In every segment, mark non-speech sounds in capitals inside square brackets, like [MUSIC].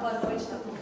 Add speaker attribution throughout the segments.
Speaker 1: Boa noite todo mundo.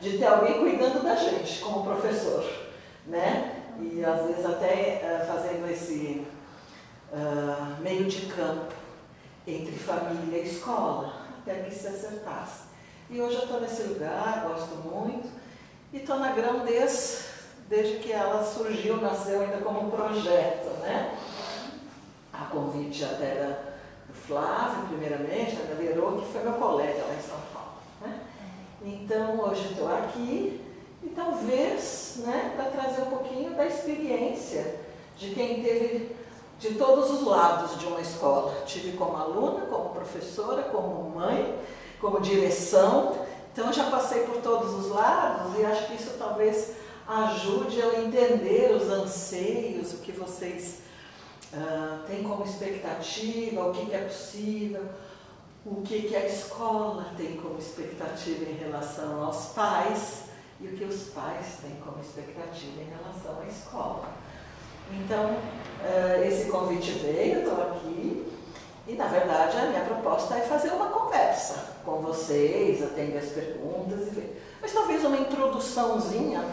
Speaker 1: De ter
Speaker 2: alguém cuidando da gente como professor, né? E às vezes até uh, fazendo esse uh, meio de campo entre família e escola, até que se acertasse. E hoje eu estou nesse lugar, gosto muito, e estou na Grão desde, que ela surgiu, nasceu ainda como um projeto, né? A convite até da, do Flávio, primeiramente, da Verô, que foi meu colega lá em São Paulo. Então, hoje estou aqui e talvez né, para trazer um pouquinho da experiência de quem teve de todos os lados de uma escola. Tive como aluna, como professora, como mãe, como direção. Então, já passei por todos os lados e acho que isso talvez ajude a entender os anseios, o que vocês uh, têm como expectativa, o que, que é possível o que, que a escola tem como expectativa em relação aos pais e o que os pais têm como expectativa em relação à escola. Então, uh, esse convite veio, estou aqui, e na verdade a minha proposta é fazer uma conversa com vocês, atender as perguntas e ver. Mas talvez uma introduçãozinha,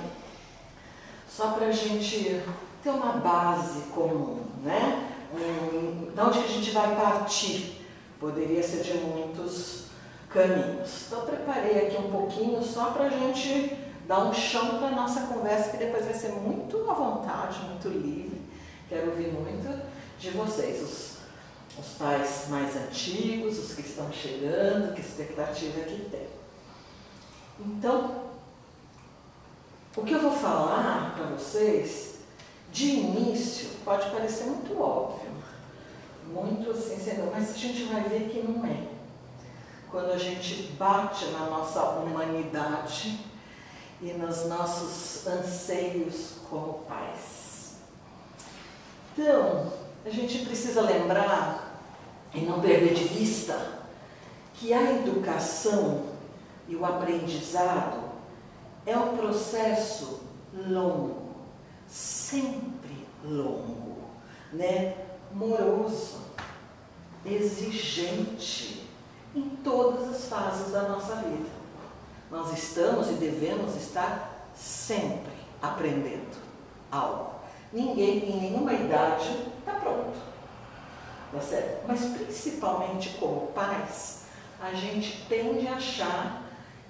Speaker 2: só para a gente ter uma base comum, né? Um, de onde a gente vai partir Poderia ser de muitos caminhos. Então, preparei aqui um pouquinho só para a gente dar um chão para a nossa conversa, que depois vai ser muito à vontade, muito livre. Quero ouvir muito de vocês, os, os pais mais antigos, os que estão chegando, que expectativa que tem. Então, o que eu vou falar para vocês, de início, pode parecer muito óbvio muito assim, mas a gente vai ver que não é. Quando a gente bate na nossa humanidade e nos nossos anseios como pais. Então, a gente precisa lembrar e não perder de vista que a educação e o aprendizado é um processo longo, sempre longo, né? Moroso, exigente em todas as fases da nossa vida. Nós estamos e devemos estar sempre aprendendo algo. Ninguém, em nenhuma idade, está pronto. Tá certo? Mas principalmente como pais, a gente tende a achar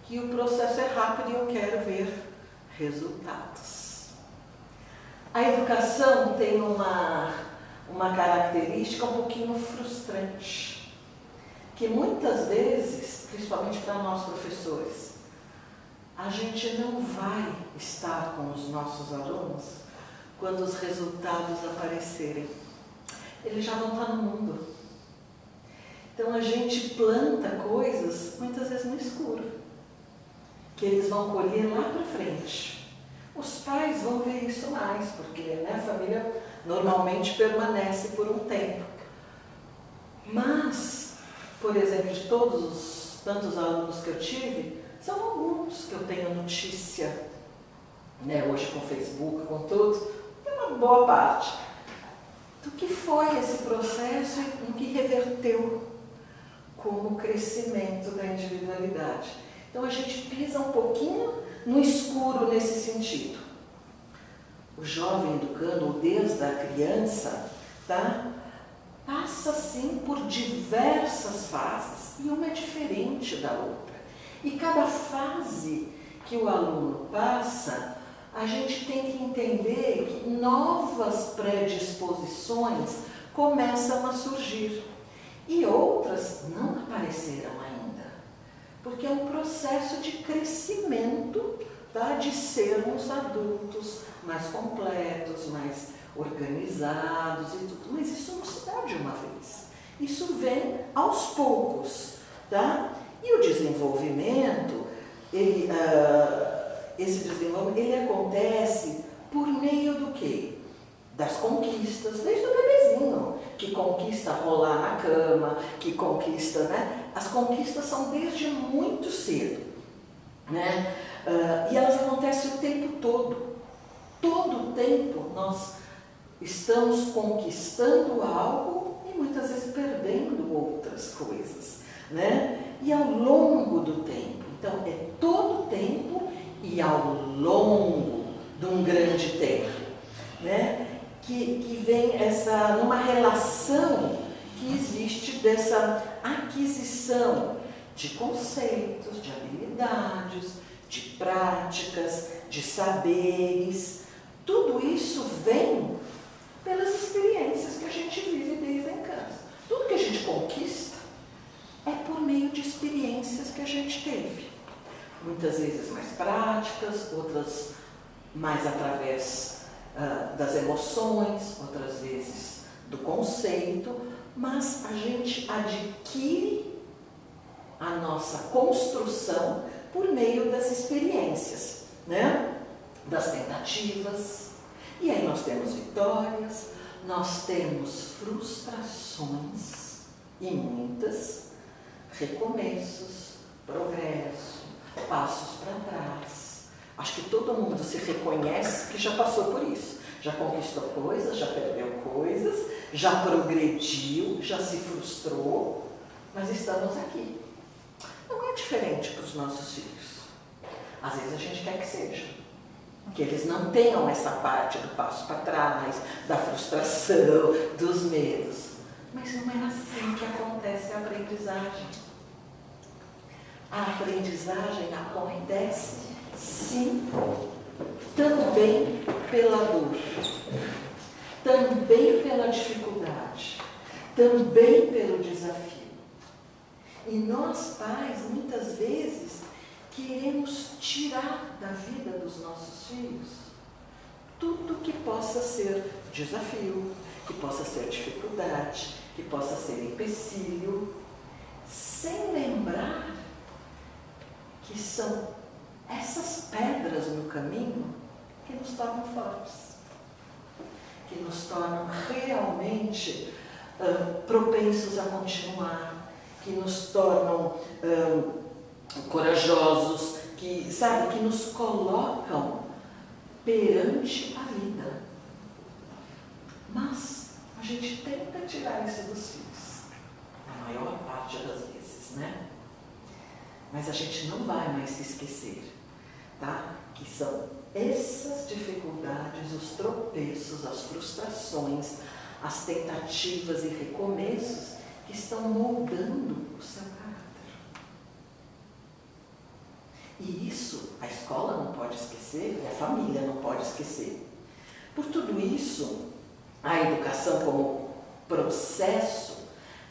Speaker 2: que o processo é rápido e eu quero ver resultados. A educação tem uma, uma característica um pouquinho frustrante, que muitas vezes, principalmente para nós professores, a gente não vai estar com os nossos alunos quando os resultados aparecerem. Eles já vão estar no mundo. Então a gente planta coisas muitas vezes no escuro, que eles vão colher lá para frente. Os pais vão ver isso mais, porque né, a família normalmente permanece por um tempo. Mas, por exemplo, de todos os tantos alunos que eu tive, são alguns que eu tenho notícia, né, hoje com o Facebook, com tudo, tem uma boa parte do que foi esse processo e no que reverteu como crescimento da individualidade. Então a gente pisa um pouquinho no escuro nesse sentido. O jovem educando, desde a criança, tá? passa sim por diversas fases e uma é diferente da outra. E cada fase que o aluno passa, a gente tem que entender que novas predisposições começam a surgir. E outras não apareceram ainda, porque é um processo de crescimento tá? de sermos adultos mais completos, mais organizados e tudo. Mas isso não se dá de uma vez. Isso vem aos poucos. Tá? E o desenvolvimento, ele, uh, esse desenvolvimento, ele acontece por meio do quê? Das conquistas, desde o bebezinho que conquista rolar na cama, que conquista, né? As conquistas são desde muito cedo, né? Uh, e elas acontecem o tempo todo. Todo o tempo nós estamos conquistando algo e muitas vezes perdendo outras coisas, né? E ao longo do tempo, então é todo o tempo e ao longo de um grande tempo, né? que, que vem essa, numa relação que existe dessa aquisição de conceitos, de habilidades, de práticas, de saberes. Tudo isso vem pelas experiências que a gente vive desde a. Tudo que a gente conquista é por meio de experiências que a gente teve. Muitas vezes mais práticas, outras mais através uh, das emoções, outras vezes do conceito, mas a gente adquire a nossa construção por meio das experiências, né? das tentativas. E aí nós temos vitórias, nós temos frustrações e muitas, recomeços, progresso, passos para trás Acho que todo mundo se reconhece que já passou por isso. Já conquistou coisas, já perdeu coisas, já progrediu, já se frustrou, mas estamos aqui. Diferente para os nossos filhos. Às vezes a gente quer que seja. Que eles não tenham essa parte do passo para trás, da frustração, dos medos. Mas não é assim que acontece a aprendizagem. A aprendizagem acontece Sim, também pela dor, também pela dificuldade, também pelo desafio. E nós, pais, muitas vezes queremos tirar da vida dos nossos filhos tudo que possa ser desafio, que possa ser dificuldade, que possa ser empecilho, sem lembrar que são essas pedras no caminho que nos tornam fortes, que nos tornam realmente uh, propensos a continuar, que nos tornam uh, corajosos, que, sabe, que nos colocam perante a vida. Mas a gente tenta tirar isso dos filhos, a maior parte das vezes, né? mas a gente não vai mais se esquecer, tá? Que são essas dificuldades, os tropeços, as frustrações, as tentativas e recomeços que estão moldando o seu caráter. E isso a escola não pode esquecer a família não pode esquecer. Por tudo isso, a educação como processo,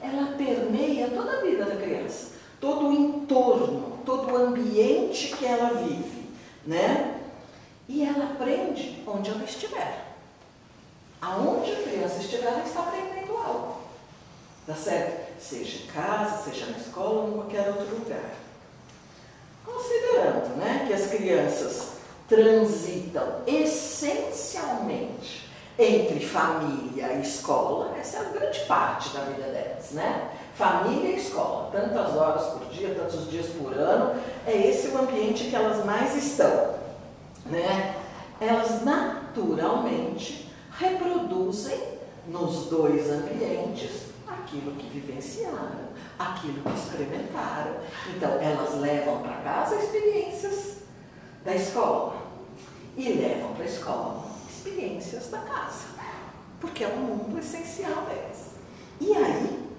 Speaker 2: ela permeia toda a vida da criança, todo o entorno, todo o ambiente que ela vive, né? E ela aprende onde ela estiver. Aonde a criança estiver, ela está aprendendo algo. Tá certo? Seja em casa, seja na escola ou em qualquer outro lugar. Considerando né, que as crianças transitam essencialmente entre família e escola, essa é a grande parte da vida delas, né? Família e escola, tantas horas por dia, tantos dias por ano, é esse o ambiente que elas mais estão, né? Elas naturalmente reproduzem nos dois ambientes aquilo que vivenciaram, aquilo que experimentaram. Então, elas levam para casa experiências da escola e levam para a escola experiências da casa, porque é um mundo essencial delas. E aí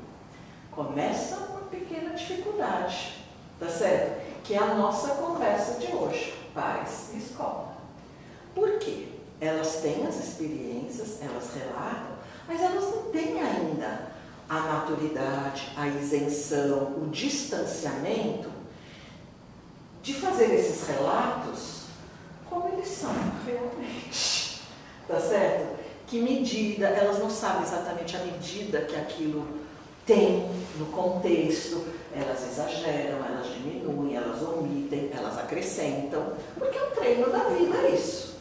Speaker 2: começa uma pequena dificuldade, tá certo? Que é a nossa conversa de hoje, pais e escola. Por quê? Elas têm as experiências, elas relatam, mas elas não têm ainda a maturidade, a isenção, o distanciamento de fazer esses relatos como eles são realmente. Tá certo? Que medida, elas não sabem exatamente a medida que aquilo tem no contexto, elas exageram, elas diminuem, elas omitem, elas acrescentam, porque é um treino da vida isso.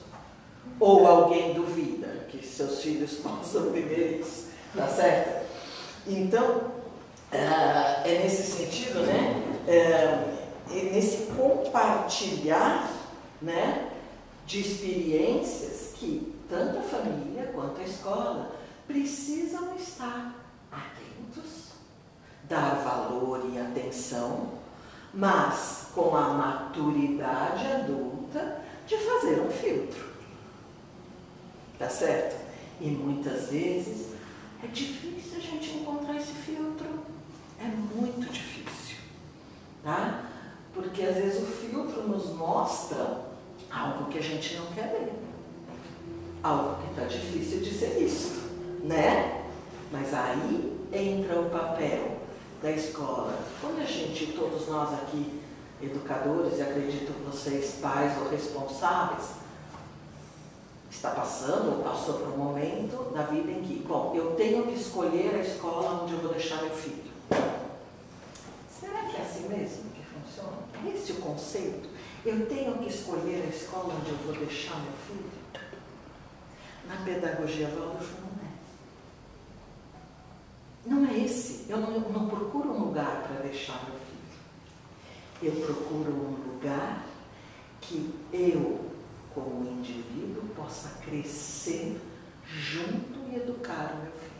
Speaker 2: Ou alguém duvida que seus filhos [LAUGHS] possam viver isso, tá certo? Então, é nesse sentido, né? É nesse compartilhar, né? De experiências que tanto a família quanto a escola precisam estar atentos, dar valor e atenção, mas com a maturidade adulta de fazer um filtro. Tá certo? E muitas vezes é difícil a gente encontrar esse filtro. É muito difícil. Tá? Porque às vezes o filtro nos mostra algo que a gente não quer ver. Algo que está difícil de ser visto, né? Mas aí entra o papel da escola. Quando a gente, todos nós aqui, educadores, e acredito vocês, pais ou responsáveis, está passando ou passou por um momento na vida em que, bom, eu tenho que escolher a escola onde eu vou deixar meu filho. Será que é assim mesmo que funciona? É esse o conceito? Eu tenho que escolher a escola onde eu vou deixar meu filho? Na pedagogia Waldorf não é. Não é esse. Eu não, eu não procuro um lugar para deixar meu filho. Eu procuro um lugar que eu como indivíduo, possa crescer junto e educar o meu filho.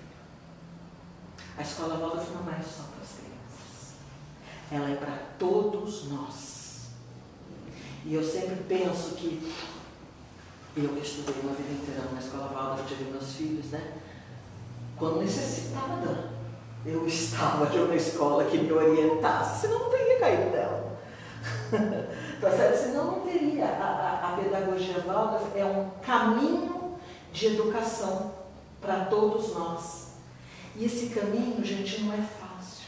Speaker 2: A escola Waldorf não é só para as crianças, ela é para todos nós. E eu sempre penso que eu que estudei uma vida inteira numa escola Waldorf, tive meus filhos, né? Quando necessitada, eu estava de uma escola que me orientasse, senão não teria caído dela. [LAUGHS] tá certo? Senão não teria. A, a, a pedagogia Waldorf é um caminho de educação para todos nós. E esse caminho, gente, não é fácil.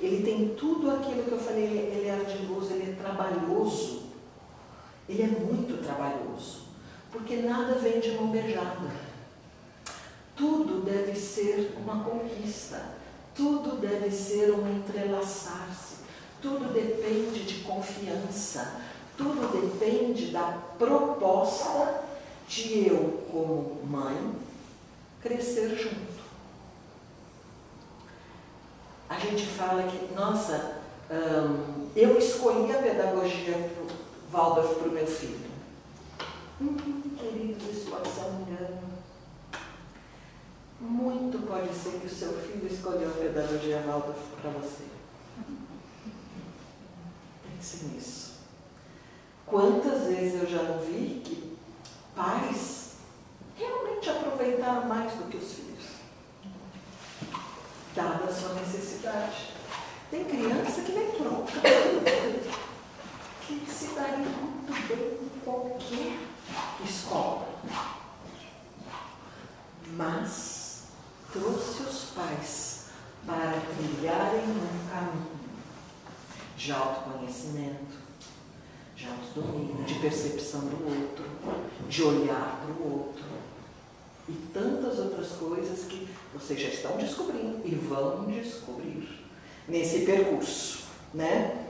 Speaker 2: Ele tem tudo aquilo que eu falei, ele, ele é ardiloso, ele é trabalhoso. Ele é muito trabalhoso. Porque nada vem de mão beijada. Tudo deve ser uma conquista. Tudo deve ser um entrelaçar-se. Tudo depende de confiança, tudo depende da proposta de eu, como mãe, crescer junto. A gente fala que, nossa, hum, eu escolhi a pedagogia Waldorf para o meu filho. Hum, queridos, isso pode ser um engano. Muito pode ser que o seu filho escolheu a pedagogia Waldorf para você. Pense nisso. Quantas vezes eu já não vi que pais realmente aproveitaram mais do que os filhos, dada a sua necessidade. Tem criança que nem troca, que se daria muito bem em qualquer escola. Mas trouxe os pais para trilharem um caminho de autoconhecimento, de autodomínio, de percepção do outro, de olhar para o outro e tantas outras coisas que vocês já estão descobrindo e vão descobrir nesse percurso, né?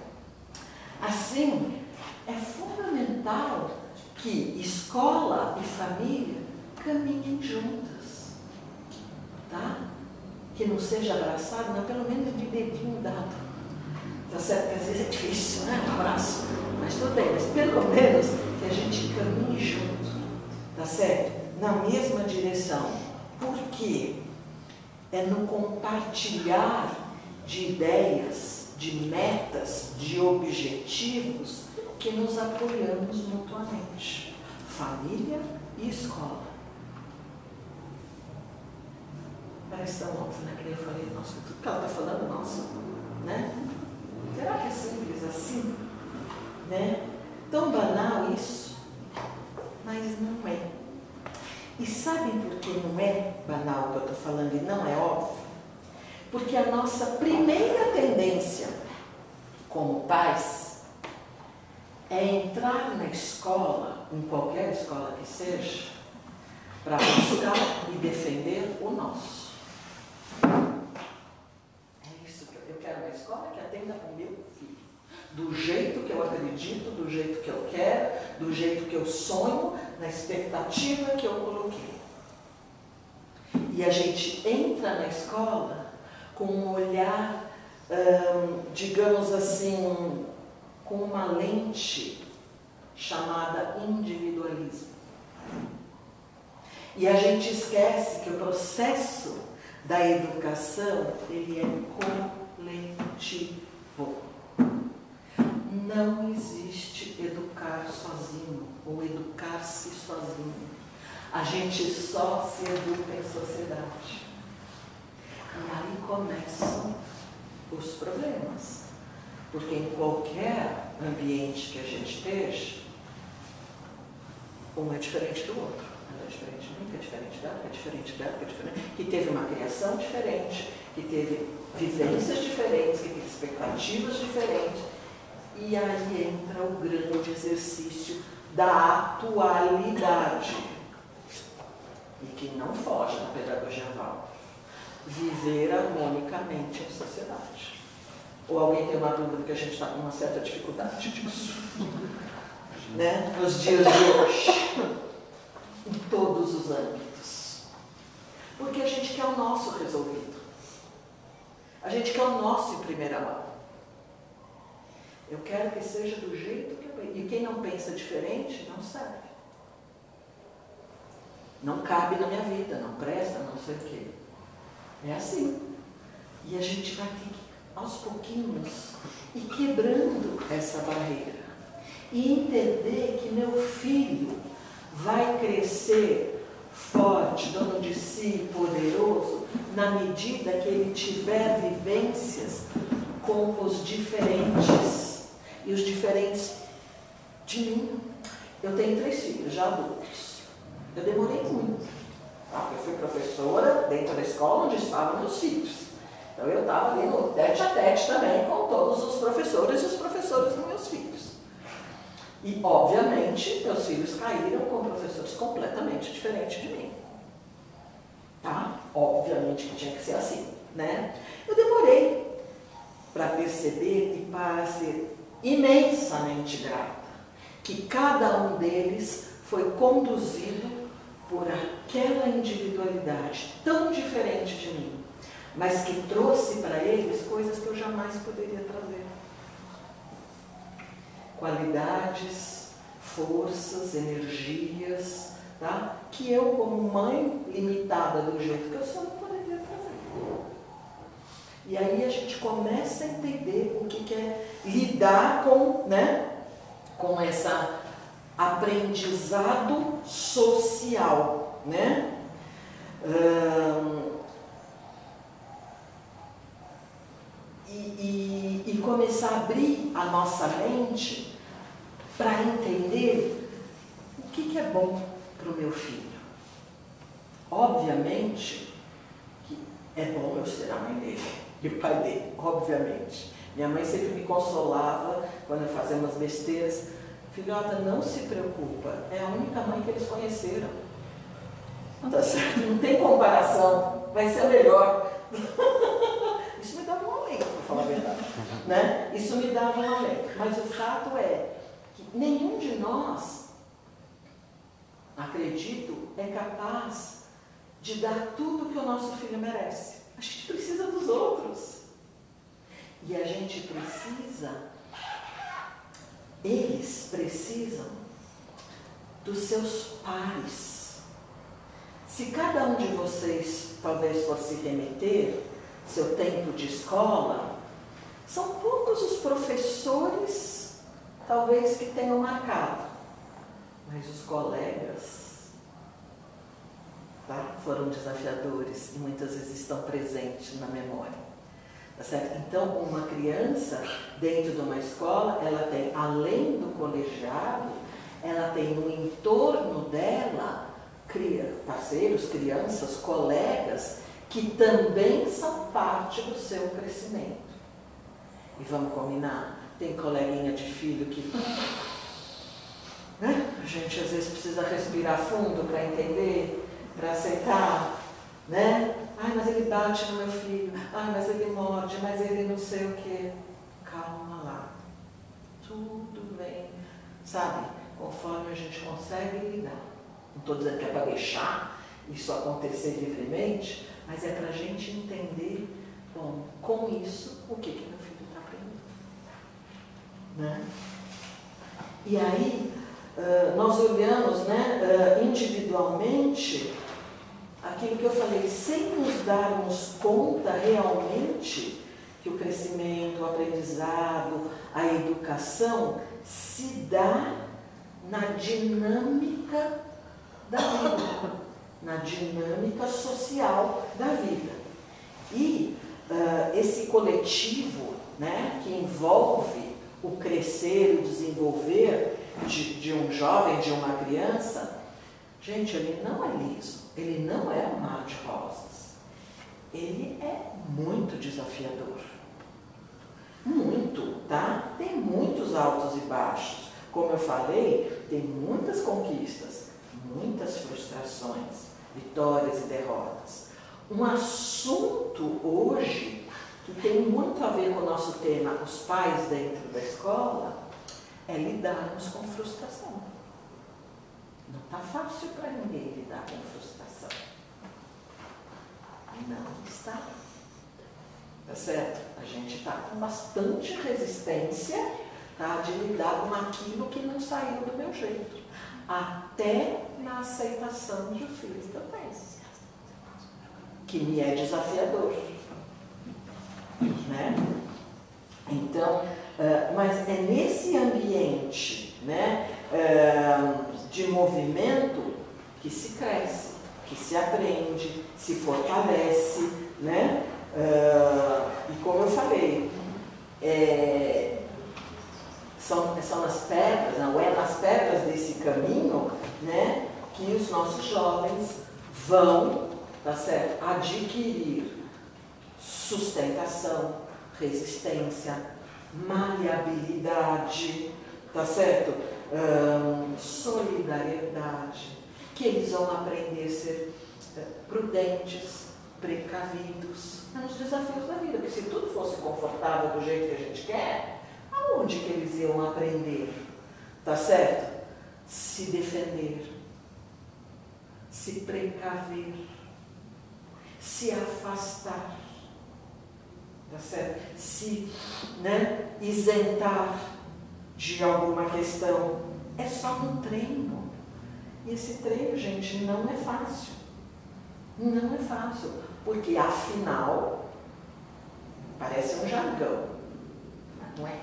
Speaker 2: Assim, é fundamental que escola e família caminhem juntas, tá? Que não seja abraçado, mas pelo menos de dedinho dado. Tá certo que às vezes é difícil, né? Um abraço. Mas tudo bem, mas pelo menos que a gente caminhe junto, tá certo? Na mesma direção. Porque é no compartilhar de ideias, de metas, de objetivos que nos apoiamos mutuamente. Família e escola. Parece tão óbvio, né? Que eu falei, nossa, tudo que ela está falando, nossa, né? Será que é simples assim? Né? Tão banal isso, mas não é. E sabem por que não é banal o que eu estou falando e não é óbvio? Porque a nossa primeira tendência como pais é entrar na escola, em qualquer escola que seja, para buscar e defender o nosso. É isso que eu, eu quero uma escola que atenda o meu filho. Do jeito que eu acredito, do jeito que eu quero, do jeito que eu sonho, na expectativa que eu coloquei. E a gente entra na escola com um olhar, hum, digamos assim, com uma lente chamada individualismo. E a gente esquece que o processo da educação ele é coletivo. Não existe educar sozinho ou educar-se sozinho. A gente só se educa em sociedade. E aí começam os problemas. Porque em qualquer ambiente que a gente esteja, um é diferente do outro. Ela é diferente de mim, que é diferente dela, que é diferente dela, que é diferente. Que teve uma criação diferente, que teve vivências diferentes, que teve expectativas diferentes. E aí entra o grande exercício da atualidade. E que não foge da pedagogia Val. Viver harmonicamente em sociedade. Ou alguém tem uma dúvida que a gente está com uma certa dificuldade disso? [LAUGHS] né? Nos dias de hoje. Em todos os âmbitos. Porque a gente quer o nosso resolvido. A gente quer o nosso em primeira mão. Eu quero que seja do jeito que eu penso. E quem não pensa diferente não serve. Não cabe na minha vida, não presta, não sei o quê. É assim. E a gente vai ter que, aos pouquinhos, ir quebrando essa barreira. E entender que meu filho vai crescer forte, dono de si, poderoso, na medida que ele tiver vivências com os diferentes e os diferentes de mim. Eu tenho três filhos já adultos. Eu demorei muito. Tá? Eu fui professora dentro da escola onde estavam meus filhos. Então eu estava ali no tete a tete também com todos os professores e os professores dos meus filhos. E, obviamente, meus filhos caíram com professores completamente diferentes de mim. Tá? Obviamente que tinha que ser assim, né? Eu demorei para perceber e para ser imensamente grata que cada um deles foi conduzido por aquela individualidade tão diferente de mim, mas que trouxe para eles coisas que eu jamais poderia trazer. Qualidades, forças, energias, tá? que eu, como mãe limitada do jeito que eu sou, não poderia trazer. E aí a gente começa a entender o que, que é lidar com, né, com essa aprendizado social, né? e, e, e começar a abrir a nossa mente para entender o que, que é bom para o meu filho. Obviamente que é bom eu ser a mãe dele [LAUGHS] e o pai dele, obviamente. Minha mãe sempre me consolava quando eu fazia umas besteiras. Filhota, não se preocupa, é a única mãe que eles conheceram. Não tá certo, não tem comparação, vai ser melhor. [LAUGHS] Isso me dava um alento, para falar a verdade. Né? Isso me dava um alento. Mas o fato é que nenhum de nós, acredito, é capaz de dar tudo que o nosso filho merece. A gente precisa dos outros. E a gente precisa, eles precisam dos seus pares. Se cada um de vocês talvez fosse remeter seu tempo de escola, são poucos os professores, talvez, que tenham marcado, mas os colegas tá? foram desafiadores e muitas vezes estão presentes na memória. Tá certo? Então, uma criança dentro de uma escola, ela tem, além do colegiado, ela tem no entorno dela parceiros, crianças, colegas que também são parte do seu crescimento. E vamos combinar, tem coleguinha de filho que né? a gente às vezes precisa respirar fundo para entender para aceitar, né? Ai, mas ele bate no meu filho, ai, mas ele morde, mas ele não sei o quê. Calma lá. Tudo vem, sabe? Conforme a gente consegue lidar. Não estou dizendo que é para deixar isso acontecer livremente, mas é para a gente entender, bom, com isso, o que, que meu filho está aprendendo. Né? E aí, uh, nós olhamos né, uh, individualmente aquilo que eu falei, sem nos darmos conta realmente que o crescimento, o aprendizado, a educação se dá na dinâmica da vida, na dinâmica social da vida. E uh, esse coletivo né, que envolve o crescer, o desenvolver de, de um jovem, de uma criança, gente, ele não é liso. Ele não é um mar de rosas. Ele é muito desafiador. Muito, tá? Tem muitos altos e baixos. Como eu falei, tem muitas conquistas, muitas frustrações, vitórias e derrotas. Um assunto hoje que tem muito a ver com o nosso tema, os pais dentro da escola, é lidarmos com frustração. Não está fácil para ninguém lidar com frustração. Não está. Tá certo? A gente está com bastante resistência tá, de lidar com aquilo que não saiu do meu jeito. Até na aceitação de filhos eu tenho. Que me é desafiador. Né? Então, uh, mas é nesse ambiente, né? Uh, de movimento que se cresce, que se aprende, se fortalece, né? Uh, e como eu falei, é, são, são as pedras, não é nas pedras desse caminho, né, que os nossos jovens vão, tá certo, adquirir sustentação, resistência, maleabilidade, tá certo? solidariedade, que eles vão aprender a ser eh, prudentes, precavidos nos desafios da vida. Porque se tudo fosse confortável do jeito que a gente quer, aonde que eles iam aprender? Tá certo? Se defender, se precaver, se afastar, tá certo? Se né, isentar de alguma questão. É só um treino. E esse treino, gente, não é fácil. Não é fácil. Porque, afinal, Parece um jargão, mas não é.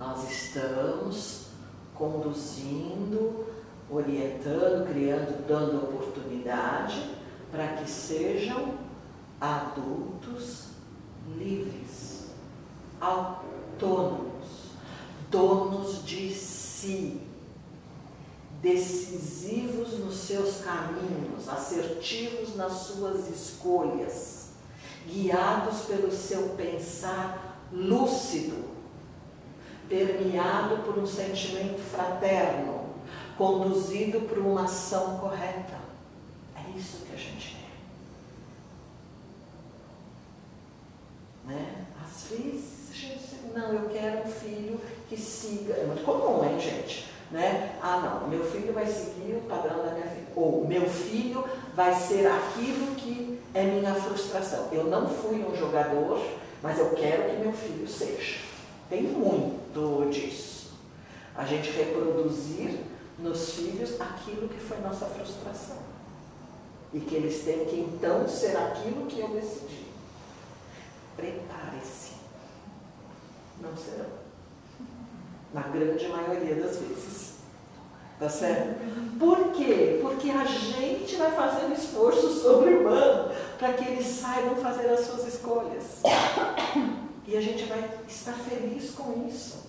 Speaker 2: Nós estamos conduzindo, orientando, criando, dando oportunidade para que sejam adultos livres, autônomos, donos de si, decisivos nos seus caminhos, assertivos nas suas escolhas, guiados pelo seu pensar lúcido, permeado por um sentimento fraterno, conduzido por uma ação correta. É isso que a gente quer. Né? Às vezes a gente diz, não, eu quero um filho que siga. É muito comum, hein, gente? Né? Ah, não, meu filho vai seguir o padrão da minha filha. Ou meu filho vai ser aquilo que é minha frustração. Eu não fui um jogador, mas eu quero que meu filho seja. Tem muito disso. A gente reproduzir nos filhos aquilo que foi nossa frustração. E que eles têm que então ser aquilo que eu decidi. Prepare-se. Não serão. Na grande maioria das vezes. Tá certo? Por quê? Porque a gente vai fazendo esforço sobre-humano para que eles saibam fazer as suas escolhas. E a gente vai estar feliz com isso.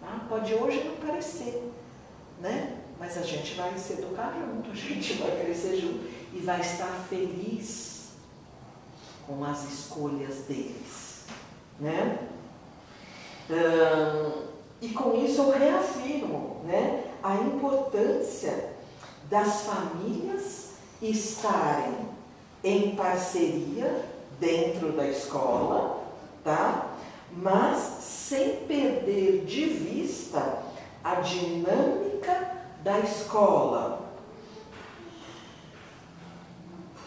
Speaker 2: Tá? Pode hoje não parecer, né? Mas a gente vai se educar junto, a gente vai crescer junto e vai estar feliz com as escolhas deles, né? Hum, e com isso eu reafirmo né, a importância das famílias estarem em parceria dentro da escola, tá? mas sem perder de vista a dinâmica da escola.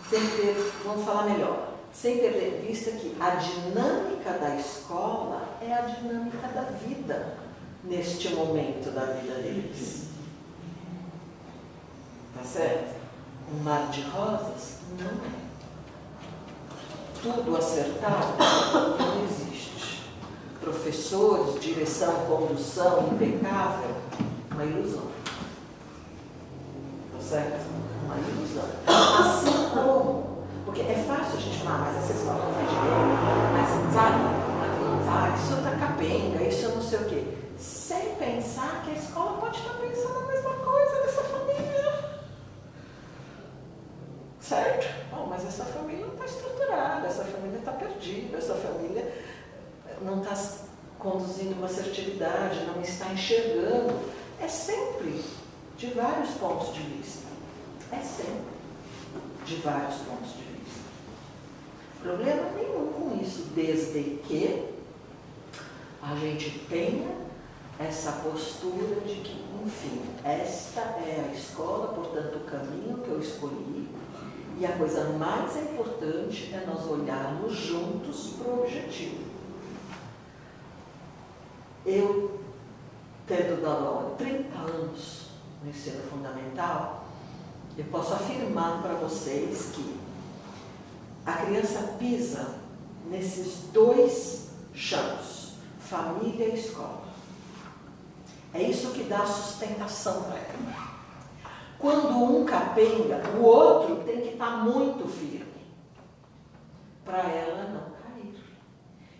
Speaker 2: Sem ter, vamos falar melhor, sem perder de vista que a dinâmica da escola é a dinâmica da vida neste momento da vida deles. Tá certo? Um mar de rosas? Não é. Tudo acertado não existe. Professores, direção, condução impecável, uma ilusão. Tá certo? Uma ilusão. Assim como, porque é fácil a gente falar, mas essa escola não faz direito, mas sabe, ah, isso tá capenga, isso não sei o quê. Sem pensar que a escola pode estar pensando a mesma coisa dessa família. Certo? Bom, mas essa família não está estruturada, essa família está perdida, essa família não está conduzindo uma assertividade, não está enxergando. É sempre de vários pontos de vista. É sempre de vários pontos de vista. Problema nenhum com isso, desde que a gente tenha essa postura de que, enfim, esta é a escola, portanto, o caminho que eu escolhi, e a coisa mais importante é nós olharmos juntos para o objetivo. Eu, tendo dado aula 30 anos no ensino fundamental, eu posso afirmar para vocês que a criança pisa nesses dois chãos, família e escola. É isso que dá sustentação para ela. Quando um capenga, o outro tem que estar muito firme para ela não cair.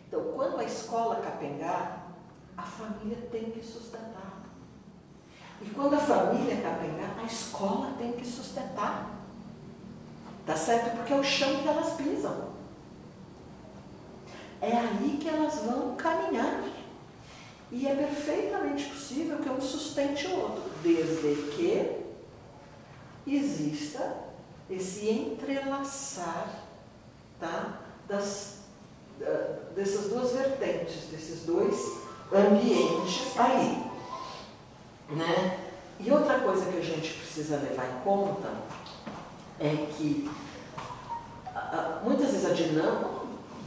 Speaker 2: Então, quando a escola capengar, a família tem que sustentar. E quando a família capengar, a escola tem que sustentar. Tá certo? Porque é o chão que elas pisam. É aí que elas vão caminhar. E é perfeitamente possível que um sustente o outro, desde que exista esse entrelaçar tá, das, dessas duas vertentes, desses dois ambientes aí. Né? E outra coisa que a gente precisa levar em conta é que muitas vezes a dinâmica,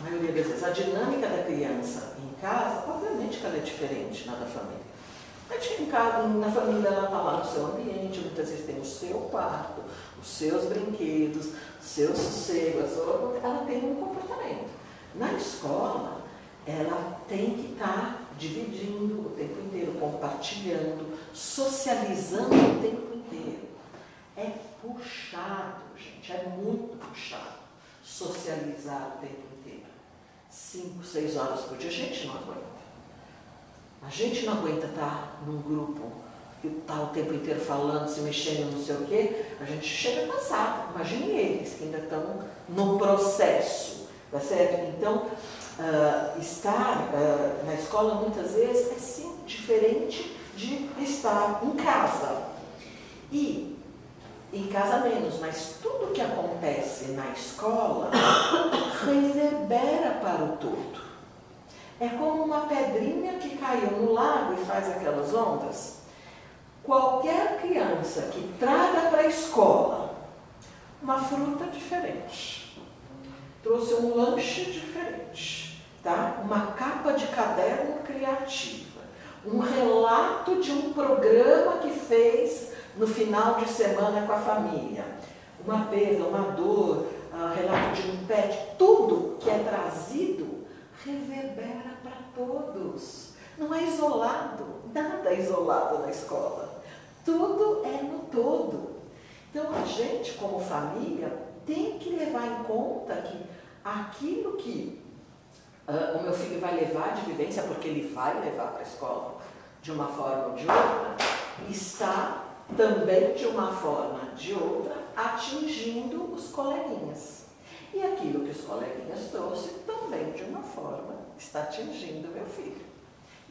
Speaker 2: a maioria das vezes, a dinâmica da criança em casa, obviamente que ela é diferente na da família. Em casa, na família ela está lá no seu ambiente, muitas vezes tem o seu quarto, os seus brinquedos, o seu sossego, ela tem um comportamento. Na escola, ela tem que estar dividindo o tempo inteiro, compartilhando, socializando o tempo inteiro. É puxado, gente, é muito puxado socializar o tempo inteiro. Cinco, seis horas por dia, a gente não aguenta. A gente não aguenta estar num grupo que está o tempo inteiro falando, se mexendo, não sei o quê. A gente chega cansado. Imagine eles que ainda estão no processo, tá certo? Então, uh, estar uh, na escola muitas vezes é sim diferente de estar em casa. E em casa menos, mas tudo que acontece na escola [COUGHS] reverbera para o todo. É como uma pedrinha que caiu no lago e faz aquelas ondas. Qualquer criança que traga para a escola uma fruta diferente, trouxe um lanche diferente, tá? uma capa de caderno criativa, um relato de um programa que fez no final de semana com a família, uma perda, uma dor, uh, relato de um pet, tudo que é trazido reverbera para todos. Não é isolado, nada é isolado na escola. Tudo é no todo. Então a gente, como família, tem que levar em conta que aquilo que uh, o meu filho vai levar de vivência, porque ele vai levar para a escola de uma forma ou de outra, está também de uma forma de outra atingindo os coleguinhas. E aquilo que os coleguinhas trouxe também de uma forma está atingindo meu filho.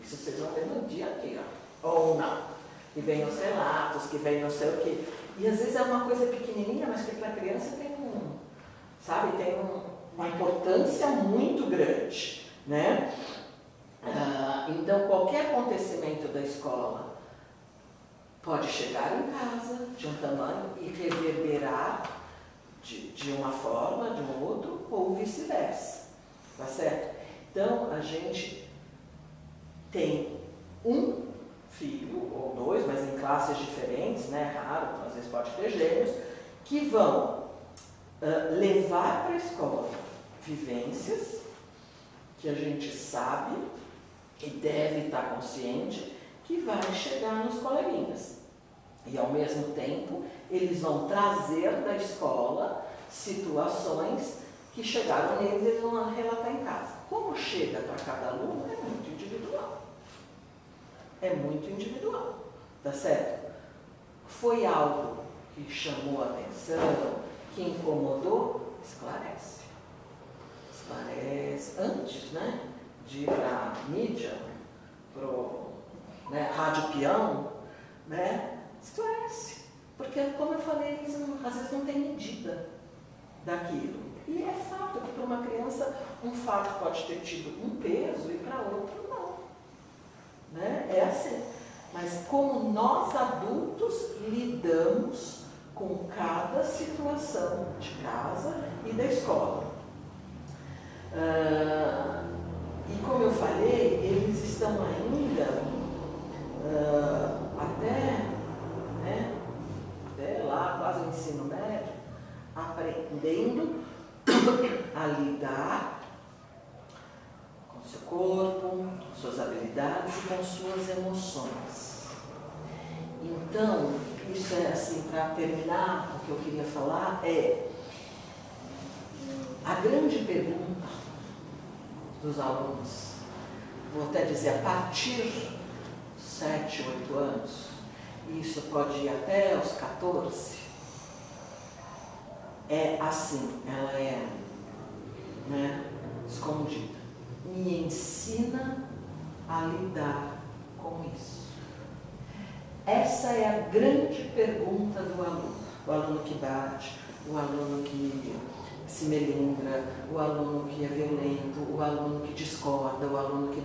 Speaker 2: Isso vocês vão ver no dia a dia, ou não. Que vem os relatos, que vem não sei o quê. E às vezes é uma coisa pequenininha, mas que para a criança tem um, sabe, tem um, uma importância muito grande, né? Ah, então qualquer acontecimento da escola pode chegar em casa de um tamanho e reverberar de, de uma forma, de um outro, ou vice-versa. Tá certo? Então, a gente tem um filho, ou dois, mas em classes diferentes, né? Raro, às vezes pode ter gêmeos, que vão uh, levar para a escola vivências que a gente sabe e deve estar consciente que vai chegar nos coleguinhas. E ao mesmo tempo, eles vão trazer da escola situações que chegaram neles e eles vão relatar em casa. Como chega para cada aluno é muito individual. É muito individual, tá certo? Foi algo que chamou a atenção, que incomodou, esclarece. Esclarece antes né, de ir para a mídia, para o né, rádio peão, né, esclarece. Porque, como eu falei, eles não, às vezes não tem medida daquilo. E é fato que para uma criança um fato pode ter tido um peso e para outro não. Né? É assim. Mas como nós adultos lidamos com cada situação de casa e da escola. Uh, e como eu falei, eles estão ainda uh, até, né, até lá, quase o ensino médio, aprendendo a lidar com seu corpo, com suas habilidades e com suas emoções. Então, isso é assim, para terminar, o que eu queria falar é a grande pergunta dos alunos, vou até dizer, a partir 7, 8 anos, e isso pode ir até os 14, é assim, ela é né, escondida. Me ensina a lidar com isso. Essa é a grande pergunta do aluno. O aluno que bate, o aluno que se melindra, o aluno que é violento, o aluno que discorda, o aluno que.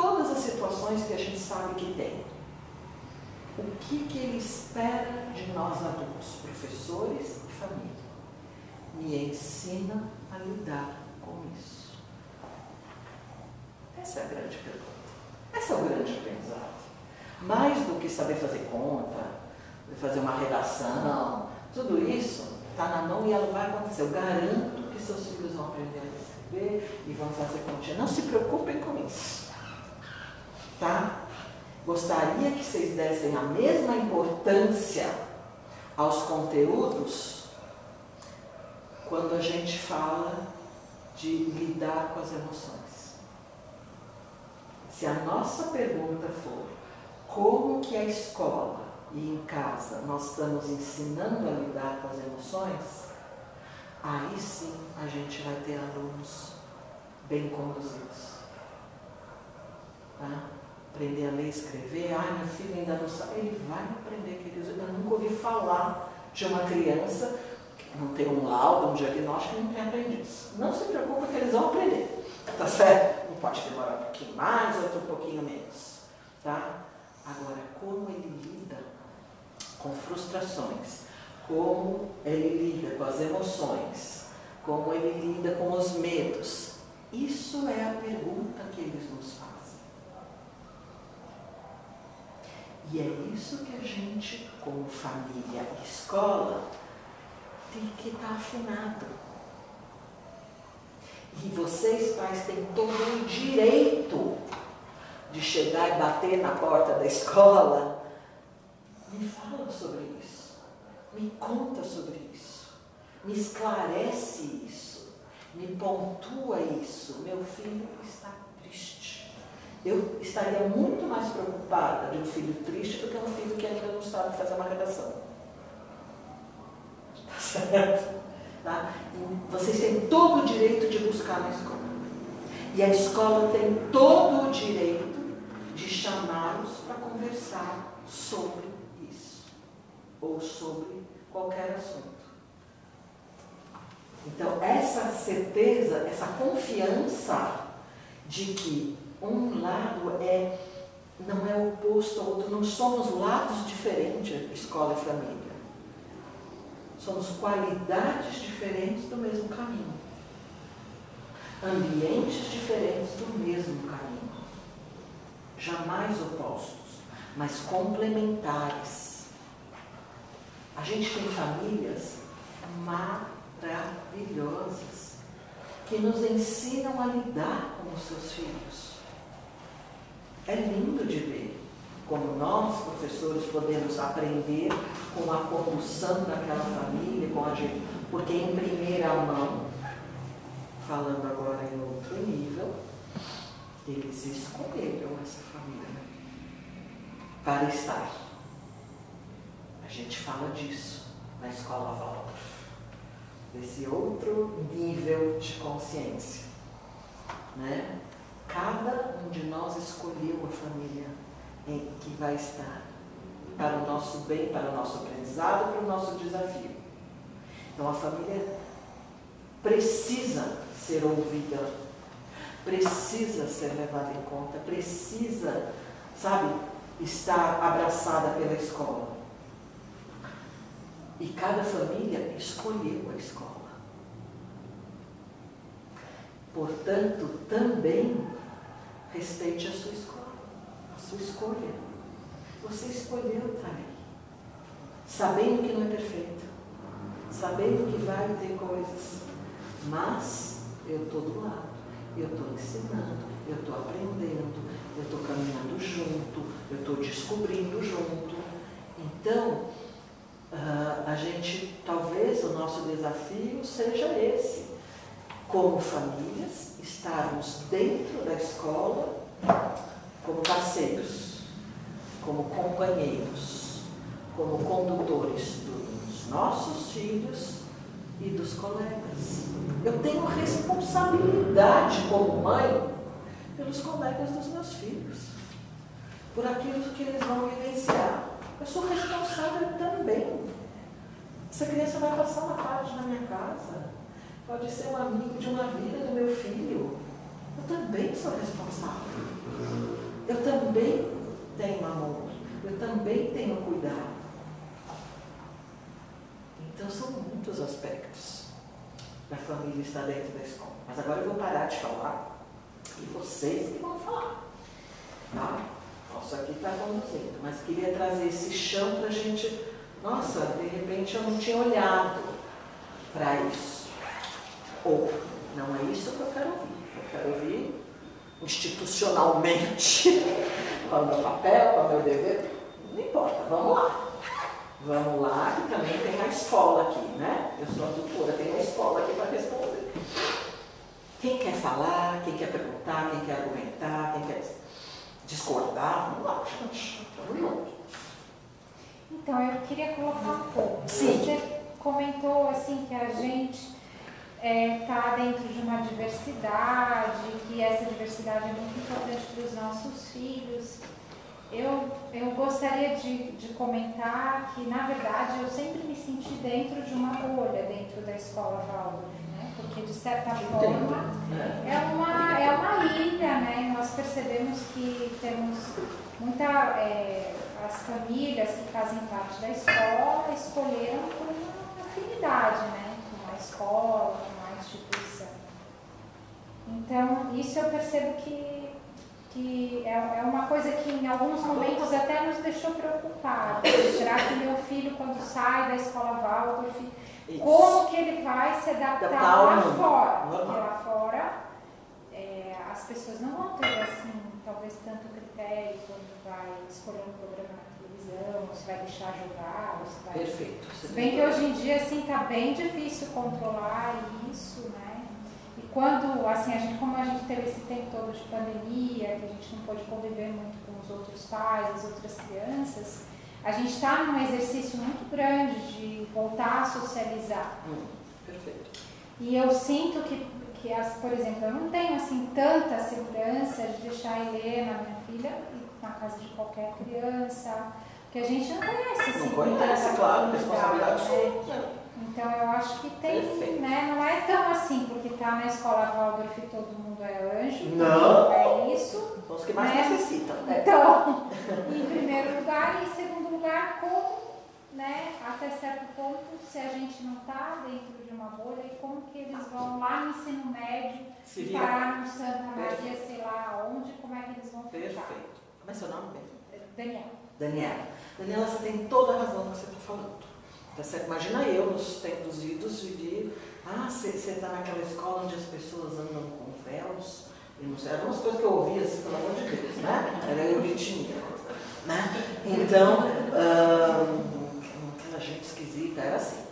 Speaker 2: Todas as situações que a gente sabe que tem. O que, que ele espera de nós adultos, professores e família? me ensina a lidar com isso? Essa é a grande pergunta. Esse é o grande aprendizado. Mais do que saber fazer conta, fazer uma redação, tudo isso está na mão e ela vai acontecer. Eu garanto que seus filhos vão aprender a escrever e vão fazer continha. Não se preocupem com isso. Tá? Gostaria que vocês dessem a mesma importância aos conteúdos quando a gente fala de lidar com as emoções. Se a nossa pergunta for como que a escola e em casa nós estamos ensinando a lidar com as emoções, aí sim a gente vai ter alunos bem conduzidos. Tá? Aprender a ler e escrever, ai meu filho ainda não sabe, ele vai aprender, queridos. Eu nunca ouvi falar de uma criança que não tem um laudo, um diagnóstico, que não tem aprendido isso. Não se preocupe que eles vão aprender, tá certo? Um pode demorar um pouquinho mais, outro um pouquinho menos. Tá? Agora, como ele lida com frustrações, como ele lida com as emoções, como ele lida com os medos, isso é a pergunta que eles nos fazem. E é isso que a gente, como família e escola, tem que estar afinado. E vocês, pais, têm todo o direito de chegar e bater na porta da escola. Me fala sobre isso. Me conta sobre isso. Me esclarece isso. Me pontua isso. Meu filho está. Eu estaria muito mais preocupada de um filho triste do que um filho que ainda não sabe fazer uma redação. Tá [LAUGHS] certo? Tá? Vocês têm todo o direito de buscar na escola. E a escola tem todo o direito de chamá-los para conversar sobre isso. Ou sobre qualquer assunto. Então, essa certeza, essa confiança de que um lado é não é oposto ao outro, não somos lados diferentes, escola e família. Somos qualidades diferentes do mesmo caminho. Ambientes diferentes do mesmo caminho. Jamais opostos, mas complementares. A gente tem famílias maravilhosas que nos ensinam a lidar com os seus filhos. É lindo de ver como nós, professores, podemos aprender com a condução daquela família, com a gente, porque em primeira mão, falando agora em outro nível, eles escolheram essa família para estar. A gente fala disso na escola Waldorf, desse outro nível de consciência. Né? Cada um de nós escolheu a família em que vai estar para o nosso bem, para o nosso aprendizado, para o nosso desafio. Então a família precisa ser ouvida, precisa ser levada em conta, precisa, sabe, estar abraçada pela escola. E cada família escolheu a escola. Portanto, também respeite a sua escola, a sua escolha. Você escolheu estar aí, sabendo que não é perfeito, sabendo que vai ter coisas, mas eu estou do lado, eu estou ensinando, eu estou aprendendo, eu estou caminhando junto, eu estou descobrindo junto. Então, uh, a gente, talvez o nosso desafio seja esse, como famílias, estarmos dentro da escola como parceiros, como companheiros, como condutores dos nossos filhos e dos colegas. Eu tenho responsabilidade como mãe pelos colegas dos meus filhos, por aquilo que eles vão vivenciar. Eu sou responsável também. Essa criança vai passar uma tarde na minha casa, pode ser um amigo de uma vida do meu filho. Eu também sou responsável. Eu também tenho amor. Eu também tenho cuidado. Então são muitos aspectos da família estar dentro da escola. Mas agora eu vou parar de falar e vocês que vão falar. Tá? Aqui está conduzindo, mas queria trazer esse chão para a gente. Nossa, de repente eu não tinha olhado para isso. Ou Não é isso que eu quero ouvir. Eu quero ouvir institucionalmente [LAUGHS] qual é o meu papel, qual é o meu dever. Não importa, vamos lá. Vamos lá, que também tem a escola aqui, né? Eu sou a tutora, tem a escola aqui para responder. Quem quer falar, quem quer perguntar, quem quer argumentar, quem quer discordar, vamos lá, gente. Vamos.
Speaker 3: Então, eu queria colocar um pouco.
Speaker 2: Sim.
Speaker 3: Você comentou assim que a gente está dentro de uma diversidade, que essa diversidade é muito importante para os nossos filhos. Eu, eu gostaria de, de comentar que, na verdade, eu sempre me senti dentro de uma bolha dentro da escola Waldorf, né? Porque, de certa forma,
Speaker 2: né?
Speaker 3: é uma, é uma ilha, né? Nós percebemos que temos muita. é, as famílias que fazem parte da escola escolheram por uma afinidade, né? Escola, com a instituição. Então, isso eu percebo que, que é, é uma coisa que em alguns momentos até nos deixou preocupados. Será que meu filho, quando sai da escola Waldorf, como que ele vai se adaptar lá fora? Porque
Speaker 2: Normal.
Speaker 3: lá fora é, as pessoas não vão ter assim, talvez tanto critério quando vai escolher um programa ou se vai deixar jogar, se vai.
Speaker 2: Perfeito.
Speaker 3: Se bem que hoje em dia assim tá bem difícil controlar isso, né? E quando, assim, a gente, como a gente teve esse tempo todo de pandemia, que a gente não pôde conviver muito com os outros pais, as outras crianças, a gente está num exercício muito grande de voltar a socializar.
Speaker 2: Hum, perfeito.
Speaker 3: E eu sinto que, que as, por exemplo, eu não tenho assim tanta segurança de deixar a Helena, minha filha, na casa de qualquer criança, que a gente não conhece assim.
Speaker 2: Não conhece, claro, responsabilidade
Speaker 3: né?
Speaker 2: sua. né?
Speaker 3: Então eu acho que tem,
Speaker 2: Perfeito.
Speaker 3: né? Não é tão assim, porque tá na escola Waldorf e todo mundo é anjo.
Speaker 2: Não.
Speaker 3: É isso.
Speaker 2: São os que mais
Speaker 3: Né?
Speaker 2: necessitam. né?
Speaker 3: Então, [LAUGHS] em primeiro lugar, e em segundo lugar, como, né, até certo ponto, se a gente não está dentro de uma bolha, e como que eles vão lá no ensino médio,
Speaker 2: Se vira.
Speaker 3: parar no Santa Maria,
Speaker 2: Perfeito.
Speaker 3: sei lá onde, como é que eles vão ficar?
Speaker 2: Perfeito. Como é seu nome mesmo?
Speaker 3: Daniel.
Speaker 2: Daniela. Daniela, você tem toda a razão no que você está falando. Tá certo? Imagina eu, nos tempos idos, vivi. Ah, você está naquela escola onde as pessoas andam com véus. Eram umas coisas que eu ouvia assim, pelo amor de Deus, né? Era eu que tinha. Né? Então, ahn, aquela gente esquisita, era assim.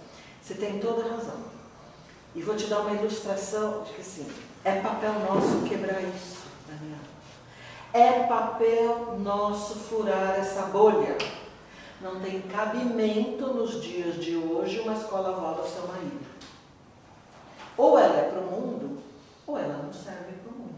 Speaker 2: Você tem toda a razão. E vou te dar uma ilustração de que assim, é papel nosso quebrar isso. É papel nosso furar essa bolha. Não tem cabimento nos dias de hoje uma escola Waldorf ser uma ilha. Ou ela é para o mundo, ou ela não serve para o mundo.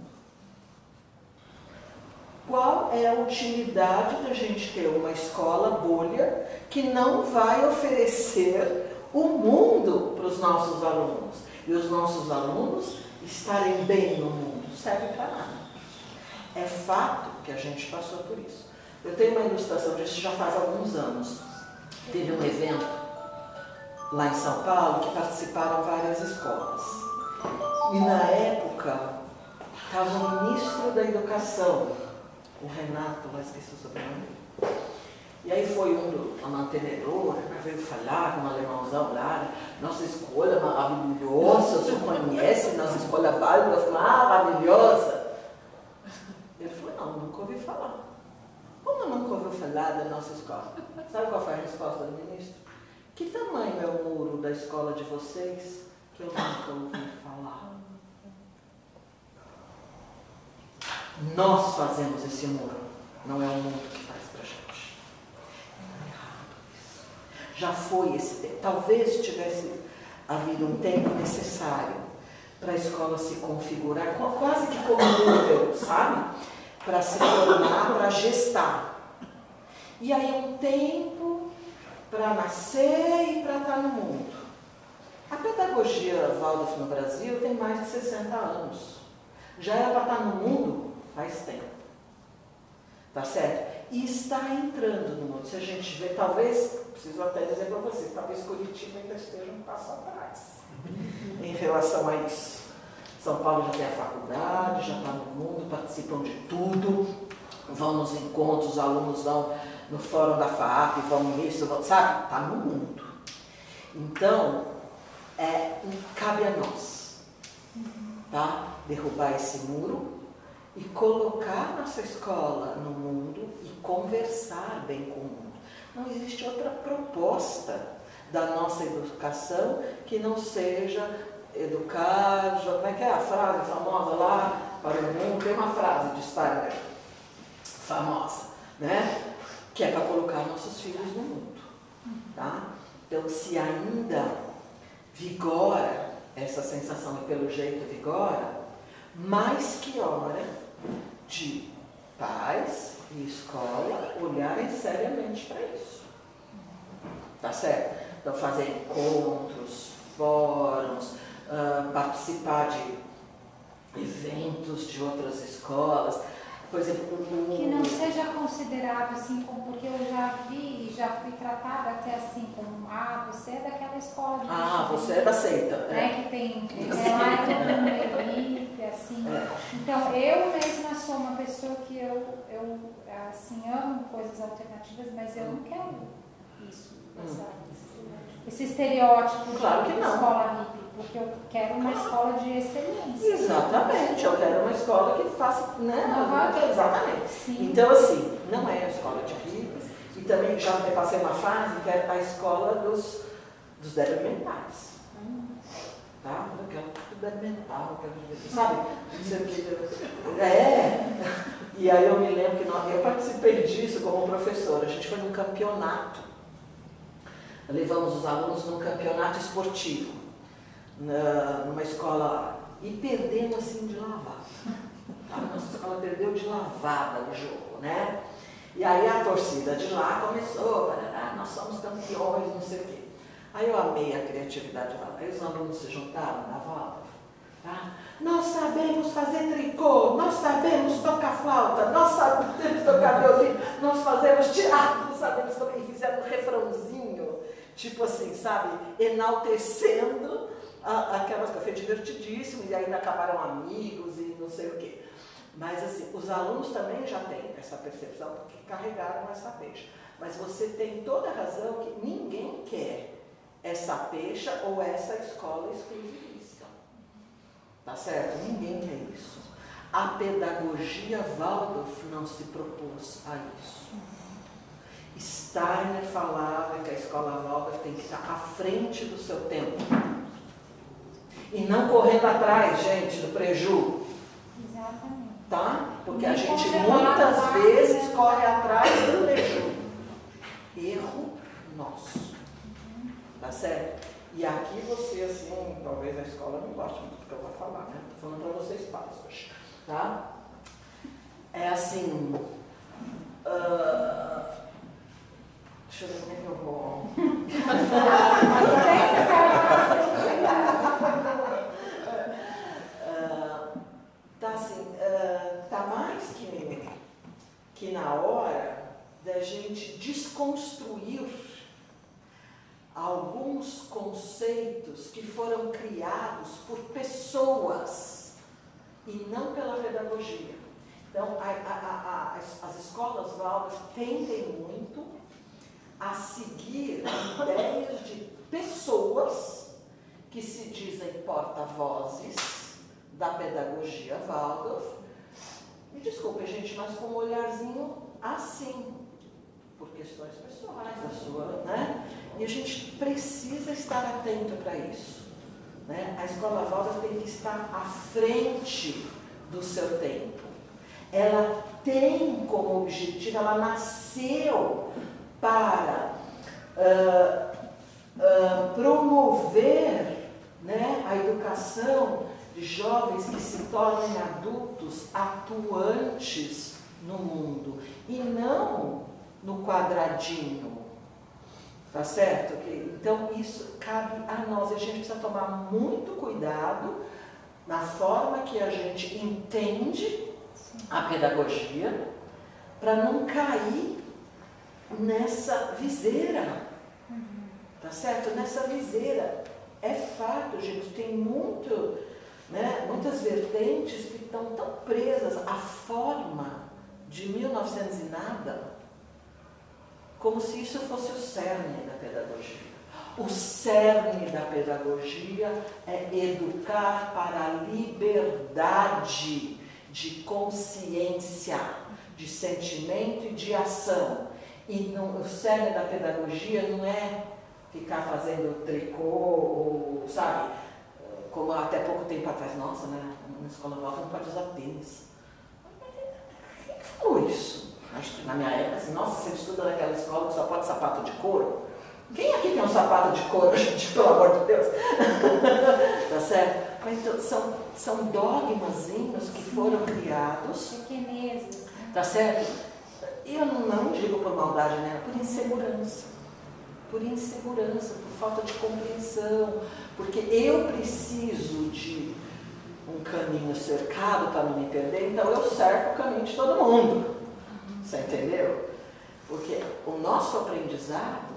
Speaker 2: Qual é a utilidade da gente ter uma escola bolha que não vai oferecer o mundo para os nossos alunos? E os nossos alunos estarem bem no mundo? Serve para nada. É fato que a gente passou por isso. Eu tenho uma ilustração disso já faz alguns anos. Teve um evento lá em São Paulo que participaram várias escolas. E na época estava o ministro da Educação, o Renato, lá esqueci o sobrenome. E aí foi um uma mantenedora, né, veio falar com um alemãozão lá, nossa escola é maravilhosa, o senhor conhece nossa escola Waldorf, maravilhosa. Não, nunca ouvi falar. Como nunca ouviu falar da nossa escola? Sabe qual foi a resposta do ministro? Que tamanho é o muro da escola de vocês que eu nunca ouvi falar? Nós fazemos esse muro, não é o mundo que faz pra gente. Isso. Já foi esse tempo. Talvez tivesse havido um tempo necessário para a escola se configurar, qu- quase que como nível, sabe? Para se formar, para gestar. E aí um tempo para nascer e para estar no mundo. A pedagogia Waldorf no Brasil tem mais de 60 anos. Já era para estar no mundo faz tempo. Tá certo? E está entrando no mundo. Se a gente vê, talvez, preciso até dizer para vocês, talvez Curitiba ainda esteja um passo atrás em relação a isso. São Paulo já tem a faculdade, já está no mundo, participam de tudo, vão nos encontros, os alunos vão no fórum da FAAP, vão nisso, vão, sabe? Está no mundo. Então, é, cabe a nós. tá? Derrubar esse muro e colocar nossa escola no mundo e conversar bem com o mundo. Não existe outra proposta da nossa educação que não seja educar, como é que é a frase famosa lá para o mundo? Tem uma frase de Steiner famosa, né? Que é para colocar nossos filhos no mundo, tá? Então, se ainda vigora essa sensação e pelo jeito vigora, mais que hora de pais e escola olharem seriamente para isso. Tá certo? Então, fazer encontros, fóruns, uh, participar de eventos de outras escolas. Por exemplo, no...
Speaker 3: Que não seja considerado assim, como, porque eu já vi, já fui tratada até assim, como, ah, você é daquela escola de
Speaker 2: Ah, você é da seita.
Speaker 3: Né,
Speaker 2: É.
Speaker 3: que tem, [LAUGHS] é lá mundo elite, assim.
Speaker 2: É.
Speaker 3: Então, eu mesma sou uma pessoa que eu, eu assim, amo coisas alternativas, mas eu não quero isso, essa, esse estereótipo
Speaker 2: Claro
Speaker 3: de
Speaker 2: que não.
Speaker 3: escola hippie, porque eu quero uma escola de excelência.
Speaker 2: Exatamente, eu quero uma escola que faça. Né? Exatamente.
Speaker 3: Sim.
Speaker 2: Então, assim, não é a escola de hippies, e também já passei uma fase que é a escola dos, dos débeis mentais. Tá? Eu quero tudo mental, quero, sabe? Não sei o que. É. E aí eu me lembro que nós, eu participei disso como professora. A gente foi num campeonato. Levamos os alunos num campeonato esportivo, numa escola, e perdemos assim de lavada. A nossa escola perdeu de lavada o jogo, né? E aí a torcida de lá começou, "Parará, nós somos campeões, não sei o quê. Aí eu amei a criatividade lá. Aí os alunos se juntaram na volta. Tá? Nós sabemos fazer tricô, nós sabemos tocar flauta, nós sabemos tocar violino, nós fazemos teatro, sabemos tocar. E fizeram um refrãozinho, tipo assim, sabe, enaltecendo a- coisas. Foi divertidíssimo, e ainda acabaram amigos e não sei o quê. Mas assim, os alunos também já têm essa percepção, porque carregaram essa peixa. Mas você tem toda a razão que ninguém quer essa peixa ou essa escola exclusivista. Tá certo? Ninguém quer isso. A pedagogia Waldorf não se propôs a isso. Steiner falava que a escola Waldorf tem que estar à frente do seu tempo. E não correndo atrás, gente, do preju,
Speaker 3: Exatamente.
Speaker 2: tá? Porque a gente muitas vezes corre atrás do preju. Erro nosso. Tá certo? E aqui você, assim, talvez a escola não goste muito do que eu vou falar, né? Tô falando para vocês pais hoje, tá? É assim. ah, deixa eu ver como é que eu vou. Ah, tá assim, ah, tá mais que, que na hora da gente desconstruir alguns conceitos que foram criados por pessoas e não pela pedagogia. Então, a- a- a- a- as, as escolas Waldorf tentem muito a seguir ideias de pessoas que se dizem porta-vozes da pedagogia Waldorf. Me desculpe, gente, mas com um olharzinho assim, por questões pessoais da sua, né? E a gente precisa estar atento para isso. Né? A escola Waldorf tem que estar à frente do seu tempo. Ela tem como objetivo, ela nasceu para ah, ah, promover né, a educação de jovens que se tornem adultos atuantes no mundo e não no quadradinho. Tá certo? Então isso cabe a nós. A gente precisa tomar muito cuidado na forma que a gente entende a pedagogia para não cair nessa viseira. Tá certo? Nessa viseira. É fato, gente, tem muito, né, muitas vertentes que estão tão presas à forma de 1900 e nada, como se isso fosse o cerne da pedagogia. O cerne da pedagogia é educar para a liberdade de consciência, de sentimento e de ação. E o cerne da pedagogia não é ficar fazendo tricô, ou, sabe? Como até pouco tempo atrás, nossa, né? Na escola nova não pode usar tênis. Quem falou isso? Acho que na minha época, assim, nossa, você estuda naquela escola que só pode sapato de couro? Quem aqui tem um sapato de couro, [LAUGHS] gente, pelo amor de Deus? [LAUGHS] tá certo? Mas então, são, são dogmazinhos que foram criados.
Speaker 3: Pequenezas.
Speaker 2: Tá certo? E eu não digo por maldade, né? Por insegurança. Por insegurança, por falta de compreensão. Porque eu preciso de um caminho cercado para não me perder, então eu cerco o caminho de todo mundo. Você entendeu? Porque o nosso aprendizado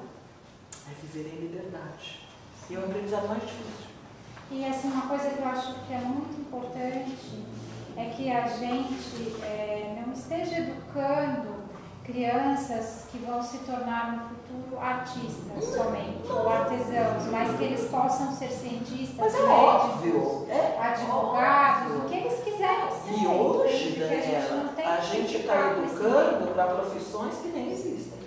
Speaker 2: é viver em liberdade. E é o aprendizado mais difícil.
Speaker 3: E assim, uma coisa que eu acho que é muito importante é que a gente é, não esteja educando crianças que vão se tornar no futuro artistas somente, ou artesãos, mas que eles possam ser cientistas,
Speaker 2: Mas é
Speaker 3: médicos,
Speaker 2: óbvio, é
Speaker 3: advogados,
Speaker 2: óbvio.
Speaker 3: o que eles quiserem ser.
Speaker 2: E hoje,
Speaker 3: gente não
Speaker 2: Daniela, a gente está educando para profissões que nem existem.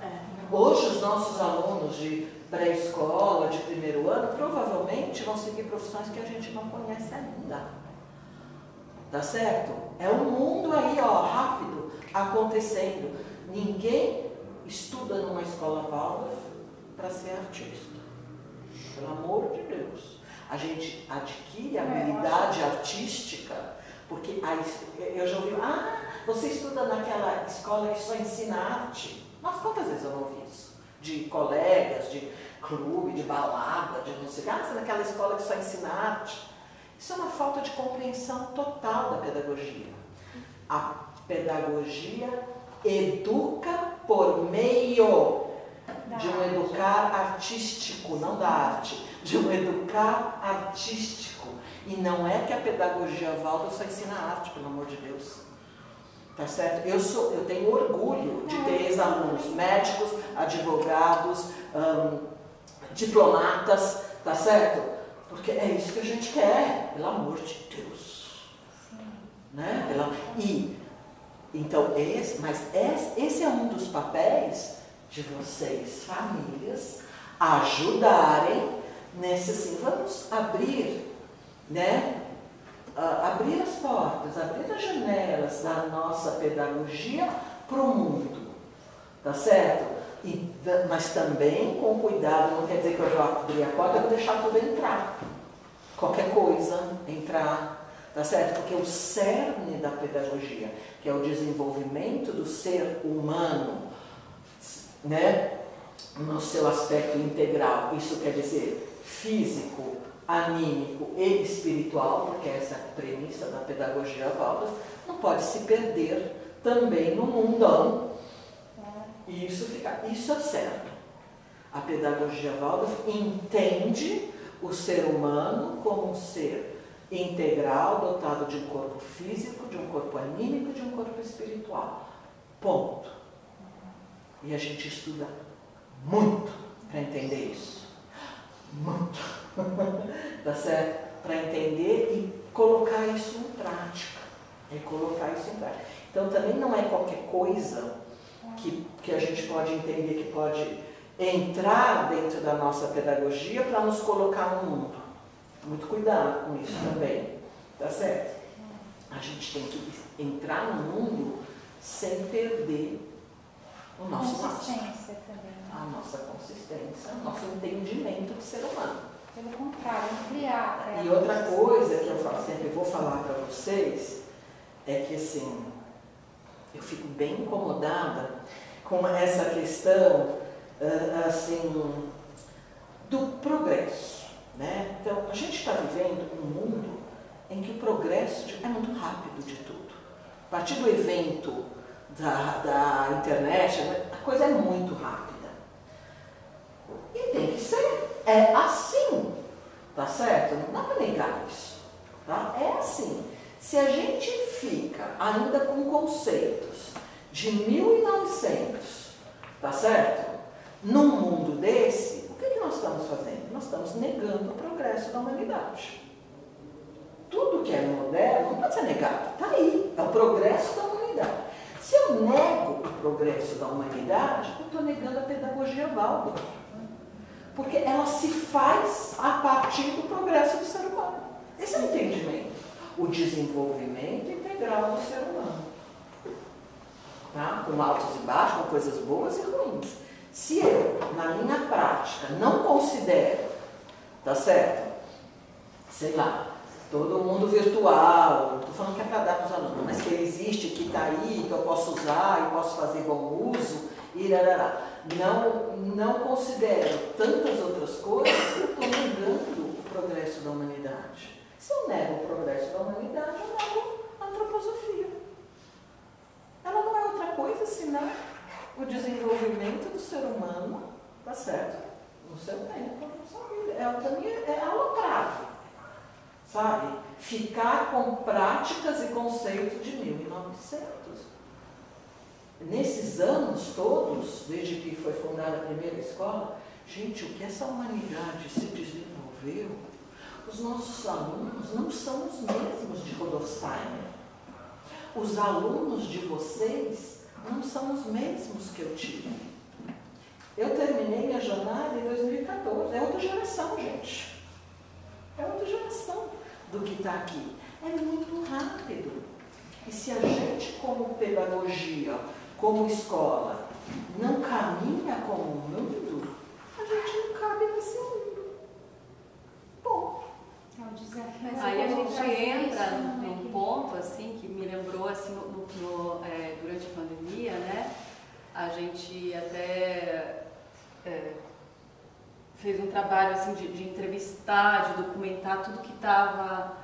Speaker 4: É.
Speaker 2: Hoje, os nossos alunos de pré-escola, de primeiro ano, provavelmente vão seguir profissões que a gente não conhece ainda. Tá certo? É um mundo aí, ó, rápido, acontecendo. Ninguém estuda numa escola Waldorf para ser artista. Pelo amor de Deus. A gente adquire
Speaker 3: É,
Speaker 2: habilidade artística, porque a eu já ouvi, ah, você estuda naquela escola que só ensina arte. Mas quantas vezes eu não ouvi isso? De colegas, de clube, de balada, de não sei o. Ah, você é naquela escola que só ensina arte. Isso é uma falta de compreensão total da pedagogia. A pedagogia educa por meio de um educar artístico, não da arte, de um educar artístico. E não é que a pedagogia Valdo só ensina arte, pelo amor de Deus. Tá certo? Eu, sou, eu tenho orgulho de ter ex-alunos médicos, advogados, hum, diplomatas, tá certo? Porque é isso que a gente quer, pelo amor de Deus. Né? Pela- E, então, esse, mas esse, esse é um dos papéis de vocês, famílias, ajudarem nesse assim, vamos abrir, né? Ah, abrir as portas, abrir as janelas da nossa pedagogia para o mundo, tá certo? E, mas também com cuidado, não quer dizer que eu vou abrir a porta, eu vou deixar tudo entrar. Qualquer coisa entrar, tá certo? Porque o cerne da pedagogia, que é o desenvolvimento do ser humano, né? No seu aspecto integral, isso quer dizer físico, anímico e espiritual, porque essa é a premissa da pedagogia Waldorf, não pode se perder também no mundão. E isso, fica, isso é certo. A pedagogia Waldorf entende o ser humano como um ser integral, dotado de um corpo físico, de um corpo anímico, de um corpo espiritual. Ponto. E a gente estuda muito para entender isso. Muito. [LAUGHS] tá certo? Para entender e colocar isso em prática. E colocar isso em prática. Então também não é qualquer coisa que, que a gente pode entender que pode entrar dentro da nossa pedagogia para nos colocar no mundo. Muito cuidado com isso também, tá certo? A gente tem que entrar no mundo sem perder o nosso
Speaker 3: Consistência também. né?
Speaker 2: a nossa consistência, o nosso entendimento de ser humano.
Speaker 3: Pelo contrário, ampliar. né?
Speaker 2: E outra coisa que eu falo, sempre vou falar para vocês é que assim, eu fico bem incomodada com essa questão ah, assim do progresso. Né? Então, a gente está vivendo um mundo em que o progresso é muito rápido de tudo. A partir do evento da, da internet, a coisa é muito rápida. E tem que ser. É assim. Tá certo? Não dá para negar isso. Tá? É assim. Se a gente fica ainda com conceitos de 1900, tá certo? Num mundo desse, o que, que nós estamos fazendo? Nós estamos negando o progresso da humanidade. Tudo que é moderno não pode ser negado, está aí, é o progresso da humanidade. Se eu nego o progresso da humanidade, eu estou negando a pedagogia Waldorf. Porque ela se faz a partir do progresso do ser humano. Esse é o entendimento. O desenvolvimento integral do ser humano. Tá? Com altos e baixos, com coisas boas e ruins. Se eu, na minha prática, não considero, tá certo? Sei lá, todo mundo virtual, estou falando que é para dar para os alunos, mas que ele existe, que está aí, que eu posso usar e posso fazer bom uso, e rarará. Não, não considero tantas outras coisas, eu estou negando o progresso da humanidade. Se eu nego o progresso da humanidade, eu nego a antroposofia. Ela não é outra coisa senão o desenvolvimento do ser humano, tá certo? No seu tempo, na sua vida. É o caminho, é sabe? Ficar com práticas e conceitos de 1900. Nesses anos todos, desde que foi fundada a primeira escola, gente, o que essa humanidade se desenvolveu, os nossos alunos não são os mesmos de Rudolf Steiner. Os alunos de vocês não são os mesmos que eu tive. Eu terminei minha jornada em 2014. É outra geração, gente. É outra geração do que está aqui. É muito rápido. E se a gente, como pedagogia, como escola, não caminha como o mundo, a gente não cabe nesse mundo. Bom.
Speaker 3: É um desafio.
Speaker 5: Mas aí a gente entra num ponto assim que me lembrou assim no, é, durante a pandemia, né? A gente até é, fez um trabalho assim de, de entrevistar, de documentar tudo que estava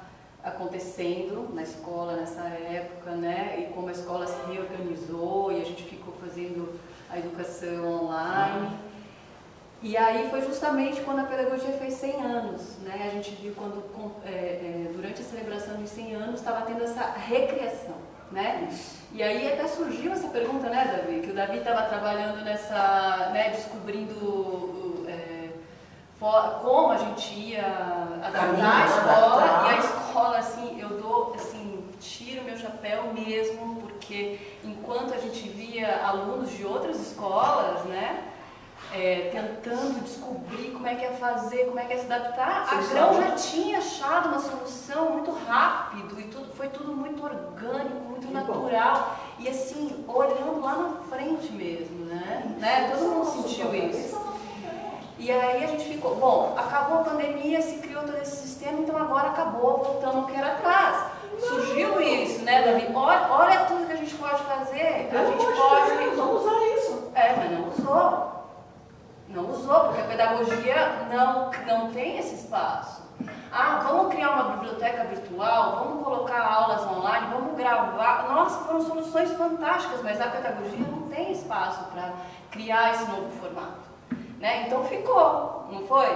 Speaker 5: acontecendo na escola nessa época, né? E como a escola se reorganizou e a gente ficou fazendo a educação online. E aí foi justamente quando a pedagogia fez 100 anos, né? A gente viu quando é, é, durante a celebração de 100 anos estava tendo essa recriação, né? E aí até surgiu essa pergunta, né, Davi? Que o Davi estava trabalhando nessa, né, descobrindo é, como a gente ia adaptar a escola e a escola, assim, eu dou, assim, tiro meu chapéu mesmo, porque enquanto a gente via alunos de outras escolas, né? É, tentando descobrir como é que ia fazer, como é que ia se adaptar, a Grão já tinha achado uma solução muito rápido e tudo, foi tudo muito orgânico, muito que natural bom. e assim, olhando lá na frente mesmo, né? né? Todo mundo sentiu isso. E aí a gente ficou, bom, acabou a pandemia, se criou todo esse sistema, então agora acabou, voltamos ao que era atrás. Surgiu isso, né, Davi? Olha, olha tudo que a gente pode fazer, a gente pode.
Speaker 2: Vamos usar isso.
Speaker 5: É, mas não usou não usou, porque a pedagogia não, não tem esse espaço. Ah, vamos criar uma biblioteca virtual, vamos colocar aulas online, vamos gravar. Nossa, foram soluções fantásticas, mas a pedagogia não tem espaço para criar esse novo formato. Né? Então ficou, não foi?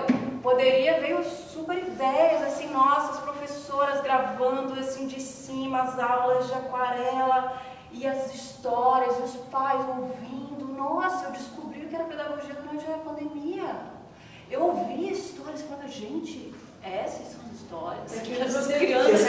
Speaker 5: Poderia veio super ideias, assim, nossas professoras gravando assim de cima as aulas de aquarela e as histórias, os pais ouvindo. Nossa, eu descobri o que era pedagogia durante a pandemia. Eu ouvi histórias e falava, gente, essas são as histórias.
Speaker 4: É que essas crianças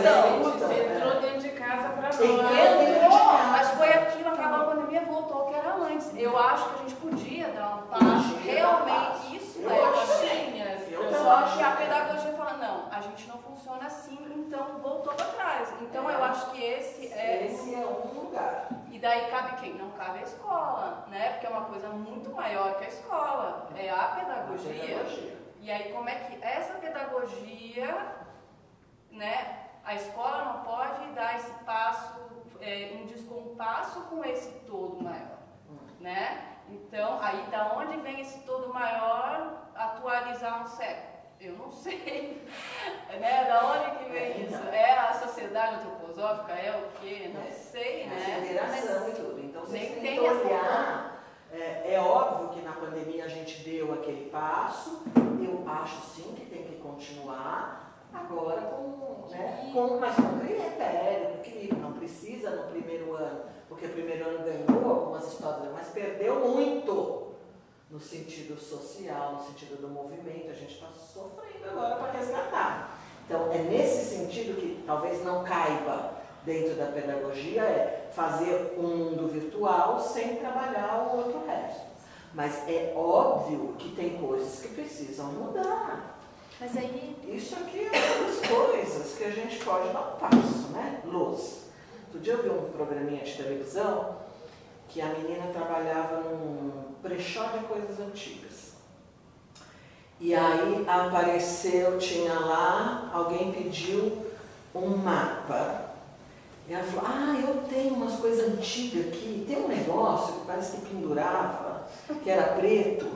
Speaker 5: então,
Speaker 4: entrou dentro de casa para nós.
Speaker 5: Entrou, mas foi aquilo, acabou a pandemia, voltou ao que era antes. Eu acho que a gente podia dar um passo, realmente, isso
Speaker 2: eu
Speaker 5: é Só que a pedagogia fala, não, a gente não funciona assim, então voltou para trás. Então eu acho que esse é.
Speaker 2: Esse é um lugar.
Speaker 5: E daí cabe quem? Não cabe a escola, né? Porque é uma coisa muito maior que a escola. É a pedagogia.
Speaker 2: A pedagogia.
Speaker 5: E aí como é que essa pedagogia, né? A escola não pode dar esse passo é, em descompasso com esse todo maior, né? Então, aí da onde vem esse todo maior atualizar um século? Eu não sei. [LAUGHS] né? Da onde que vem isso? É a sociedade antroposófica? É o quê? Não
Speaker 2: é.
Speaker 5: sei, né?
Speaker 2: A federação e tudo. Então, você
Speaker 5: nem
Speaker 2: tem que olhar. É, é óbvio que na pandemia a gente deu aquele passo. Eu acho sim que tem que continuar. Agora com, né, com, mas com critério. Não precisa no primeiro ano, porque o primeiro ano ganhou algumas histórias, mas perdeu muito. no sentido social, no sentido do movimento, a gente está sofrendo agora para resgatar. Então, é nesse sentido que talvez não caiba dentro da pedagogia, é fazer um mundo virtual sem trabalhar o outro resto. Mas é óbvio que tem coisas que precisam mudar.
Speaker 1: Mas aí.
Speaker 2: Isso aqui é uma das coisas que a gente pode dar um passo, né? Luz. Outro dia eu vi um programinha de televisão que a menina trabalhava num brechó de coisas antigas. E aí apareceu, tinha lá, alguém pediu um mapa. E ela falou, ah, eu tenho umas coisas antigas aqui, tem um negócio que parece que pendurava, que era preto,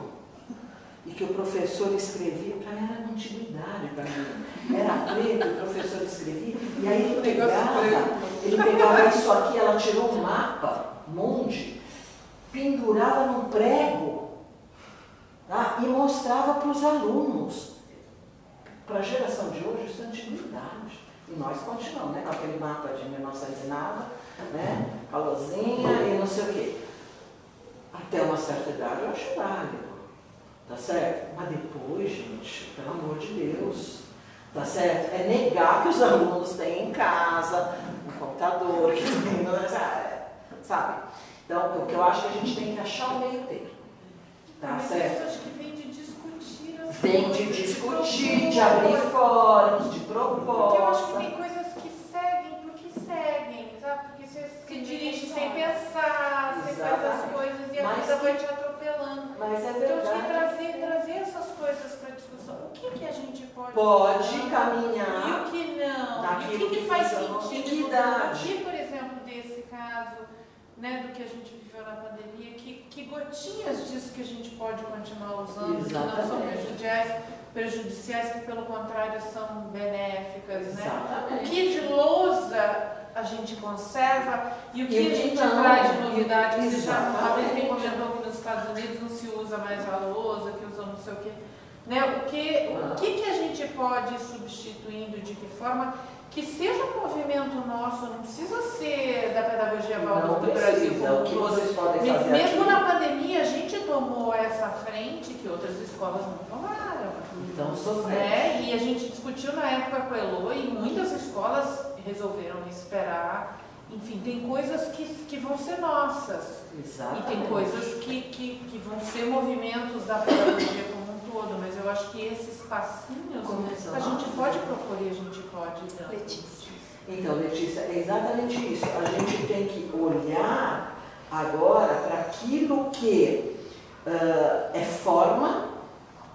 Speaker 2: e que o professor escrevia, para mim era uma antiguidade para mim. Era preto, o professor escrevia, e aí ele [LAUGHS] pegava, ele pegava isso aqui, ela tirou um mapa, monte, pendurava num prego tá? e mostrava para os alunos. Para a geração de hoje, isso é antiguidade. E nós continuamos, né? Com aquele mapa de 1900 e nada, né? A luzinha e não sei o quê. Até uma certa idade eu acho válido. Tá certo? Mas depois, gente, pelo amor de Deus, tá certo? É negar que os alunos têm em casa um computador, que tem, sabe? Então, o que eu acho que a gente tem que achar o meio termo. Tá
Speaker 4: Mas
Speaker 2: certo?
Speaker 4: isso acho que vem de discutir as
Speaker 2: Vem de discutir, de abrir fóruns, de
Speaker 4: Porque eu acho que
Speaker 2: proposta.
Speaker 4: tem coisas que seguem porque seguem, sabe? Porque você se dirige sem pensar, você faz as coisas e a
Speaker 2: Mas
Speaker 4: vida
Speaker 2: que-
Speaker 4: vai te atropelando.
Speaker 2: Mas é
Speaker 4: Então, acho que
Speaker 2: verdade.
Speaker 4: trazer, trazer essas coisas para discussão. O que, que a gente pode
Speaker 2: Pode
Speaker 4: fazer?
Speaker 2: caminhar
Speaker 4: E o que não? e o que,
Speaker 2: que
Speaker 4: que faz sentido?
Speaker 2: Em que idade?
Speaker 4: Aqui, por exemplo, desse caso, né, do que a gente viveu na pandemia, que, que gotinhas disso que a gente pode continuar usando, que não são prejudiciais, prejudiciais, que pelo contrário são benéficas, né? O
Speaker 2: Exatamente.
Speaker 4: que de lousa a gente conserva e o que
Speaker 2: E o
Speaker 4: a
Speaker 2: que
Speaker 4: gente
Speaker 2: não.
Speaker 4: traz de novidade. Você já uma vez me comentou que nos Estados Unidos não se usa mais a lousa, que usam não sei o quê. Né? O, que, o que, que a gente pode ir substituindo, de que forma, que seja um movimento nosso, não precisa ser da pedagogia
Speaker 2: Não
Speaker 4: Waldorf do Brasil
Speaker 2: precisa.
Speaker 4: como
Speaker 2: O que vocês podem fazer
Speaker 4: Mesmo
Speaker 2: aqui?
Speaker 4: na pandemia, a gente tomou essa frente que outras escolas não tomaram.
Speaker 2: Então.
Speaker 4: Né? E a gente discutiu na época com a Elo e muitas escolas resolveram esperar. Enfim, tem coisas que, que vão ser nossas. E
Speaker 2: Exatamente.
Speaker 4: tem coisas que, que, que vão ser movimentos da pedagogia todo. Mas eu acho que esses passinhos
Speaker 2: Começam
Speaker 4: a gente pode propor e a gente pode dar.
Speaker 1: Letícia.
Speaker 2: Então, Letícia, é exatamente isso. A gente tem que olhar agora para aquilo que ah, é forma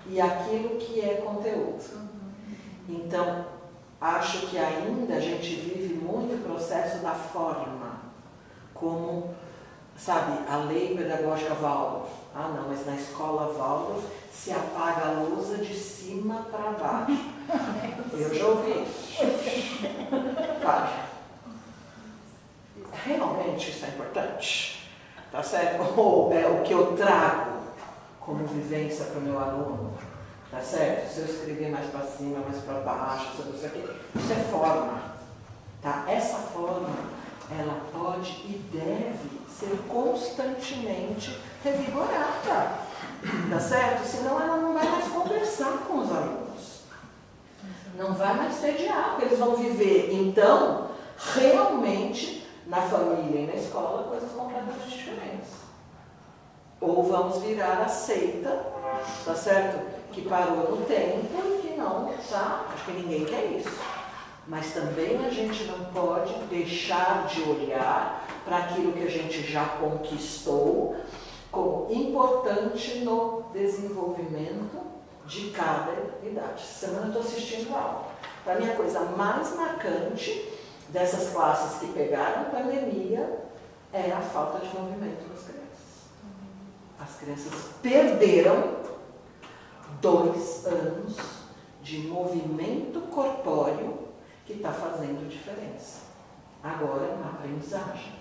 Speaker 2: e aquilo que é conteúdo. Então, acho que ainda a gente vive muito o processo da forma, como, sabe, a lei pedagógica Waldorf. Ah, não, mas na escola Waldorf se apaga a lousa de cima para baixo. [LAUGHS] Eu já ouvi isso. Sabe? Realmente isso é importante, tá certo? Ou é o que eu trago como vivência para o meu aluno, tá certo? Se eu escrever mais para cima, mais para baixo, se eu não sei o quê, isso é forma, tá? Essa forma, ela pode e deve ser constantemente revigorada, tá certo? Senão ela não vai mais conversar com os alunos, não vai mais ter diálogo, eles vão viver, então, realmente na família e na escola coisas completamente diferentes. Ou vamos virar a seita, tá certo? Que parou no tempo e que não, tá? Acho que ninguém quer isso. Mas também a gente não pode deixar de olhar para aquilo que a gente já conquistou como importante no desenvolvimento de cada idade. Semana eu estou assistindo aula. Para mim, a coisa mais marcante dessas classes que pegaram a pandemia é a falta de movimento das crianças. As crianças perderam dois anos de movimento corpóreo que está fazendo diferença. Agora na aprendizagem.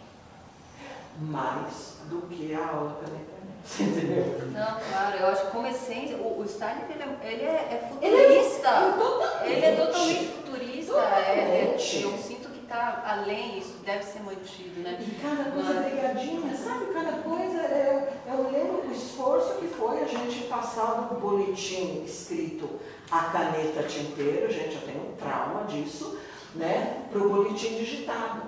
Speaker 2: Mais do que a aula pela internet. [LAUGHS] Entendeu?
Speaker 5: Não, claro, eu acho que como essência, o, o Stein ele é, ele é, é
Speaker 2: é
Speaker 5: futurista. Ele é totalmente futurista. É, é,
Speaker 2: Totalmente.
Speaker 5: eu sinto que está além, isso deve ser mantido, né?
Speaker 2: E cada coisa pegadinha, sabe? Cada coisa, é, eu lembro o esforço que foi a passar do boletim escrito a caneta tinteiro, gente, eu tenho um trauma disso, né, para o boletim digitado.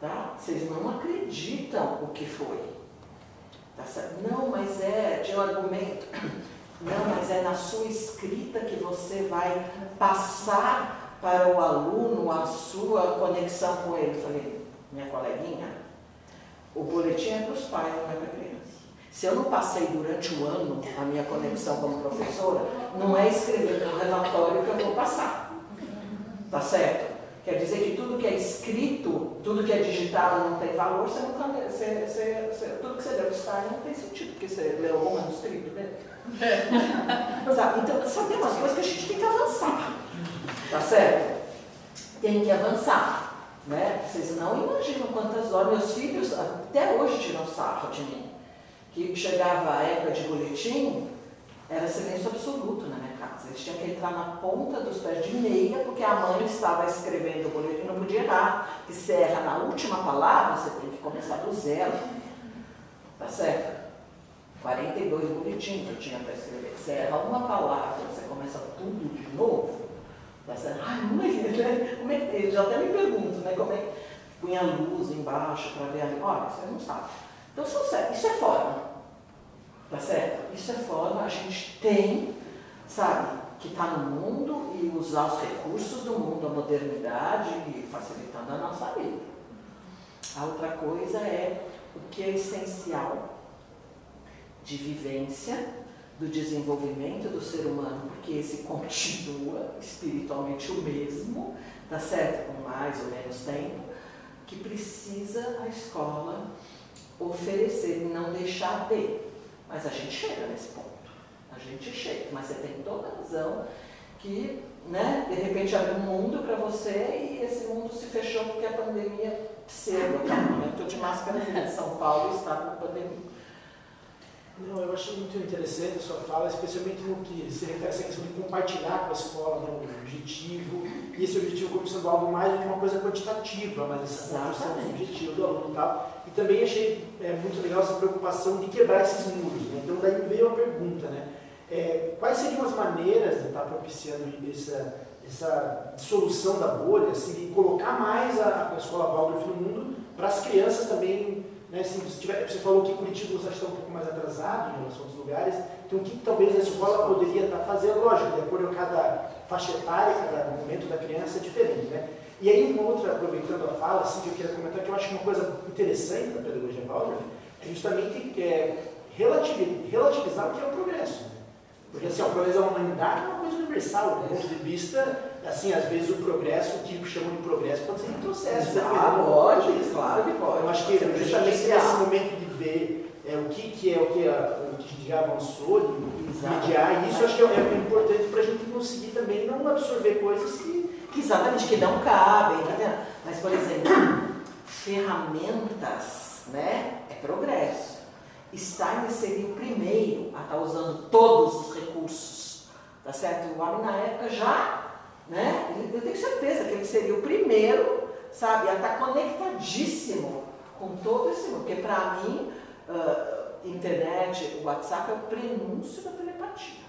Speaker 2: Tá? Vocês não acreditam o que foi. Tá certo? Não, mas é, tinha um argumento. [CLEARS THROAT] Não, mas é na sua escrita que você vai passar para o aluno a sua conexão com ele. Eu falei, minha coleguinha, o boletim é para os pais, não é para a. Se eu não passei durante o ano a minha conexão como professora, não é escrever no relatório que eu vou passar. Tá certo? Quer dizer que tudo que é escrito, tudo que é digitado não tem valor, você não, você, você, você, tudo que você deu de não tem sentido, porque você leu algum manuscrito dele. então, só tem umas coisas que a gente tem que avançar. Tá certo? Tem que avançar. Né? Vocês não imaginam quantas horas meus filhos até hoje tiram sarro de mim. Que chegava a época de boletim, era silêncio absoluto na minha casa. Eles tinham que entrar na ponta dos pés de meia, porque a mãe estava escrevendo o boletim, não podia errar. Que se erra na última palavra, você tem que começar do zero. Tá certo? 42 boletins eu tinha para escrever. Você erra uma palavra, você começa tudo de novo. Tá certo? Ai, mãe, [LAUGHS] né? como é que eles já até me perguntam, né? Como é que punha a luz embaixo para ver ali? Olha, você não sabe. Então, isso é forma. Tá certo? Isso é forma, a gente tem, sabe, que está no mundo e usar os recursos do mundo, a modernidade, e facilitando a nossa vida. A outra coisa é o que é essencial de vivência, do desenvolvimento do ser humano, porque esse continua espiritualmente o mesmo, tá certo? Com mais ou menos tempo, que precisa a escola oferecer, não deixar de. Mas a gente chega nesse ponto. A gente chega. Mas você tem toda a razão que, né, de repente abre um mundo para você e esse mundo se fechou porque a pandemia pseudo. Eu estou de máscara em São Paulo está com pandemia.
Speaker 6: Não, eu achei muito interessante a sua fala, especialmente no que se refere a essa questão de compartilhar com a escola né, um objetivo, e esse objetivo como sendo algo mais do que uma coisa quantitativa, mas essa construção do objetivo do aluno e tal. Também achei é, muito legal essa preocupação de quebrar esses muros. Né? Então daí veio a pergunta, né? É, quais seriam as maneiras de estar propiciando essa, essa dissolução da bolha, assim, de colocar mais a, a escola Waldorf no mundo para as crianças também né, assim, tiver, você falou que Curitiba você está um pouco mais atrasado em relação aos lugares, então o que talvez a escola poderia estar fazendo? Lógico, de acordo com cada faixa etária, cada momento da criança é diferente. Né? E aí, uma outra, aproveitando a fala, assim, que eu queria comentar, que eu acho que uma coisa interessante da pedagogia Waldorf é justamente é, relativizar o que é o progresso. Né? Porque assim, o progresso da humanidade é uma coisa universal, do ponto de vista, assim, às vezes o progresso, o que chamam de progresso, pode ser retrocesso.
Speaker 2: Ah, pode, claro que pode.
Speaker 6: Eu acho que justamente nesse momento de ver é, o que, que é o que, a, o que já avançou, de mediar, isso acho que é, é importante para a gente conseguir também não absorver coisas que.
Speaker 2: Exatamente, que não cabem, tá Mas, por exemplo, ferramentas, né? É progresso. Steiner seria o primeiro a estar tá usando todos os recursos, tá certo? O homem na época já, né? Eu tenho certeza que ele seria o primeiro, sabe, a estar tá conectadíssimo com todo esse mundo. Porque para mim, uh, internet, o WhatsApp é o prenúncio da telepatia.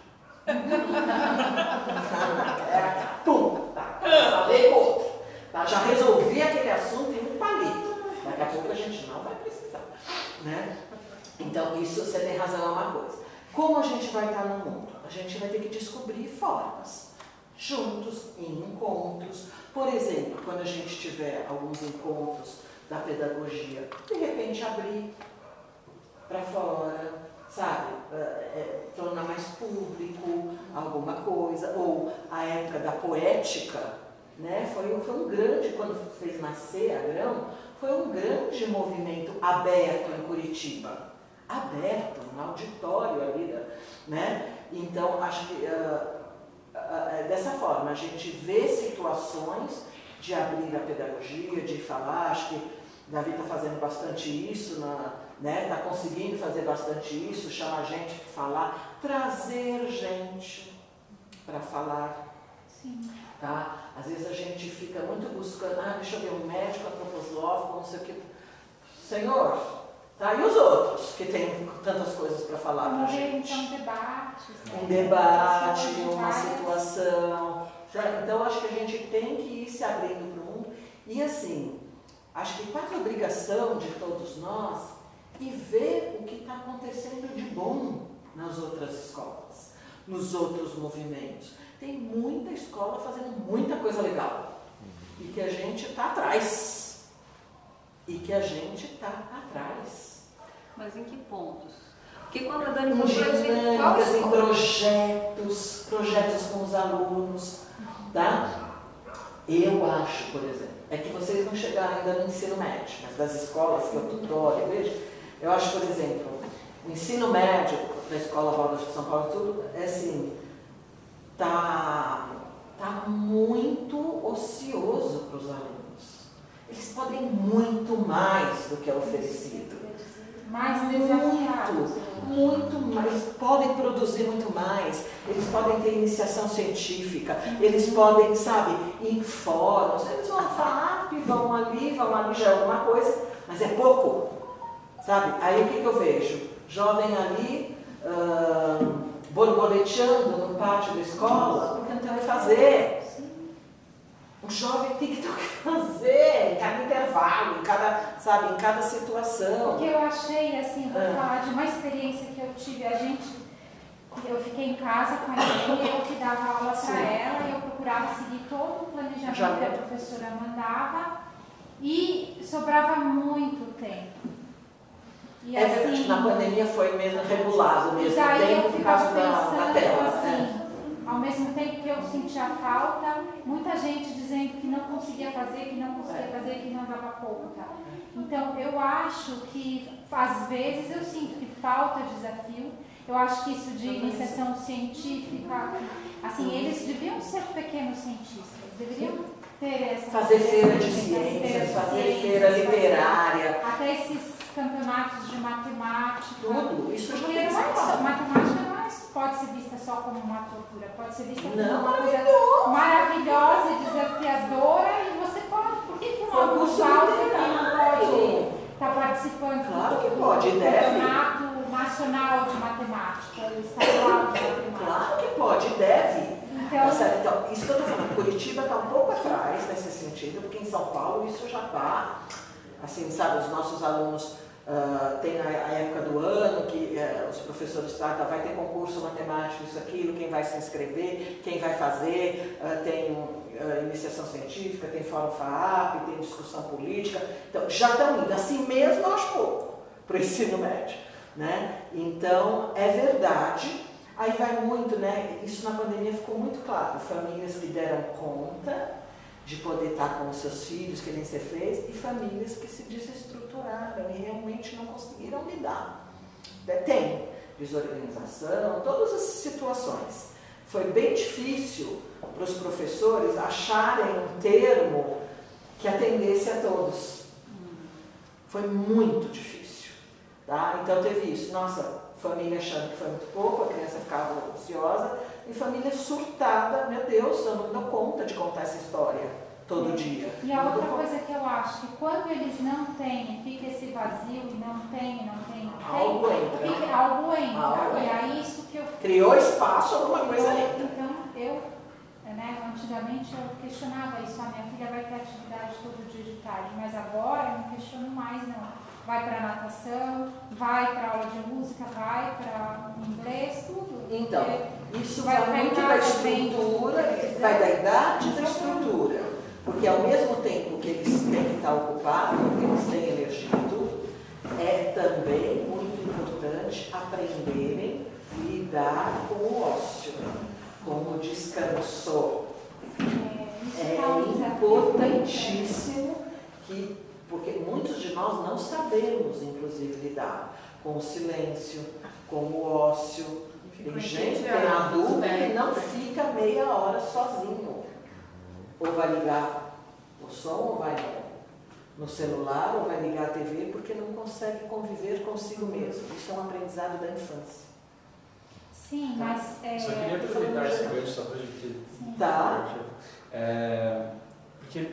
Speaker 2: É, pum, tá, falei outro. Tá, já resolvi aquele assunto em um palito. Daqui a pouco a gente não vai precisar. Né? Então, isso você tem razão, é uma coisa. Como a gente vai estar no mundo? A gente vai ter que descobrir formas, juntos, em encontros. Por exemplo, quando a gente tiver alguns encontros da pedagogia, de repente abrir para fora, sabe? É, é, tornar mais público alguma coisa. Ou a época da poética, né? Foi, foi um grande, quando fez nascer a Grão, foi um grande movimento aberto em Curitiba aberto, um auditório ali, né? Então, acho que uh, uh, dessa forma, a gente vê situações de abrir a pedagogia, de falar, acho que Davi está fazendo bastante isso, está né? Tá conseguindo fazer bastante isso, chamar gente para falar, trazer gente para falar.
Speaker 3: Sim.
Speaker 2: Tá? Às vezes a gente fica muito buscando, ah, deixa eu ver um médico antroposófico, não sei o que. Senhor, Tá? E os outros, que tem tantas coisas para falar para
Speaker 3: Promover,
Speaker 2: gente?
Speaker 3: então, debates. né?
Speaker 2: Um debate, uma situação. Então, acho que a gente tem que ir se abrindo para o mundo. E assim, acho que quase obrigação de todos nós e ver o que está acontecendo de bom nas outras escolas, nos outros movimentos. Tem muita escola fazendo muita coisa legal e que a gente está atrás. E que a gente está atrás.
Speaker 5: Mas em que pontos? Porque quando a Dani qual
Speaker 2: dinâmicas, em projetos, projetos com os alunos, tá? Eu acho, por exemplo, é que vocês não chegaram ainda no ensino médio, mas das escolas que eu tutoro, eu vejo, eu acho, por exemplo, o ensino médio da Escola Waldorf de São Paulo, tudo, é assim, tá, tá muito ocioso para os alunos. Eles podem muito mais do que é oferecido.
Speaker 3: Mais desafiados.
Speaker 2: muito mais, podem produzir muito mais, eles podem ter iniciação científica, eles podem, sabe, ir em fóruns, eles vão FAP, vão ali, vão ali, já é alguma coisa, mas é pouco, sabe? Aí o que, que eu vejo? Jovem ali, ahn, borboleteando no pátio da escola, porque não tem o que fazer. O jovem tem que ter o que fazer em cada intervalo, em cada, sabe, em cada situação.
Speaker 3: Porque eu achei, assim, vou
Speaker 2: Ah.
Speaker 3: falar de uma experiência que eu tive, a gente, eu fiquei em casa com a Aline, eu que dava aula para ela, e eu procurava seguir todo o planejamento
Speaker 2: Já
Speaker 3: que a professora mandava, e sobrava muito tempo. E
Speaker 2: É verdade, na pandemia foi mesmo regulado mesmo tempo por
Speaker 3: ficava
Speaker 2: causa da, da tela. né?
Speaker 3: assim, ao mesmo tempo que eu sentia falta, muita gente dizendo que não conseguia fazer, que não conseguia
Speaker 2: É.
Speaker 3: fazer, que não dava conta. Então eu acho que às vezes eu sinto que falta desafio. Eu acho que isso de iniciação científica, assim, eles deviam ser pequenos cientistas, deveriam ter essa
Speaker 2: Fazer feira de
Speaker 3: ciências,
Speaker 2: fazer feira
Speaker 3: fazer-
Speaker 2: literária,
Speaker 3: Até esses de matemática.
Speaker 2: tudo. Isso já
Speaker 3: é
Speaker 2: ser
Speaker 3: matemática não é- pode ser vista só como uma tortura, pode ser vista como
Speaker 2: Não,
Speaker 3: uma coisa maravilhosa e desafiadora e você pode. Por que, que um aluno não pode estar participando
Speaker 2: Claro
Speaker 3: do,
Speaker 2: que
Speaker 3: do
Speaker 2: pode, deve.
Speaker 3: campeonato nacional de matemática, estadual de matemática?
Speaker 2: Claro que pode, deve.
Speaker 3: Então,
Speaker 2: Tá? Então, isso que eu estou falando, Curitiba está um pouco atrás nesse sentido, porque em São Paulo isso já está, assim, sabe, os nossos alunos ah, têm a, a época do ano que eh, os professores tratam, vai ter concurso matemático, isso, aquilo, quem vai se inscrever, quem vai fazer, ah, tem ah, iniciação científica, tem fórum FAAP, tem discussão política, então já estão indo, assim mesmo acho pouco [LAUGHS] para o ensino médio, né? Então, é verdade Aí vai muito, né? Isso na pandemia ficou muito claro. Famílias que deram conta de poder estar com os seus filhos, que nem você fez, e famílias que se e realmente não conseguiram lidar. Tem desorganização, todas as situações. Foi bem difícil para os professores acharem um termo que atendesse a todos. Foi muito difícil. Tá? Então teve isso. Nossa, família achando que foi muito pouco, a criança ficava ansiosa, e família surtada, meu Deus, eu não dou conta de contar essa história todo dia.
Speaker 3: E a outra coisa que eu acho que quando eles não têm, fica esse vazio e não tem, não tem, não tem,
Speaker 2: Algo entra.
Speaker 3: fica- algo entra.
Speaker 2: Algo
Speaker 3: e
Speaker 2: entra.
Speaker 3: aí isso que eu
Speaker 2: Criou espaço, alguma coisa entra.
Speaker 3: Então, eu, né, antigamente eu questionava isso, a minha filha vai ter atividade todo dia de tarde, mas agora eu não questiono mais, não. Vai para natação, vai para aula de música, vai para inglês, tudo.
Speaker 2: Então, Isso
Speaker 3: Vai
Speaker 2: vai muito da estrutura, vai da idade e da estrutura. Porque ao mesmo tempo que eles têm que estar ocupados, que eles têm energia e tudo, é também muito importante aprenderem a lidar com o ócio, com o descanso.
Speaker 3: é,
Speaker 2: É
Speaker 3: desafio
Speaker 2: importantíssimo que, porque muitos de nós não sabemos, inclusive, lidar com o silêncio, com o ócio. Tem gente, tem adulto que não fica meia hora sozinho. Ou vai ligar o som, ou vai no celular, ou vai ligar a TV, porque não consegue conviver consigo mesmo. Isso é um aprendizado da infância.
Speaker 3: Sim, mas é,
Speaker 7: Só queria aproveitar esse gancho só pra gente.
Speaker 3: sim.
Speaker 2: Tá?
Speaker 7: É, porque,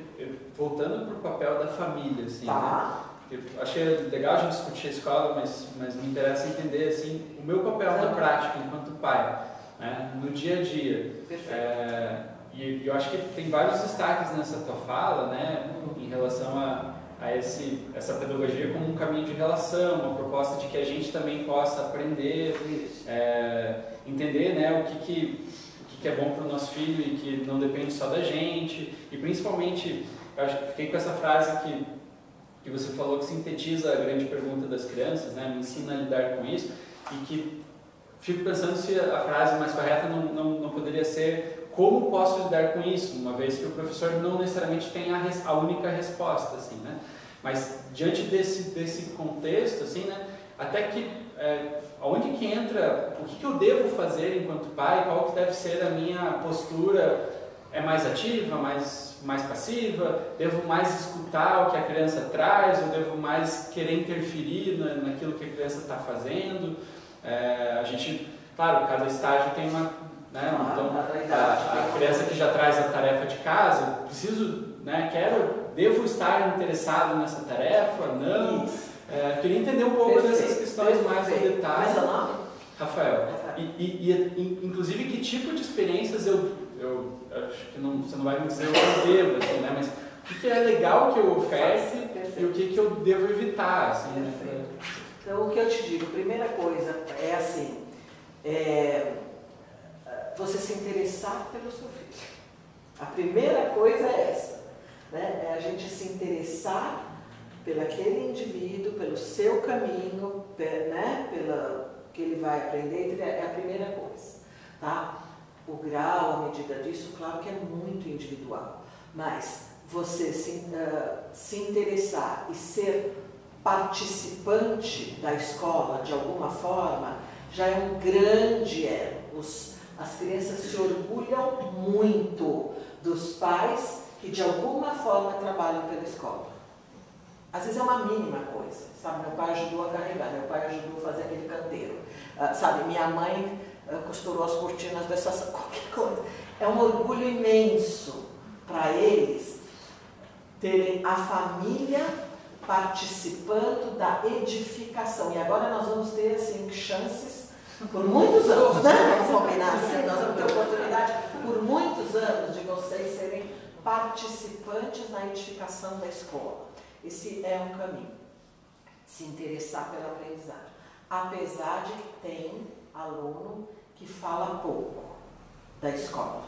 Speaker 7: voltando pro papel da família, assim, né?
Speaker 2: Tá?
Speaker 7: eu achei legal a gente discutir a escola, mas, mas me interessa entender assim, o meu papel na prática enquanto pai, né, no dia a dia. É, e eu acho que tem vários destaques nessa tua fala, né, em relação a, a esse, essa pedagogia como um caminho de relação, uma proposta de que a gente também possa aprender, é, entender né, o que, que, o que, que é bom para o nosso filho e que não depende só da gente, e principalmente, eu acho que fiquei com essa frase que que você falou que sintetiza a grande pergunta das crianças, né? Me ensina a lidar com isso e que fico pensando se a frase mais correta não, não, não poderia ser como posso lidar com isso, uma vez que o professor não necessariamente tem a, res, a única resposta, assim, né? Mas diante desse, desse contexto, assim, né? Até que é, aonde que entra, o que, que eu devo fazer enquanto pai, qual que deve ser a minha postura, é mais ativa, mais mais passiva? Devo mais escutar o que a criança traz? Ou devo mais querer interferir na, naquilo que a criança está fazendo? É, a gente, claro, cada estágio tem uma. Né, então, a, a, criança que já traz a tarefa de casa, preciso, né, quero, devo estar interessado nessa tarefa? Não. É, queria entender um pouco perfeito, dessas questões perfeito. mais no detalhe.
Speaker 2: Mas é nome?
Speaker 7: Rafael. E, e, e, inclusive, que tipo de experiências eu eu acho que não, você não vai me dizer o que eu devo, assim, né? Mas o que é legal que eu oferte e o que, que eu devo evitar, assim, né?
Speaker 2: Então, o que eu te digo, primeira coisa é assim, é, você se interessar pelo seu filho. A primeira coisa é essa, né? É a gente se interessar pelaquele indivíduo, pelo seu caminho, né? Pela que ele vai aprender, é a primeira coisa, tá? o grau, a medida disso, claro que é muito individual, mas você se, uh, se interessar e ser participante da escola de alguma forma já é um grande elo. Os, as crianças se orgulham muito dos pais que de alguma forma trabalham pela escola. Às vezes é uma mínima coisa, sabe? Meu pai ajudou a carregar, meu pai ajudou a fazer aquele canteiro, uh, sabe? Minha mãe costurou as cortinas dessa [LAUGHS] qualquer coisa. É um orgulho imenso para eles terem a família participando da edificação. E agora nós vamos ter assim, chances por muitos anos, né? Vamos combinar assim, nós vamos ter oportunidade por muitos anos de vocês serem participantes na edificação da escola. Esse é um caminho. Se interessar pela aprendizagem. Apesar de que tem aluno que fala pouco da escola.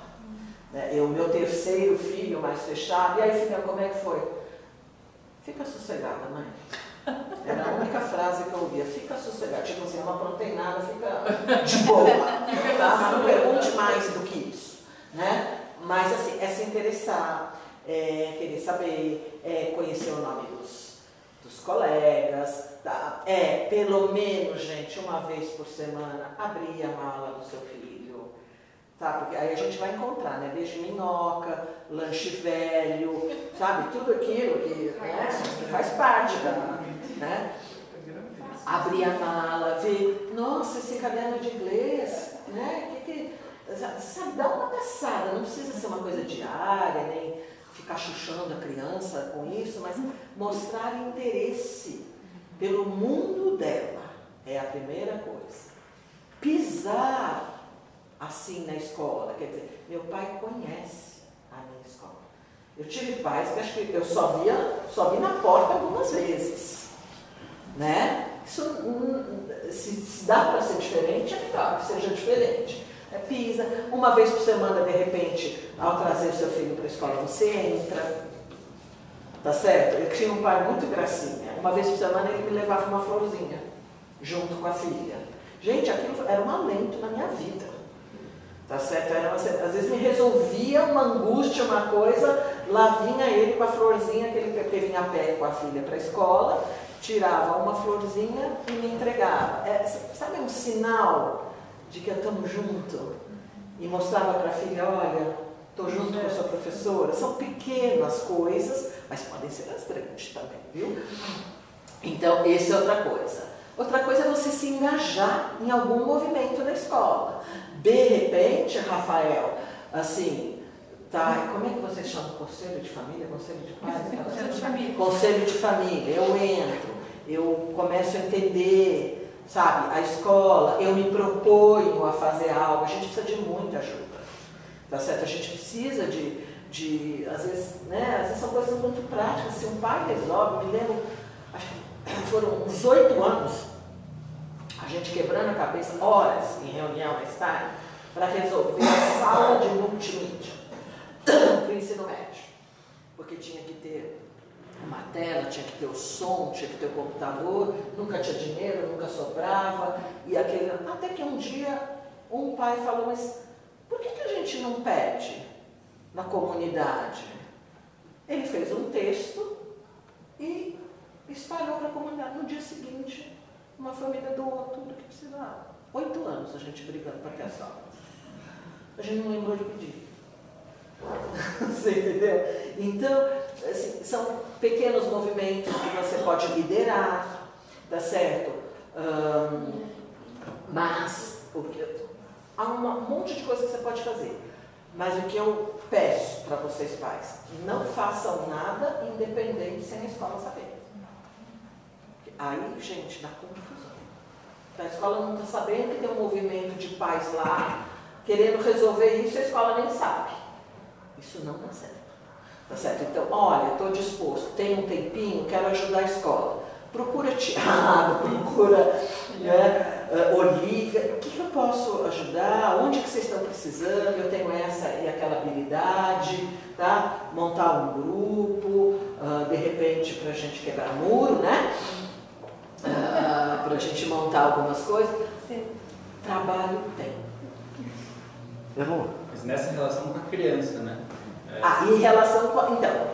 Speaker 2: Né? Eu, meu terceiro filho mais fechado, e aí filha, como é que foi? Fica sossegada, mãe. Era a única frase que eu ouvia, fica sossegada, tipo assim, não aprontei nada, fica de [LAUGHS] boa. Tá? Não pergunte mais do que isso. Né? Mas assim, é se interessar, é querer saber, é conhecer o nome dos, dos colegas, Tá? É, pelo menos, gente, uma vez por semana, abrir a mala do seu filho. Tá? Porque aí a gente vai encontrar, né? Beijo minhoca, lanche velho, sabe? Tudo aquilo que, né? que faz parte da. Né? Abrir a mala, ver, nossa, esse caderno de inglês, né? Que que, sabe, dá uma passada, não precisa ser uma coisa diária, nem ficar chuchando a criança com isso, mas mostrar interesse pelo mundo dela, é a primeira coisa. Pisar assim na escola, quer dizer, meu pai conhece a minha escola. Eu tive pais que acho que eu só via, só vi na porta algumas vezes. Né? Isso, se, se dá para ser diferente, é melhor que seja diferente. É, pisa, uma vez por semana, de repente, ao trazer seu filho para a escola, você entra, Tá certo? Eu tinha um pai muito gracinha. Uma vez por semana ele me levava uma florzinha, junto com a filha. Gente, aquilo era um alento na minha vida. Tá certo? Era uma, às vezes me resolvia uma angústia, uma coisa, lá vinha ele com a florzinha, que ele, que vinha a pé com a filha para a escola, tirava uma florzinha e me entregava. É, sabe um sinal de que estamos juntos? E mostrava para a filha, olha, estou junto com a sua professora. São pequenas coisas, mas podem ser as grandes também, viu? Então, essa é outra coisa. Outra coisa é você se engajar em algum movimento na escola. De repente, Rafael, assim, Tá, e como é que vocês chamam? Conselho de família? Conselho de pais?
Speaker 4: Conselho de família.
Speaker 2: Conselho de família. Eu entro, eu começo a entender, sabe, a escola, eu me proponho a fazer algo. A gente precisa de muita ajuda, tá certo? A gente precisa de, de às vezes, né, às vezes são coisas muito práticas. Se um pai resolve, me lembro, acho que foram uns oito anos, a gente quebrando a cabeça, horas em reunião mais tarde, para resolver a sala de multimídia para o ensino médio. Porque tinha que ter uma tela, tinha que ter o som, tinha que ter o computador, nunca tinha dinheiro, nunca sobrava. E aquele... Até que um dia um pai falou, mas por que, que a gente não pede na comunidade? Ele fez um texto e espalhou para a comunidade. No dia seguinte, uma família doou tudo que precisava. Oito anos a gente brigando para ter a sala. A gente não lembrou de pedir. [LAUGHS] Você entendeu? Então, assim, são pequenos movimentos que você pode liderar, tá certo? Um, mas há um monte de coisa que você pode fazer. Mas o que eu peço para vocês pais, não façam nada independente sem a escola saber. Aí, gente, dá confusão. A escola não está sabendo que tem um movimento de pais lá querendo resolver isso, a escola nem sabe. Isso não dá certo. Tá certo? Então, olha, estou disposto, tenho um tempinho, quero ajudar a escola. Procura Tiago, [LAUGHS] procura né, uh, Olivia, o que, que, eu posso ajudar? Onde que vocês estão precisando? Eu tenho essa e aquela habilidade, tá? Montar um grupo, uh, de repente para a gente quebrar muro, né? Uh, para a gente montar algumas coisas. Trabalho tem.
Speaker 7: Mas nessa relação com a criança, né?
Speaker 2: Ah, em relação com. Então,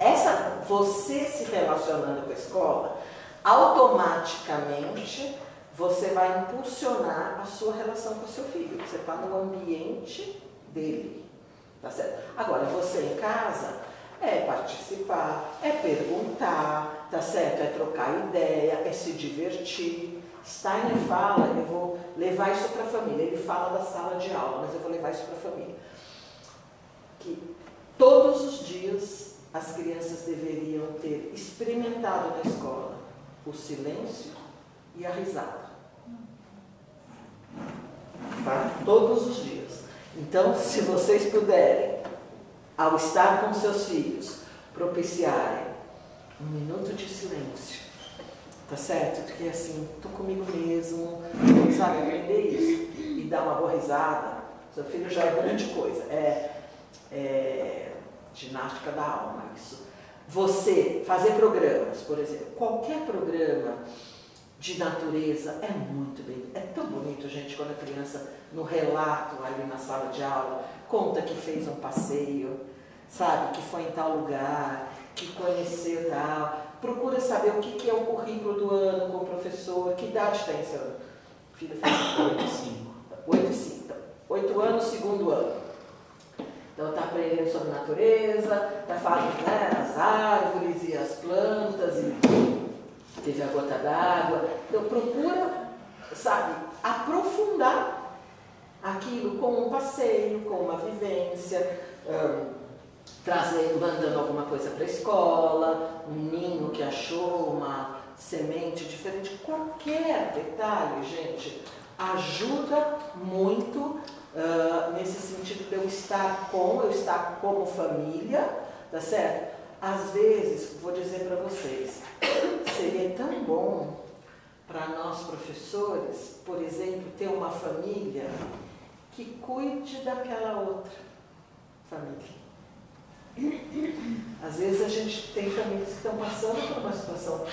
Speaker 2: essa, você se relacionando com a escola, automaticamente você vai impulsionar a sua relação com o seu filho. Você está no ambiente dele. Tá certo? Agora, você em casa é participar, é perguntar, tá certo? É trocar ideia, é se divertir. Steiner fala, eu vou levar isso para a família. Ele fala da sala de aula, mas eu vou levar isso para a família. Que todos os dias as crianças deveriam ter experimentado na escola o silêncio e a risada. Tá? Todos os dias. Então, se vocês puderem, ao estar com seus filhos, propiciarem um minuto de silêncio Tá certo? Porque assim, tô comigo mesmo, sabe? Aprender isso e dar uma boa risada. Seu filho já é grande coisa. É, é ginástica da alma, isso. Você fazer programas, por exemplo, qualquer programa de natureza é muito bem. É tão bonito, gente, quando a criança, no relato ali na sala de aula, conta que fez um passeio, sabe? Que foi em tal lugar, que conheceu tal procura saber o que, é o currículo do ano com o professor, que idade tem seu filho? 8 e 5. 8 e 5. 8 anos, segundo ano. Então está aprendendo sobre natureza, está falando né, as árvores e as plantas, e teve a gota d'água. Então procura, sabe, aprofundar aquilo com um passeio, com uma vivência. Um, trazendo, mandando alguma coisa para a escola, um ninho que achou, uma semente diferente, qualquer detalhe, gente, ajuda muito uh, nesse sentido de eu estar com, eu estar como família, tá certo? Às vezes, vou dizer para vocês, seria tão bom para nós professores, por exemplo, ter uma família que cuide daquela outra família. Às vezes a gente tem famílias que estão passando por uma situação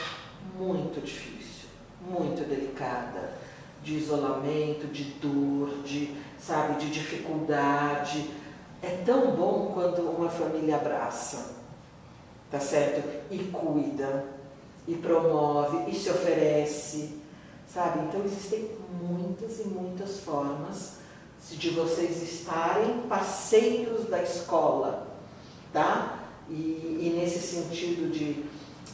Speaker 2: muito difícil, muito delicada, de isolamento, de dor, de, sabe, de dificuldade. É tão bom quando uma família abraça, tá certo? E cuida, e promove, e se oferece, sabe? Então existem muitas e muitas formas de vocês estarem parceiros da escola tá? E, e nesse sentido de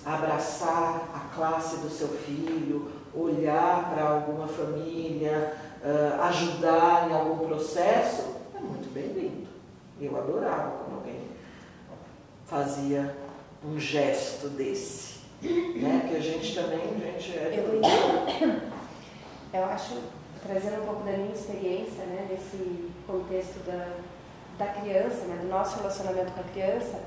Speaker 2: abraçar a classe do seu filho, olhar para alguma família, uh, ajudar em algum processo, é muito bem-vindo. Eu adorava quando alguém fazia um gesto desse. Né? Porque a gente também, a gente é.
Speaker 8: Eu, [COUGHS] eu acho, trazendo um pouco da minha experiência, né, nesse contexto da, da criança, né, do nosso relacionamento com a criança,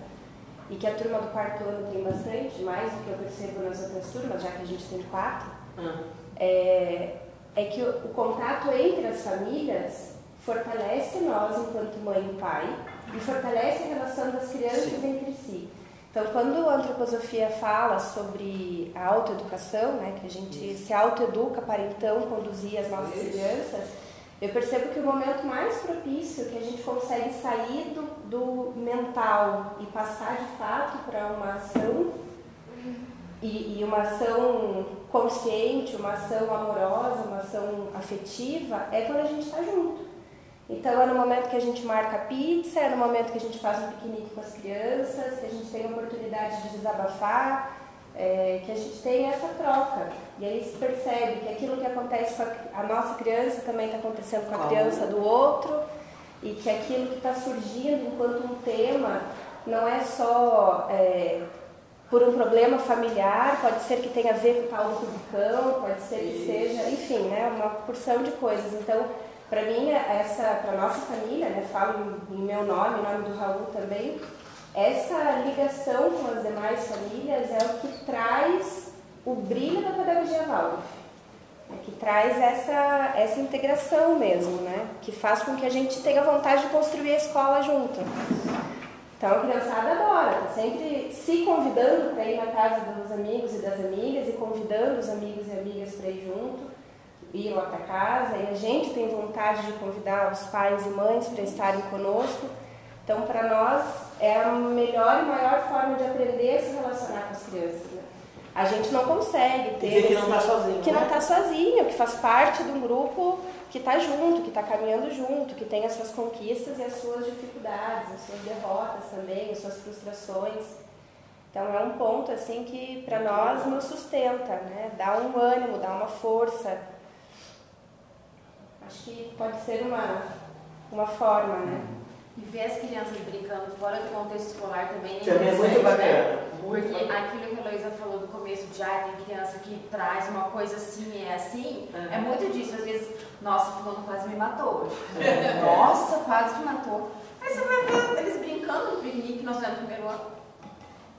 Speaker 8: e que a turma do quarto ano tem bastante, mais do que eu percebo nas outras turmas, já que a gente tem quatro,
Speaker 2: Ah,
Speaker 8: é, é que o, o contato entre as famílias fortalece nós enquanto mãe e pai e fortalece a relação das crianças
Speaker 2: Sim.
Speaker 8: entre si. Então, quando a antroposofia fala sobre a autoeducação, né, que a gente se autoeduca para então conduzir as nossas
Speaker 2: Isso.
Speaker 8: crianças, eu percebo que o momento mais propício que a gente consegue sair do, do mental e passar de fato para uma ação e, e uma ação consciente, uma ação amorosa, uma ação afetiva, é quando a gente está junto. Então é no momento que a gente marca a pizza, é no momento que a gente faz um piquenique com as crianças, que a gente tem a oportunidade de desabafar, é, que a gente tem essa troca. E aí se percebe que aquilo que acontece com a, a nossa criança também está acontecendo com a criança do outro, e que aquilo que está surgindo enquanto um tema não é só é, por um problema familiar, pode ser que tenha a ver com o tal do Rubicão, pode ser que seja, enfim, né, uma porção de coisas. Então, para mim, essa, para nossa família, né, falo em meu nome, em nome do Raul também, essa ligação com as demais famílias é o que traz o brilho da pedagogia Waldorf. É que traz essa, essa integração mesmo, né? Que faz com que a gente tenha vontade de construir a escola junto. Então a criançada adora, tá sempre se convidando para ir na casa dos amigos e das amigas e convidando os amigos e amigas para ir junto, ir lá para casa. E a gente tem vontade de convidar os pais e mães para estarem conosco. Então para nós é a melhor e maior forma de aprender a se relacionar com as crianças. Né? A gente não consegue ter.
Speaker 2: Dizer que não está sozinho.
Speaker 8: que
Speaker 2: né?
Speaker 8: não está sozinho, que faz parte de um grupo que está junto, que está caminhando junto, que tem as suas conquistas e as suas dificuldades, as suas derrotas também, as suas frustrações. Então é um ponto assim que para nós nos sustenta, né? Dá um ânimo, dá uma força. Acho que pode ser uma, uma forma, né?
Speaker 5: E ver as crianças brincando fora do contexto escolar também é
Speaker 2: Também é muito
Speaker 5: interessante, né?
Speaker 2: bacana. Muito
Speaker 5: Porque
Speaker 2: bacana.
Speaker 5: aquilo que a Heloísa falou do começo de ah, tem criança que traz uma coisa assim e é assim,
Speaker 2: É.
Speaker 5: é. muito disso. Às vezes, nossa, fulano quase me matou hoje. [LAUGHS] Nossa, quase me matou. Aí você vai ver eles brincando no piquenique, nós no primeiro ano.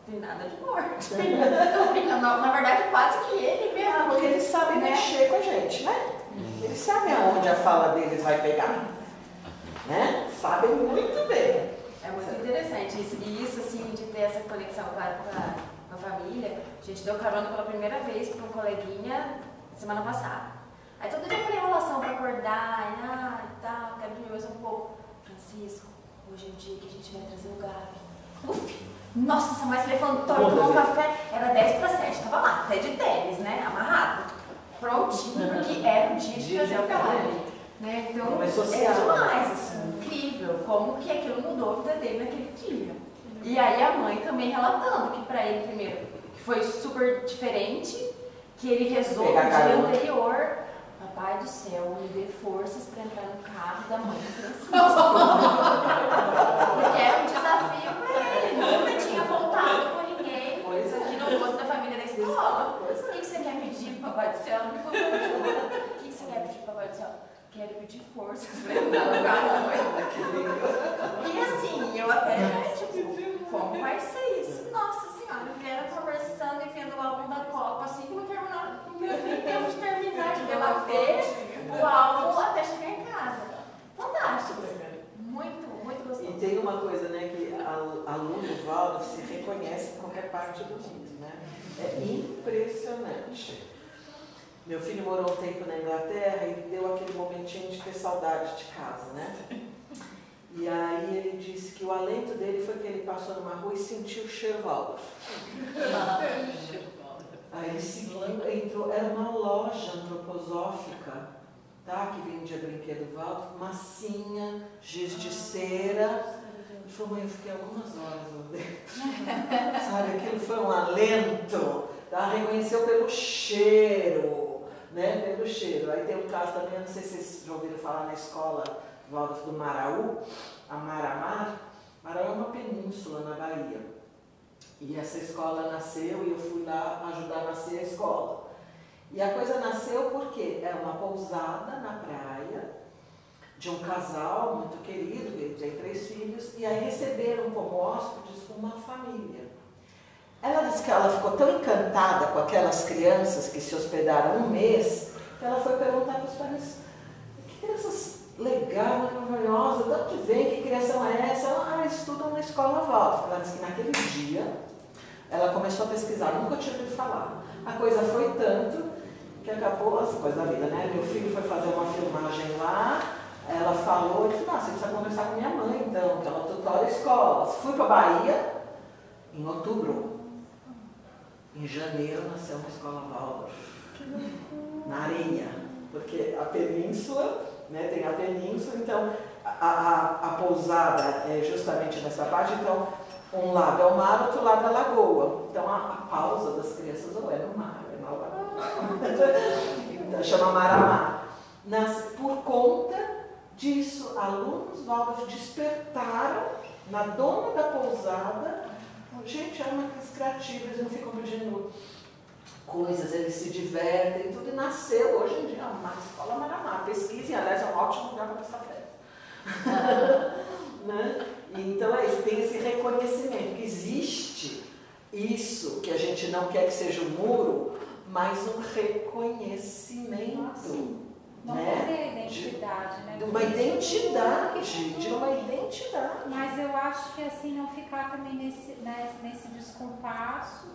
Speaker 5: Não tem nada de morte. [LAUGHS] Na, na verdade, quase que ele mesmo.
Speaker 2: Ah, porque eles sabem
Speaker 5: né?
Speaker 2: mexer com a gente, né? Eles sabem aonde a fala deles vai pegar. Né? Sabem muito bem.
Speaker 5: É muito interessante isso. E isso, assim, de ter essa conexão com a, com a- com a família. A gente deu carona pela primeira vez para um coleguinha semana passada. Aí todo dia aquela enrolação para acordar, e, ah, tal, quero dormir mais um pouco. Francisco, hoje é o dia que a gente vai trazer o Gabi. Uf, nossa, mas levantou, tomou um café, era 10 para 7, tava lá, até de tênis, né, amarrado. Prontinho, porque era o dia de trazer o Gabi. Né? Então,
Speaker 2: é
Speaker 5: é
Speaker 2: social.
Speaker 5: demais, assim, incrível, como que aquilo mudou a vida dele naquele dia. E aí a mãe também relatando que pra ele, primeiro, que foi super diferente, que ele rezou no dia anterior, papai do céu, me dê forças pra entrar no carro da mãe do Francisco. [LAUGHS] Porque era um desafio pra ele, nunca tinha voltado com ninguém,
Speaker 2: Pois é.
Speaker 5: que não fosse da família da escola. O que, que você quer pedir pro papai do céu? Me conta. O que, que você quer pedir pro papai do céu? Quero pedir forças pra mãe. E assim, eu até, né, tipo, como vai ser isso? Nossa senhora, vieram conversando e vendo o álbum da Copa, assim como terminaram, não temos de terminar de debater o álbum até chegar em casa. Fantástico. Muito, muito
Speaker 2: E
Speaker 5: gostoso.
Speaker 2: tem uma coisa, né, que a- aluno Waldorf se reconhece em qualquer parte do mundo, né? É impressionante. Meu filho morou um tempo na Inglaterra e deu aquele momentinho de ter saudade de casa, né? E aí ele disse que o alento dele foi que ele passou numa rua e sentiu o cheiro Waldorf. Aí seguiu, entrou, era uma loja antroposófica, tá? Que vendia brinquedo Waldorf, massinha, giz de cera. Ele falou, mãe, eu fiquei algumas horas lá dentro. [LAUGHS] Sabe, aquilo foi um alento. Tá? Reconheceu pelo cheiro, né? Pelo cheiro. Aí tem um caso também, não sei se vocês já ouviram falar na escola Waldorf do Maraú, a Maramar. Maraú é uma península na Bahia. E essa escola nasceu e eu fui lá ajudar a nascer a escola. E a coisa nasceu porque é uma pousada na praia de um casal muito querido, ele tem três filhos, e aí receberam como hóspedes uma família. Ela disse que ela ficou tão encantada com aquelas crianças que se hospedaram um mês, que ela foi perguntar para os pais, que crianças legal, maravilhosa, de onde vem, que criação é essa? Ela, ah, estudam na escola Waldorf. Ela disse que naquele dia ela começou a pesquisar, nunca tinha ouvido falar. A coisa foi tanto que acabou as coisas da vida, né? Meu filho foi fazer uma filmagem lá, ela falou, eu disse, ah, você precisa conversar com minha mãe então, que ela tutora escolas. Fui para Bahia em outubro. Em janeiro nasceu uma escola Waldorf. Na areia. Porque a península, né, tem a península, então a, a, a pousada é justamente nessa parte, então um lado é o mar, outro lado é a lagoa. Então a, a pausa das crianças ou é no mar, é na lagoa. então, [LAUGHS] chama Maramá. Nas, por conta disso, alunos Waldorf despertaram na dona da pousada. Gente, é uma criativa, eles não ficam pedindo coisas, eles se divertem, tudo. E nasceu hoje em dia uma escola Maramá. Pesquisem, aliás, é um ótimo lugar para passar férias. [LAUGHS] né? Então é isso, tem esse reconhecimento que existe isso que a gente não quer que seja um muro, mas um reconhecimento.
Speaker 3: Não
Speaker 2: né?
Speaker 3: perder a identidade, né?
Speaker 2: De uma identidade, de uma identidade.
Speaker 3: Mas eu acho que assim, não ficar também nesse, né, nesse descompasso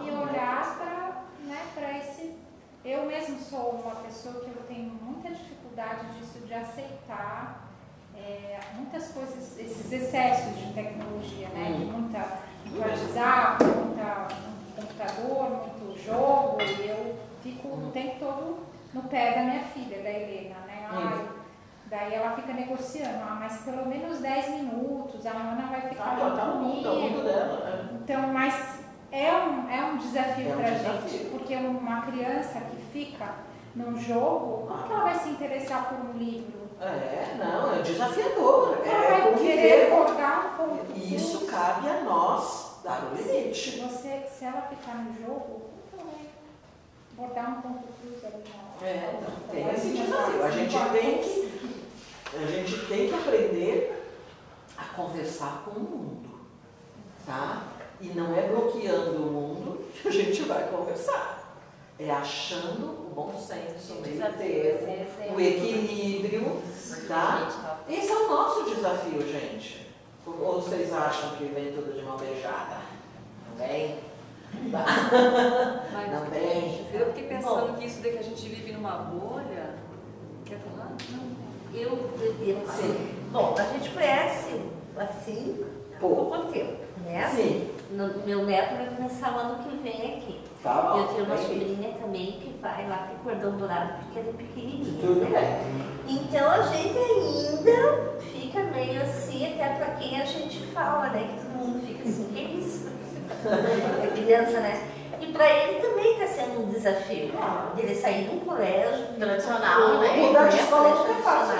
Speaker 3: e olhar para né, esse. Eu mesmo sou uma pessoa que eu tenho muita dificuldade disso, de aceitar é, muitas coisas, esses excessos de tecnologia, né? De muita, muito WhatsApp, muita, muito computador, muito jogo, e eu fico o tempo todo no pé da minha filha, da Helena, né? Ai, daí ela fica negociando, ah, mas pelo menos 10 minutos, a Ana vai ficar
Speaker 2: Ah, tá tá no
Speaker 3: comigo.
Speaker 2: mundo dela.
Speaker 3: Então, mas é um, é um desafio
Speaker 2: É um
Speaker 3: pra
Speaker 2: desafio.
Speaker 3: gente, porque uma criança que fica num jogo, como que ela vai se interessar por um livro?
Speaker 2: É, não, é desafiador.
Speaker 3: Ela
Speaker 2: É
Speaker 3: vai
Speaker 2: conviver
Speaker 3: querer
Speaker 2: com.
Speaker 3: jogar um pouco.
Speaker 2: E isso cabe a nós dar o
Speaker 3: Se
Speaker 2: limite.
Speaker 3: você, se ela ficar no jogo, como que ela vai bordar um ponto cruz ali na
Speaker 2: É, então, tem esse
Speaker 3: se
Speaker 2: desafio. A
Speaker 3: se
Speaker 2: gente tem que, a gente tem que aprender a conversar com o mundo, tá? E não é bloqueando o mundo que a gente vai conversar. É achando o bom senso, o meio termo,
Speaker 9: é
Speaker 2: o equilíbrio, tá? Esse é o nosso desafio, gente. Ou vocês acham que vem tudo de mão beijada? Não vem?
Speaker 5: Mas
Speaker 2: Não vem?
Speaker 5: eu fiquei pensando que isso daí que a gente vive numa bolha. Quer falar?
Speaker 10: Eu devia falar.
Speaker 2: Sim.
Speaker 10: Bom, a gente conhece assim há
Speaker 2: Pouco.
Speaker 10: pouco tempo, né?
Speaker 2: Sim.
Speaker 10: No- meu neto vai começar o ano que vem aqui.
Speaker 2: Tá bom.
Speaker 10: Eu tenho uma
Speaker 2: Bem,
Speaker 10: sobrinha também que vai lá ter cordão dourado porque ela é pequenininha.
Speaker 2: Tudo
Speaker 10: né?
Speaker 2: bem.
Speaker 10: Então a gente ainda fica meio assim, até pra quem a gente fala, né? Que todo mundo fica assim, que isso? É criança, né? E pra ele também está sendo um desafio. Ele sair de um colégio
Speaker 9: Tradicional, né?
Speaker 2: Mudar de escola
Speaker 10: colégio
Speaker 2: nunca fácil.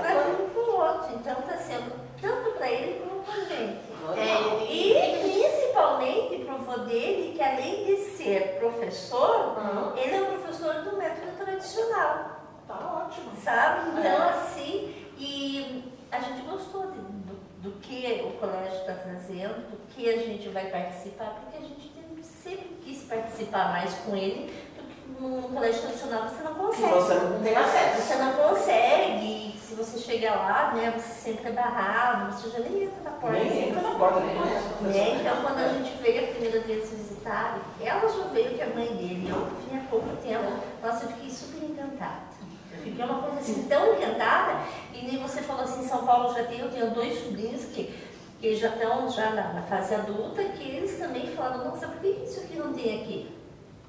Speaker 10: Pra um pro outro. Então está sendo tanto para ele como para gente.
Speaker 9: É,
Speaker 10: E principalmente para o vô dele, que além de ser professor, ele é um professor do método tradicional,
Speaker 2: Tá ótimo.
Speaker 10: sabe? Então,
Speaker 2: É.
Speaker 10: assim, e a gente gostou de- do, do que o colégio está trazendo, do que a gente vai participar, porque a gente sempre quis participar mais com ele, porque no colégio tradicional você não
Speaker 2: Que
Speaker 10: consegue.
Speaker 2: você não tem acesso.
Speaker 10: Você não consegue, se você chega lá, né, você sempre é barrado, você já nem entra na porta.
Speaker 2: Nem entra na porta, nem
Speaker 10: Né? Então, quando a gente veio a primeira vez visitar, ela já veio que a mãe dele, eu vim há pouco tempo, nossa, eu fiquei super encantada. Eu fiquei uma coisa assim tão encantada, e nem você falou assim, São Paulo já tem, eu tenho dois sobrinhos que, que já estão já na, na fase adulta, que eles também falaram, nossa, por que isso aqui não tem aqui?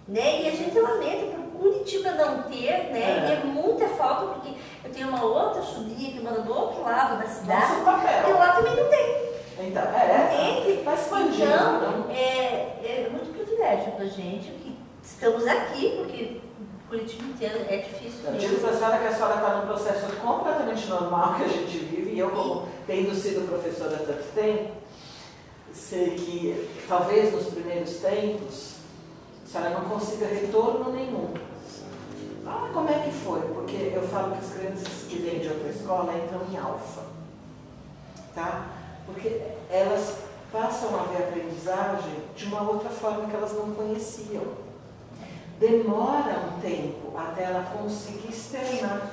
Speaker 10: Né? E a gente lamenta por Curitiba não ter, né? E é muita falta, porque eu tenho uma outra sobrinha que mora do outro lado da cidade,
Speaker 2: Nosso
Speaker 10: e lá também não tem.
Speaker 2: Então, é.
Speaker 10: Entende?
Speaker 2: Tá expandindo.
Speaker 10: Então,
Speaker 2: né?
Speaker 10: é, é muito privilégio pra gente que estamos aqui, porque Curitiba inteiro é difícil
Speaker 2: Eu digo para a senhora que a senhora está num processo completamente normal que a gente vive, e eu, como tendo sido professora há tanto tempo, sei que talvez nos primeiros tempos a senhora não consiga retorno nenhum. Ah, como é que foi? Porque eu falo que as crianças que vêm de outra escola entram em alfa, tá? Porque elas passam a ver a aprendizagem de uma outra forma que elas não conheciam demora um tempo até ela conseguir externar.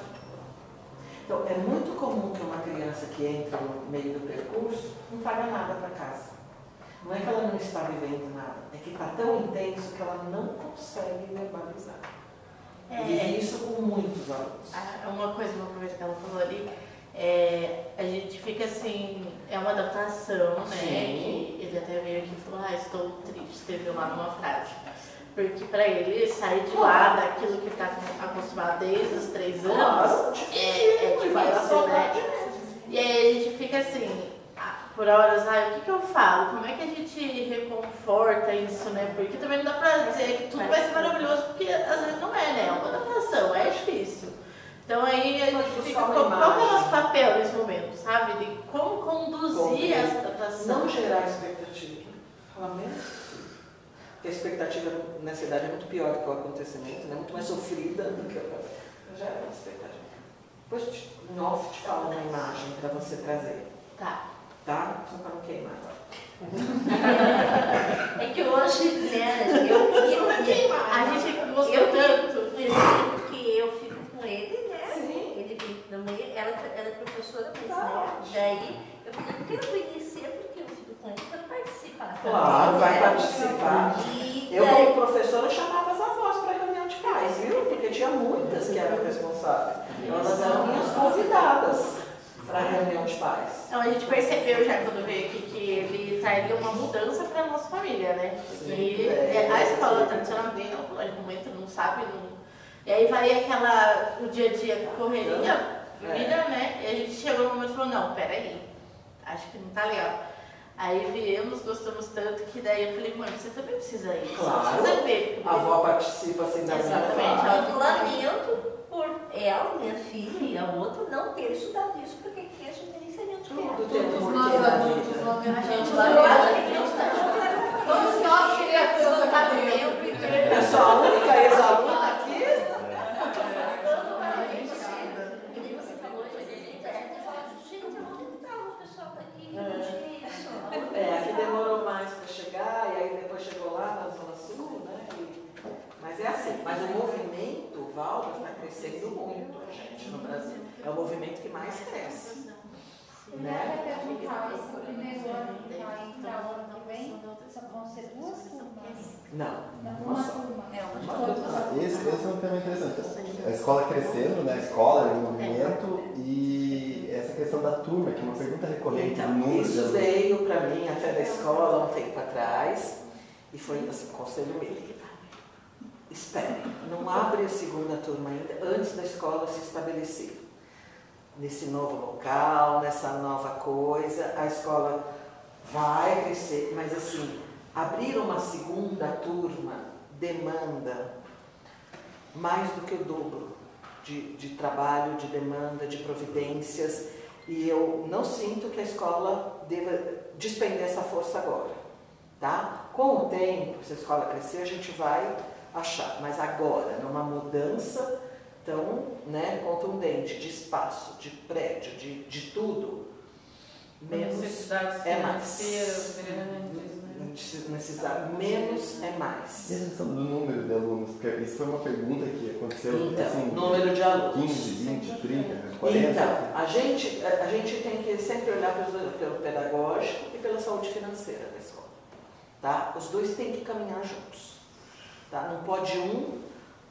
Speaker 2: Então, é muito comum que uma criança que entra no meio do percurso não traga nada para casa. Não é que ela não está vivendo nada, é que está tão intenso que ela não consegue verbalizar.
Speaker 11: É.
Speaker 2: Eu vivi isso com muitos alunos.
Speaker 11: Ah, Uma coisa, uma coisa que ela falou ali, é, a gente fica assim, é uma adaptação, né?
Speaker 2: Sim.
Speaker 11: Que ele até veio aqui e falou, ah, estou triste, escreveu lá numa frase. Porque para ele sair de lá daquilo que está acostumado desde os três anos,
Speaker 2: Claro,
Speaker 11: é, é
Speaker 2: dar
Speaker 11: difícil, né? E aí a gente fica assim, ah, por horas, ah, o que, que eu falo? Como é que a gente reconforta isso, né? Porque também não dá pra dizer que tudo vai ser maravilhoso, porque às vezes não é, né? É uma adaptação, é difícil. Então aí a gente fica,
Speaker 2: buscar
Speaker 11: qual, qual é o nosso papel nesse momento, sabe? De como conduzir essa adaptação.
Speaker 2: Não gerar expectativa. Fala menos. A expectativa nessa idade é muito pior do que o acontecimento, né? muito mais sofrida do que o Não gera uma expectativa. Depois, te- off, te falo uma imagem para você trazer.
Speaker 11: Tá.
Speaker 2: Tá? Só para não queimar. [LAUGHS]
Speaker 10: É que hoje, né, eu, eu,
Speaker 11: A gente gostou
Speaker 10: eu
Speaker 11: tanto.
Speaker 10: por exemplo, que eu fico com ele, né?
Speaker 2: Sim.
Speaker 10: Ele fica no meio, ela, ela é professora, mas né, daí eu falei, conhecer porque eu participar.
Speaker 2: Claro,
Speaker 10: também,
Speaker 2: vai
Speaker 10: né?
Speaker 2: participar.
Speaker 10: E
Speaker 2: Eu,
Speaker 10: daí-
Speaker 2: como professora, chamava as avós para reunião de pais, viu? Porque tinha muitas que eram responsáveis. Elas eram minhas convidadas para a reunião de pais.
Speaker 11: Então a gente percebeu já quando veio aqui que ele traria uma mudança para a nossa família, né?
Speaker 2: Sim,
Speaker 11: E
Speaker 2: é.
Speaker 11: é, a escola tradicional dele, no momento não sabe, não... e aí vai aquela, o dia a dia correria,
Speaker 2: É.
Speaker 11: vida, né? E a gente chegou no momento e falou, não, peraí, acho que não tá legal. Aí viemos, gostamos tanto que daí eu falei, mãe, você também precisa ir,
Speaker 2: Claro.
Speaker 11: você precisa ver.
Speaker 2: A avó participa assim da minha
Speaker 11: Exatamente.
Speaker 2: fala.
Speaker 10: Eu lamento por ela, minha filha e a outra não ter estudado isso, porque aqui a gente nem sabia onde que
Speaker 2: Tudo
Speaker 10: era.
Speaker 2: tem
Speaker 1: Todos nós adultos lamentamos.
Speaker 9: gente lamenta.
Speaker 1: Todos nós queríamos tocado tempo
Speaker 2: Eu sou a única ex-aluna aqui.
Speaker 10: E nem você falou, gente, a gente fala, gente, onde estava o pessoal daqui? Não tinha isso.
Speaker 2: É, aqui demorou mais para chegar, e aí depois chegou lá na Zona Sul, né? E- mas é assim, mas o Valdas está crescendo muito, gente, no Brasil. É o movimento que mais cresce.
Speaker 3: Eu
Speaker 2: Né?
Speaker 3: ia perguntar, esse primeiro ano que vai entrar o ano que vem, vão ser duas turmas?
Speaker 2: Não,
Speaker 3: Não,
Speaker 2: uma
Speaker 3: turma.
Speaker 1: É, uma
Speaker 2: Uma turma.
Speaker 12: Esse, esse é um tema interessante. A escola crescendo, né? a escola em movimento e essa questão da turma, que é uma pergunta recorrente
Speaker 2: Então,
Speaker 12: de
Speaker 2: isso veio para mim até da escola um tempo atrás, e foi assim, conselho ele. Espere, não abre a segunda turma ainda, antes da escola se estabelecer. Nesse novo local, nessa nova coisa, a escola vai crescer, mas assim, abrir uma segunda turma demanda mais do que o dobro de, de trabalho, de demanda, de providências, e eu não sinto que a escola deva despender essa força agora, tá? Com o tempo, se a escola crescer, a gente vai achar, mas agora, numa mudança tão né, contundente de espaço, de prédio, de, de tudo, menos
Speaker 4: Necessidades
Speaker 2: é mais.
Speaker 4: né?
Speaker 2: necessidade, menos é mais.
Speaker 12: E a questão do número de alunos? Porque isso foi uma pergunta que aconteceu
Speaker 2: Então,
Speaker 12: assim,
Speaker 2: número de alunos.
Speaker 12: 15, 20, 30, 40.
Speaker 2: Então, a gente, a a gente tem que sempre olhar pelo, pelo pedagógico e pela saúde financeira da escola. Tá? Os dois têm que caminhar juntos. Tá? Não pode um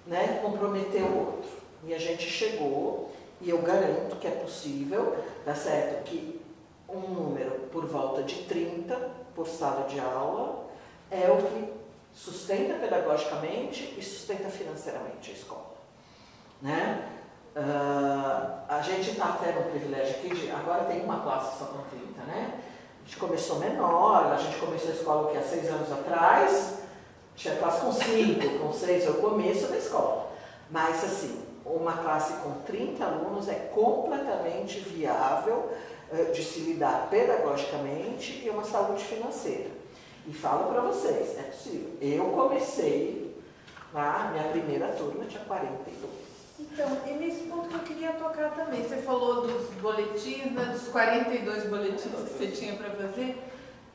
Speaker 2: né, comprometer o outro. E a gente chegou, e eu garanto que é possível, tá certo? Que um número por volta de 30 por sala de aula é o que sustenta pedagogicamente e sustenta financeiramente a escola. Né? Ah, a gente está até no privilégio aqui de. Agora tem uma classe só com 30, né? A gente começou menor, a gente começou a escola que há seis anos atrás, tinha classe com cinco, com seis, é o começo da escola. Mas, assim, uma classe com 30 alunos é completamente viável eh, de se lidar pedagogicamente e uma saúde financeira. E falo para vocês, é possível. Eu comecei, na minha primeira turma tinha 42.
Speaker 4: Então, e nesse ponto que eu queria tocar também, você falou dos boletins, né, dos 42 boletins que você tinha para fazer.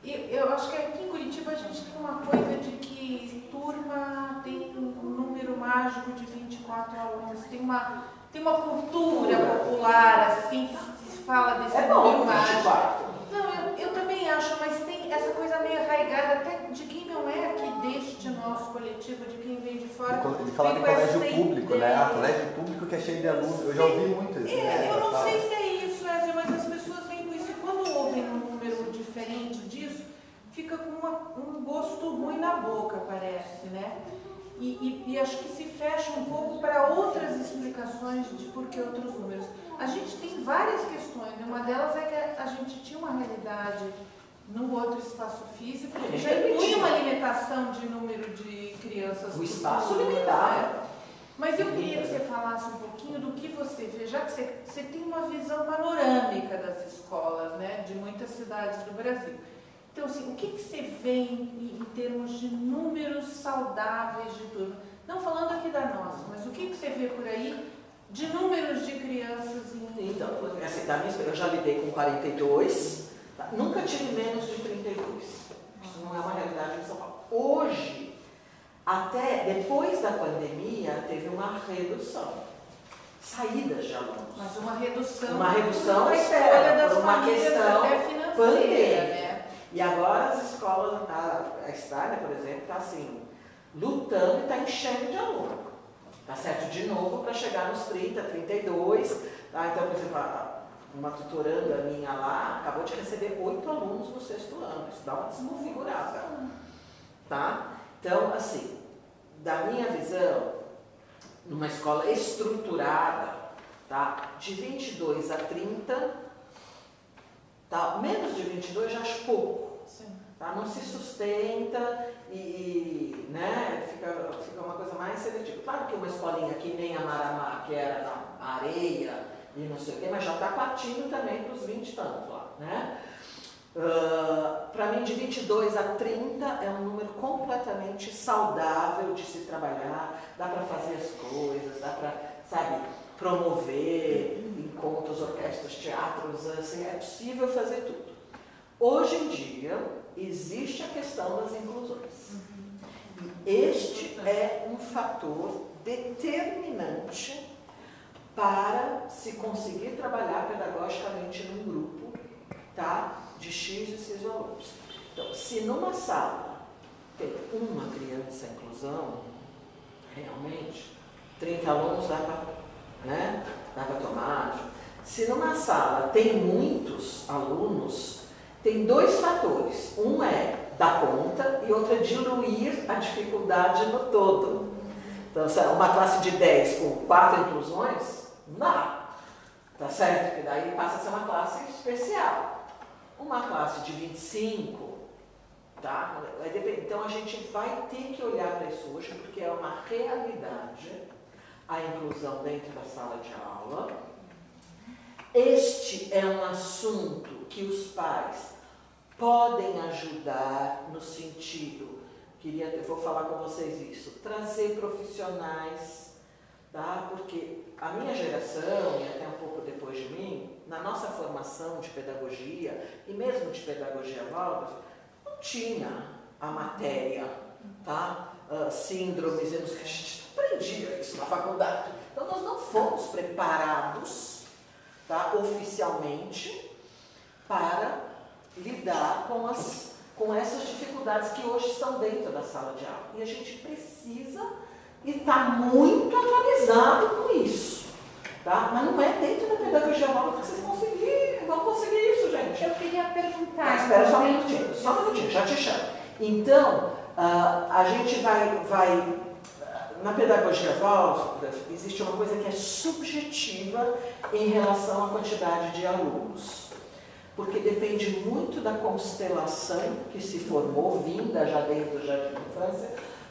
Speaker 4: Eu acho que aqui em Curitiba a gente tem uma coisa de que turma tem um número mágico de 24 alunos, tem uma, tem uma cultura popular assim que se fala desse
Speaker 2: É
Speaker 4: número
Speaker 2: bom,
Speaker 4: mágico.
Speaker 2: 24.
Speaker 4: Não, eu, eu também acho, mas tem essa coisa meio arraigada até de quem não é aqui deste nosso coletivo, de quem vem de fora.
Speaker 12: De falar de colégio público, né? Ah,
Speaker 4: ideia.
Speaker 12: colégio público que é cheio de alunos. Eu já ouvi muito isso. né?
Speaker 4: É, eu não sei se é isso, Ezio, mas as pessoas vêm com isso e quando ouvem um número diferente disso, fica com uma- um gosto ruim na boca, parece, né? E, e- e acho que se fecha um pouco para outras explicações de por que outros números. A gente tem várias questões, né? uma delas é que a, gente tinha uma realidade no outro espaço físico que já inclui uma limitação de número de crianças.
Speaker 2: O espaço limitado.
Speaker 4: né? Mas eu queria que você falasse um pouquinho do que você vê, já que você, você tem uma visão panorâmica das escolas, né, de muitas cidades do Brasil. Então, assim, o que, que você vê em, em termos de números saudáveis de turma? Não falando aqui da nossa, mas o que, que você vê por aí de números de crianças em.
Speaker 2: Então, assim, da minha, eu já lidei com 42, tá? nunca tive menos de 32. Isso não é uma realidade em São Paulo. Hoje, até depois da pandemia, teve uma redução. Saídas de alunos.
Speaker 4: Mas uma redução.
Speaker 2: Uma redução, espera,
Speaker 4: escolha das
Speaker 2: uma questão
Speaker 4: até financeira,
Speaker 2: pandêmica.
Speaker 4: né?
Speaker 2: E agora as escolas, a, a por exemplo, está assim, lutando e está enchendo de aluno. Tá certo? De novo, para chegar nos 30, 32. Tá? Então, por exemplo, uma tutoranda minha lá acabou de receber oito alunos no sexto ano. Isso dá uma desconfigurada. Tá? Então, assim, da minha visão, numa escola estruturada, tá? de 22 a 30, tá? menos de 22 já acho pouco.
Speaker 4: Sim.
Speaker 2: Tá? Não se sustenta e, e, né, fica, fica uma coisa mais seletiva. Claro que uma escolinha que nem a Maramá, que era na areia e não sei o quê, mas já está partindo também para os 20 e tantos lá. Né? para mim, de 22 a 30 é um número completamente saudável de se trabalhar, dá para fazer as coisas, dá para, sabe, promover encontros, orquestras, teatros, assim, é possível fazer tudo. Hoje em dia, existe a questão das inclusões. E este é um fator determinante para se conseguir trabalhar pedagogicamente num grupo tá, de X e X alunos. Então, se numa sala tem uma criança inclusão, realmente, 30 alunos dá para né, para tomar. Se numa sala tem muitos alunos, tem dois fatores. Um é dar conta e outro é diluir a dificuldade no todo. Então, é uma classe de 10 com quatro inclusões, não. Tá certo? Porque daí passa a ser uma classe especial. Uma classe de 25, tá? Então a gente vai ter que olhar para isso hoje, porque é uma realidade a inclusão dentro da sala de aula. Este é um assunto que os pais podem ajudar no sentido, queria ter, vou falar com vocês isso, trazer profissionais, tá? Porque a minha geração, e até um pouco depois de mim, na nossa formação de pedagogia, e mesmo de pedagogia Waldorf, não tinha a matéria, tá? Ah, síndromes, e não sei aprendia isso na faculdade. Então nós não fomos preparados, tá? oficialmente, para lidar com, as, com essas dificuldades que hoje estão dentro da sala de aula. E a gente precisa estar muito atualizado com isso. Tá? Mas não é dentro da pedagogia nova que vocês conseguir, vão conseguir isso, gente.
Speaker 3: Eu queria perguntar.
Speaker 2: Tá, espera só um minutinho, só um minutinho, já te chamo. Então, ah, a gente vai, vai. Na pedagogia Waldorf, existe uma coisa que é subjetiva em relação à quantidade de alunos. Porque depende muito da constelação que se formou, vinda já desde o jardim de infância,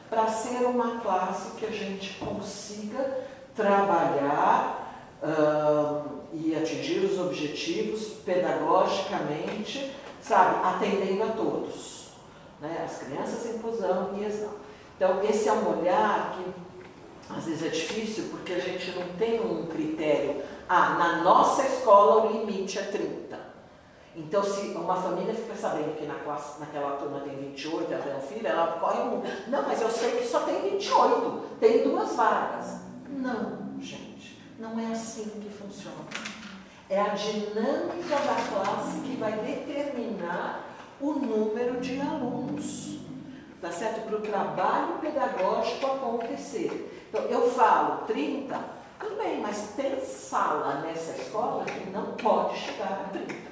Speaker 2: para ser uma classe que a gente consiga trabalhar e atingir os objetivos pedagogicamente, sabe, atendendo a todos. Né? As crianças em inclusão e as não. Então, esse é um olhar que às vezes é difícil porque a gente não tem um critério. Ah, na nossa escola o limite é 30. Então, se uma família fica sabendo que na classe, naquela turma tem 28, ela tem um filho, ela corre um. Não, mas eu sei que só tem 28, tem duas vagas. Não, gente, não é assim que funciona. É a dinâmica da classe que vai determinar o número de alunos, tá certo? Para o trabalho pedagógico acontecer. Então, eu falo 30, tudo bem, mas tem sala nessa escola que não pode chegar a 30.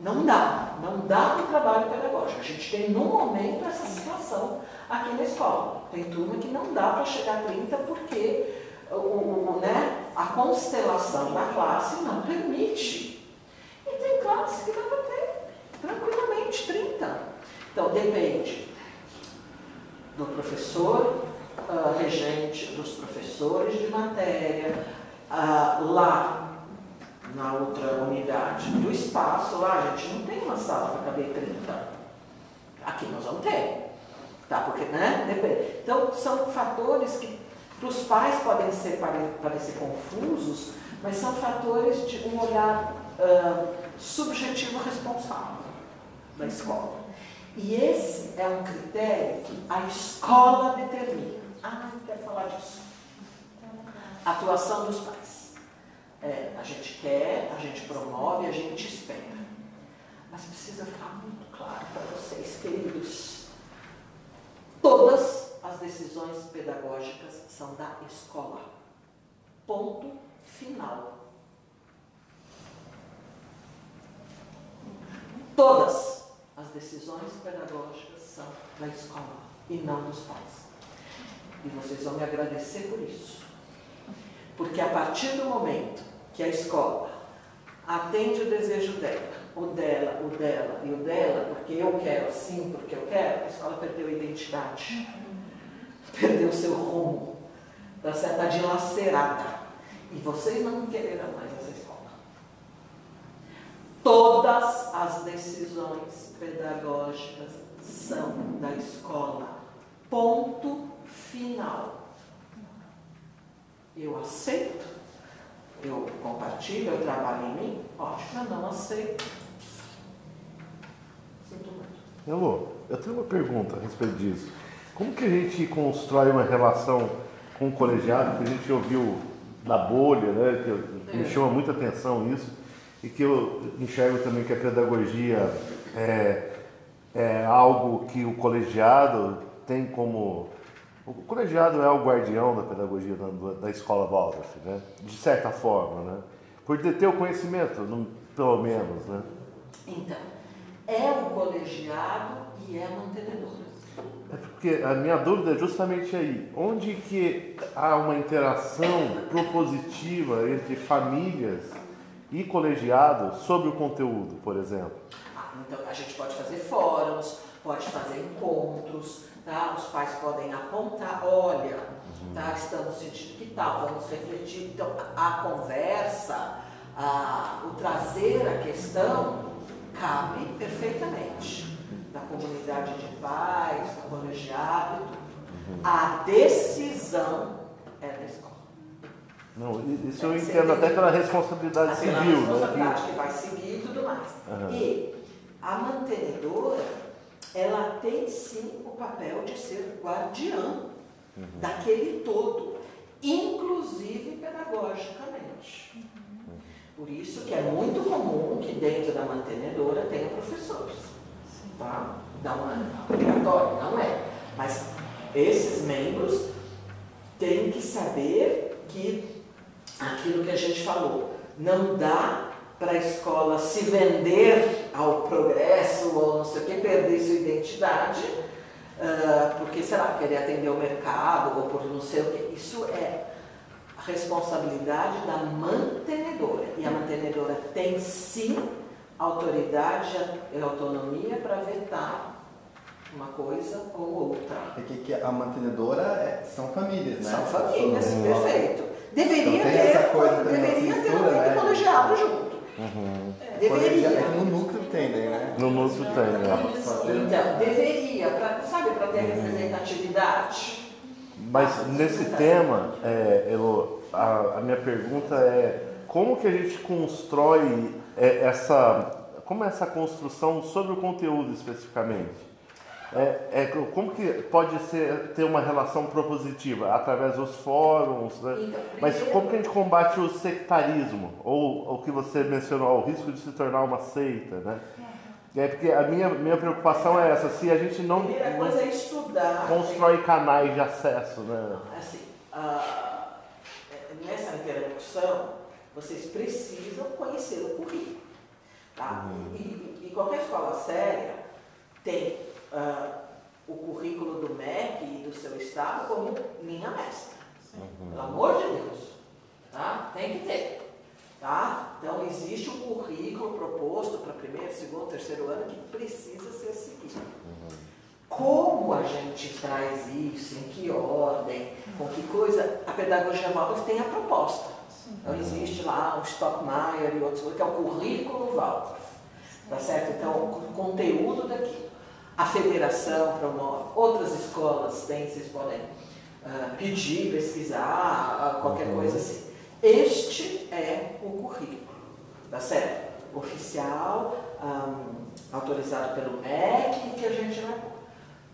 Speaker 2: Não dá, não dá para o trabalho pedagógico. A gente tem, no momento, essa situação aqui na escola. Tem turma que não dá para chegar a 30 porque o, o, né, a constelação da classe não permite. E tem classe que dá para ter tranquilamente 30. Então, depende do professor uh, regente, dos professores de matéria, uh, lá na outra unidade do espaço, lá a gente não tem uma sala para caber 30. Aqui nós vamos ter. Tá? Porque, né? Depende. Então, são fatores que para os pais podem ser, parecer confusos, mas são fatores de um olhar uh, subjetivo responsável da escola. E esse é um critério que a escola determina. Ah, não quero falar disso. Atuação dos pais. É, a gente quer, a gente promove, a gente espera. Mas precisa ficar muito claro para vocês, queridos. Todas as decisões pedagógicas são da escola. Ponto final. Todas as decisões pedagógicas são da escola e não dos pais. E vocês vão me agradecer por isso. Porque a partir do momento que a escola atende o desejo dela, o dela, o dela e o dela, porque eu quero assim, porque eu quero, a escola perdeu a identidade, perdeu seu rumo, tá? Está dilacerada. E vocês não quererão mais. Todas as decisões pedagógicas são da escola. Ponto final. Eu aceito, eu compartilho, eu trabalho em mim, ótimo, mas não aceito. Sinto muito.
Speaker 13: Elô, eu tenho uma pergunta a respeito disso. Como que a gente constrói uma relação com o colegiado, que a gente ouviu da bolha, né, que me chama muita atenção isso, e que eu enxergo também que a pedagogia é, é algo que o colegiado tem como o colegiado é o guardião da pedagogia da, da escola Waldorf, né? de certa forma, né? por ter o conhecimento, pelo menos. Né?
Speaker 2: Então, é o colegiado e é a mantenedora.
Speaker 13: É porque a minha dúvida é justamente aí, onde que há uma interação propositiva entre famílias e colegiados sobre o conteúdo, por exemplo?
Speaker 2: Ah, então a gente pode fazer fóruns, pode fazer encontros, tá? Os pais podem apontar, olha, uhum. tá? Estamos sentindo que tal, vamos refletir. Então a conversa, a, o trazer a questão cabe perfeitamente da comunidade de pais, do colegiado e tudo. Uhum. A decisão.
Speaker 13: Não, isso eu entendo até pela responsabilidade civil. Pela
Speaker 2: né? responsabilidade né? que vai seguir e tudo mais. Uhum. E a mantenedora, ela tem sim o papel de ser guardiã uhum. daquele todo, inclusive pedagogicamente. Uhum. Por isso que é muito comum que dentro da mantenedora tenha professores tá? Não é obrigatório, não é. Mas esses membros têm que saber que aquilo que a gente falou, não dá para a escola se vender ao progresso ou não sei o que, perder sua identidade, uh, porque, sei lá, querer atender o mercado ou por não sei o que. Isso é a responsabilidade da mantenedora. E a mantenedora tem sim autoridade e autonomia para vetar uma coisa ou outra.
Speaker 12: É que, a mantenedora é- são famílias, né?
Speaker 2: São famílias,
Speaker 12: Uhum.
Speaker 2: perfeito. Deveria
Speaker 12: Então
Speaker 2: ter,
Speaker 12: essa coisa também,
Speaker 2: deveria ter muito
Speaker 12: né?
Speaker 2: colegiado junto.
Speaker 13: Uhum.
Speaker 2: Deveria.
Speaker 12: É que no núcleo tem, né?
Speaker 13: No núcleo tem, né?
Speaker 2: Então, deveria, pra, sabe, para ter representatividade.
Speaker 13: Mas nesse tema, é, Elo, a, a minha pergunta é como que a gente constrói é, essa, como é essa construção sobre o conteúdo especificamente? É, é, como que pode ser, ter uma relação propositiva? Através dos fóruns, né?
Speaker 2: Então,
Speaker 13: Mas como que a gente combate o sectarismo? Ou o que você mencionou, o risco de se tornar uma seita, né? É porque a minha, minha preocupação é essa, se a gente não,
Speaker 2: Primeira coisa é estudar.
Speaker 13: constrói canais de acesso, né?
Speaker 2: Assim, ah, nessa interlocução, vocês precisam conhecer o currículo. Tá? E, e qualquer escola séria tem ah, o currículo do MEC e do seu estado como linha mestra. Pelo amor de Deus. Tá? Tem que ter. Tá? Então, existe um currículo proposto para primeiro, segundo, terceiro ano que precisa ser seguido. Como a gente traz isso, em que ordem, com que coisa, a pedagogia Waldorf tem a proposta. Então existe lá o Stockmeyer e outros, que é o currículo Waldorf. Tá certo? Então, o conteúdo daqui. A federação promove, outras escolas têm, vocês podem ah, pedir, pesquisar, ah, qualquer coisa assim. Este é o currículo, tá certo? Oficial, ah, autorizado pelo MEC, que a gente vai pôr.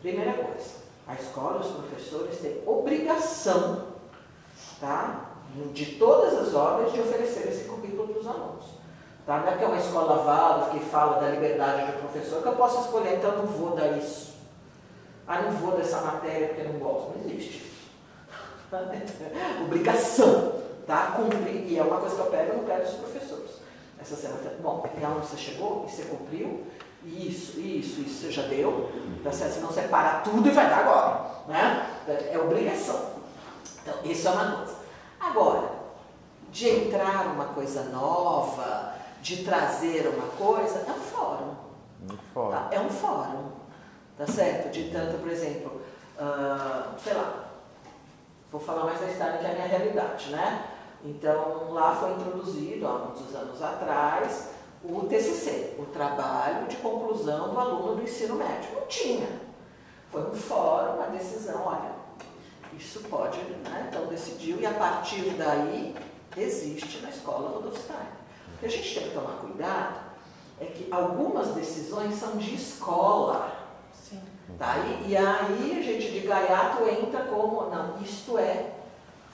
Speaker 2: Primeira coisa, a escola, os professores têm obrigação, tá? De todas as obras, de oferecer esse currículo para os alunos. Tá? Não é que é uma escola Waldorf que fala da liberdade do professor, que eu posso escolher, então eu não vou dar isso. Ah, não vou dessa matéria porque não gosto. Não existe. [LAUGHS] Obrigação, tá? Cumprir. E é uma coisa que eu pego no pé dos professores. Essa semana, eu bom, que aula você chegou e você cumpriu? Isso, isso, isso você já deu. Tá certo? Senão você para tudo e vai dar agora. Né? É obrigação. Então, isso é uma coisa. Agora, de entrar uma coisa nova, de trazer uma coisa, é um fórum.
Speaker 13: Muito fora.
Speaker 2: Tá? É um fórum, tá certo? De tanto, por exemplo, ah, sei lá, vou falar mais da história que é a minha realidade, né? Então, lá foi introduzido, há muitos anos atrás, o TCC, o Trabalho de Conclusão do Aluno do Ensino Médio. Não tinha. Foi um fórum, uma decisão, olha, isso pode, né? Então, decidiu, e a partir daí, existe na escola Rodolfo Stein. O que a gente tem que tomar cuidado é que algumas decisões são de escola.
Speaker 4: Sim.
Speaker 2: Tá? E, e aí a gente de gaiato entra como, não, isto é,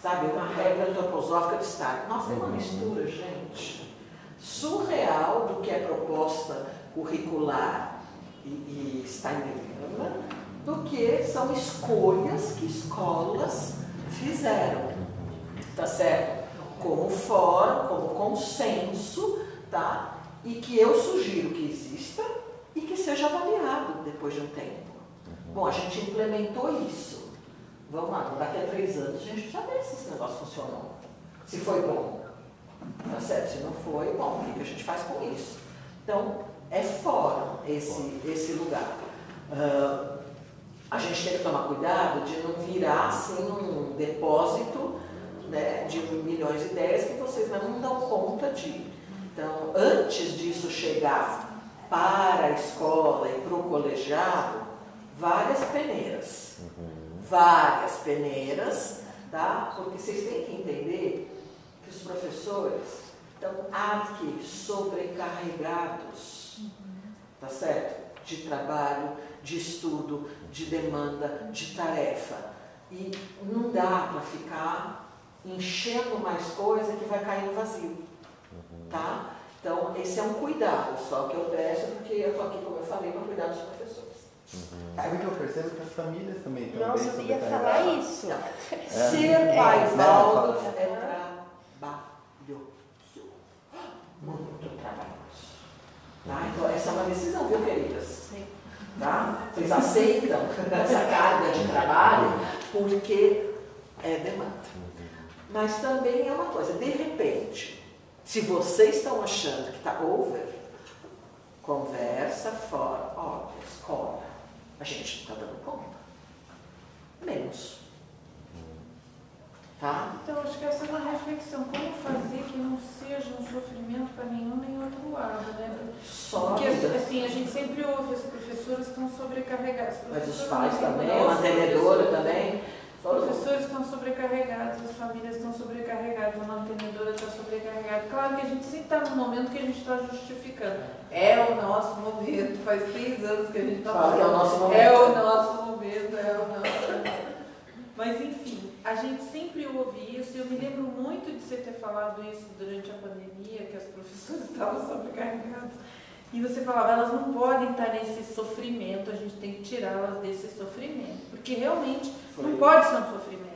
Speaker 2: sabe, uma regra antroposófica de Estado. Nossa, é uma mistura, gente, surreal do que é proposta curricular e, e steineriana, do que são escolhas que escolas fizeram. Tá certo? Como fórum, como consenso, tá? E que eu sugiro que exista e que seja avaliado depois de um tempo. Bom, a gente implementou isso. Vamos lá, daqui a três anos a gente precisa ver se esse negócio funcionou. Se foi bom. Tá certo? Se não foi, bom, o que a gente faz com isso? Então, é fórum esse, esse lugar. Ah, a gente tem que tomar cuidado de não virar assim um depósito né, de milhões de ideias que vocês não dão conta de. Então, antes disso chegar para a escola e para o colegiado, várias peneiras. Várias peneiras, tá? Porque vocês têm que entender que os professores estão aqui sobrecarregados, tá certo? De trabalho, de estudo, de demanda, de tarefa. E não dá para ficar enchendo mais coisa que vai cair no vazio, tá? Então, esse é um cuidado só que eu peço, porque eu estou aqui, como eu falei, para cuidar dos professores.
Speaker 12: Sabe que eu percebo que as famílias também estão
Speaker 8: Nossa,
Speaker 12: bem
Speaker 8: eu ia falar isso.
Speaker 12: É.
Speaker 2: Ser pai
Speaker 12: É,
Speaker 2: Waldorf
Speaker 12: né?
Speaker 2: é trabalhoso. Muito trabalhoso. Tá? Então, essa é uma decisão, viu, queridas? Tá? Vocês aceitam essa carga de trabalho porque é demanda. Mas também é uma coisa, de repente, se vocês estão achando que está over, conversa fora, ó, escola. A gente não está dando conta. Menos. Tá?
Speaker 4: Então, acho que essa é uma reflexão. Como fazer que não seja um sofrimento para nenhum nem outro lado, né?
Speaker 2: Só
Speaker 4: Porque, assim, a gente sempre ouve, as professoras estão sobrecarregadas.
Speaker 2: Mas os pais também,
Speaker 4: têm
Speaker 2: a mantenedora também.
Speaker 4: Os professores estão sobrecarregados, as famílias estão sobrecarregadas, a mantenedora está sobrecarregada. Claro que a gente sempre está num momento que a gente está justificando. É o nosso momento, faz seis anos que a gente está
Speaker 2: Fala que é o nosso momento.
Speaker 4: É o nosso momento, é o nosso momento. Mas enfim, a gente sempre ouve isso. Eu me lembro muito de você ter falado isso durante a pandemia, que as professoras [LAUGHS] estavam sobrecarregadas. E você falava, elas não podem estar nesse sofrimento, a gente tem que tirá-las desse sofrimento. Porque realmente não pode ser um sofrimento.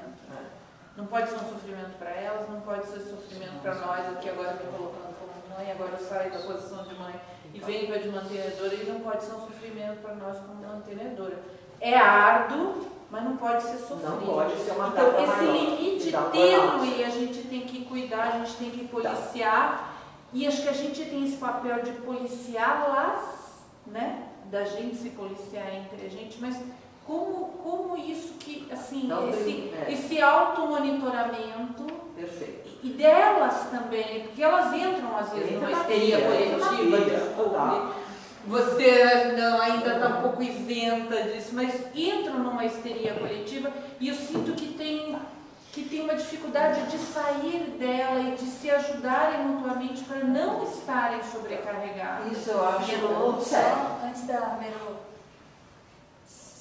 Speaker 4: Não pode ser um sofrimento para elas, não pode ser sofrimento para nós, aqui agora me colocando como mãe, agora eu saio da posição de mãe e venho para de mantenedora, e não pode ser um sofrimento para nós como mantenedora. É árduo, mas não pode ser sofrido.
Speaker 2: Não pode ser uma
Speaker 4: Então, esse
Speaker 2: maior,
Speaker 4: limite tênue a gente tem que cuidar, a gente tem que policiar. E acho que a gente tem esse papel de policiá-las, né? Da gente se policiar entre a gente, mas como, como isso que, assim,
Speaker 2: Não
Speaker 4: esse,
Speaker 2: tem- é.
Speaker 4: esse automonitoramento
Speaker 2: Perfeito.
Speaker 4: e delas também, porque elas entram às vezes numa histeria coletiva, desculpe.
Speaker 2: total.
Speaker 4: Você não, ainda está um pouco isenta disso, mas entram numa histeria coletiva e eu sinto que tem, que tem uma dificuldade de sair dela e de se ajudarem mutuamente para não estarem sobrecarregadas.
Speaker 2: Isso eu acho
Speaker 1: só antes da Melo,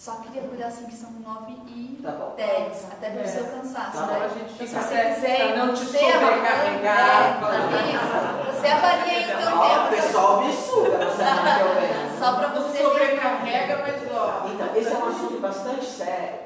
Speaker 1: só queria cuidar assim que são 9 e
Speaker 2: Tá bom.
Speaker 1: 10, até pelo
Speaker 4: É.
Speaker 1: seu cansaço,
Speaker 2: Tá
Speaker 1: né?
Speaker 4: bom, a gente
Speaker 1: Então,
Speaker 4: fica
Speaker 1: se você
Speaker 4: até
Speaker 1: quiser,
Speaker 4: pra não te sobrecarregar.
Speaker 1: é, isso. Você avalia aí o teu
Speaker 2: Ó, o
Speaker 1: tempo.
Speaker 2: pessoal me suga eu venho. [LAUGHS]
Speaker 1: Só pra
Speaker 4: Não
Speaker 1: você
Speaker 4: sobrecarrega, mas ó.
Speaker 2: Então, esse é um assunto bastante sério,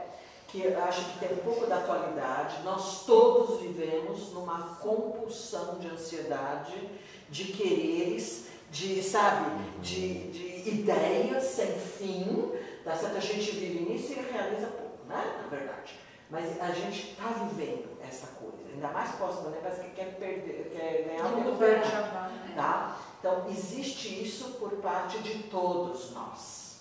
Speaker 2: que eu acho que tem um pouco da atualidade. Nós todos vivemos numa compulsão de ansiedade, de quereres, de, sabe, de, de ideias sem fim. Tá certo? A gente vive nisso e realiza pouco, né? Na verdade. Mas a gente está vivendo essa coisa. Ainda mais pós-pandemia, parece que quer, perder, quer ganhar o
Speaker 4: vai chamar, né?
Speaker 2: Tá? Então, existe isso por parte de todos nós.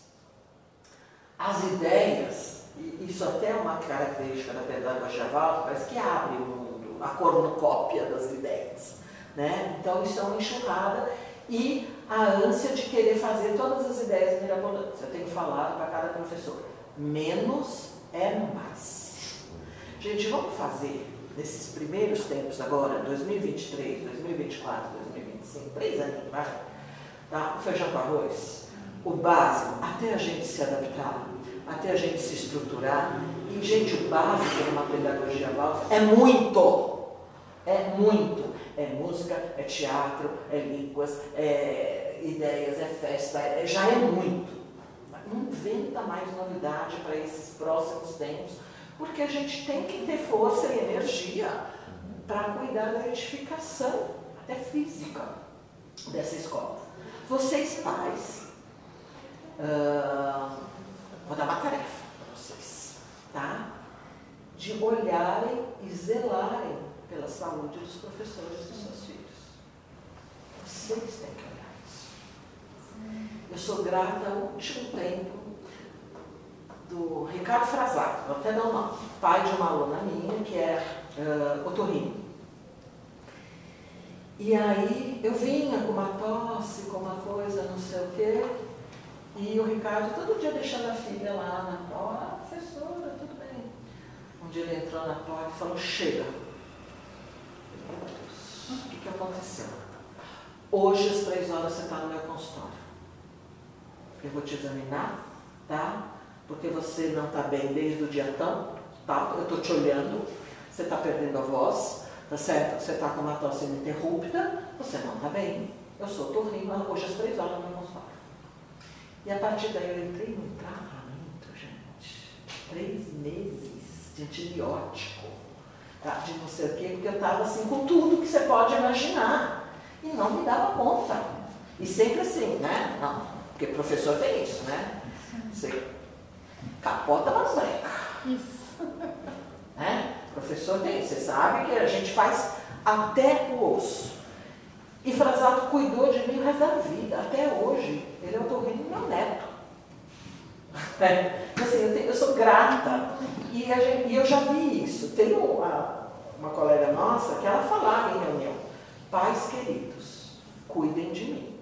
Speaker 2: As ideias, e isso até é uma característica da pedagogia Waldorf, parece que abre o mundo, a cornucópia das ideias. Né? Então, isso é uma enxurrada e a ânsia de querer fazer todas as ideias mirabolantes. Eu tenho falado para cada professor, menos é mais. Gente, vamos fazer nesses primeiros tempos agora, 2023, 2024, 2025, três anos, vai? Tá? O feijão com arroz, o básico, até a gente se adaptar, até a gente se estruturar. E, gente, o básico numa pedagogia Waldorf é muito, é muito. É música, é teatro, é línguas, é ideias, é festa, é- já é muito. Não inventa mais novidade para esses próximos tempos, porque a gente tem que ter força e energia para cuidar da edificação, até física, dessa escola. Vocês, pais, ah, vou dar uma tarefa para vocês, tá? De olharem e zelarem pela saúde dos professores dos seus filhos. Vocês têm que olhar isso. Eu sou grata ao último tempo do Ricardo Frasato, vou até dar um nome, pai de uma aluna minha que é uh, otorrino. E aí eu vinha com uma tosse, com uma coisa, não sei o quê, e o Ricardo todo dia deixando a filha lá na porta, ah, professora, tudo bem. Um dia ele entrou na porta e falou, chega. O que, que aconteceu? Hoje às três horas você está no meu consultório. Eu vou te examinar, tá? Porque você não está bem desde o dia tão, tá? Eu estou te olhando, você está perdendo a voz, tá certo? Você está com uma tosse ininterrupta, você não está bem. Eu sou torrino, hoje às três horas no meu consultório. E a partir daí eu entrei num tratamento, gente. Três meses de antibiótico, tá? de não sei o quê, porque eu estava assim com tudo que você pode imaginar. E não me dava conta. E sempre assim, né? Não, porque professor tem isso, né? Você capota, mas breca.
Speaker 4: Isso.
Speaker 2: Né? Professor tem isso. Você sabe que a gente faz até o osso. E Frasato cuidou de mim o resto da vida, até hoje. Ele é o torrinho do meu neto. É, [LAUGHS] assim, eu, tenho, eu sou grata e, gente, e, eu já vi isso. Tem uma, uma colega nossa que ela falava em reunião, pais queridos, cuidem de mim.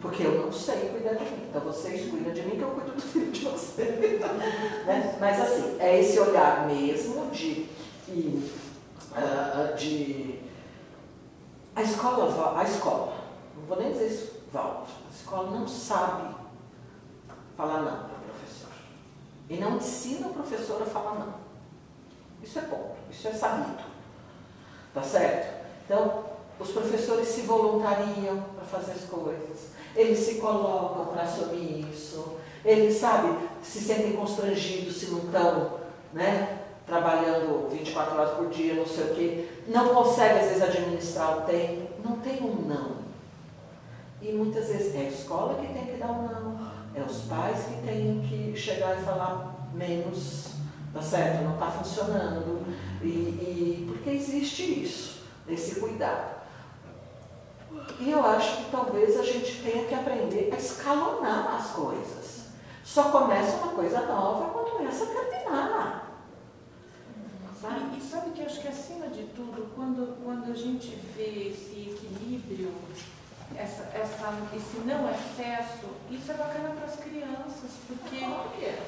Speaker 2: Porque eu não sei cuidar de mim. Então vocês cuidam de mim que eu cuido do filho de vocês. [LAUGHS] né? Mas assim, é esse olhar mesmo de, de, uh, de a escola, a escola, não vou nem dizer isso, Valdo, a escola não sabe falar não. E não ensina o professor a falar não. Isso é bom, isso é sabido. Tá certo? Então, os professores se voluntariam para fazer as coisas. Eles se colocam para assumir isso. Eles, sabe, se sentem constrangidos se não estão, né? Trabalhando 24 horas por dia, não sei o quê. Não consegue, às vezes, administrar o tempo. Não tem um não. E muitas vezes é a escola que tem que dar um não. É os pais que têm que chegar e falar menos, tá certo? Não está funcionando. E, e porque existe isso, esse cuidado. E eu acho que talvez a gente tenha que aprender a escalonar as coisas. Só começa uma coisa nova quando começa a terminar.
Speaker 4: E, e sabe que eu acho que acima de tudo, quando, quando a gente vê esse equilíbrio essa, essa, esse não excesso, isso é bacana para as crianças, porque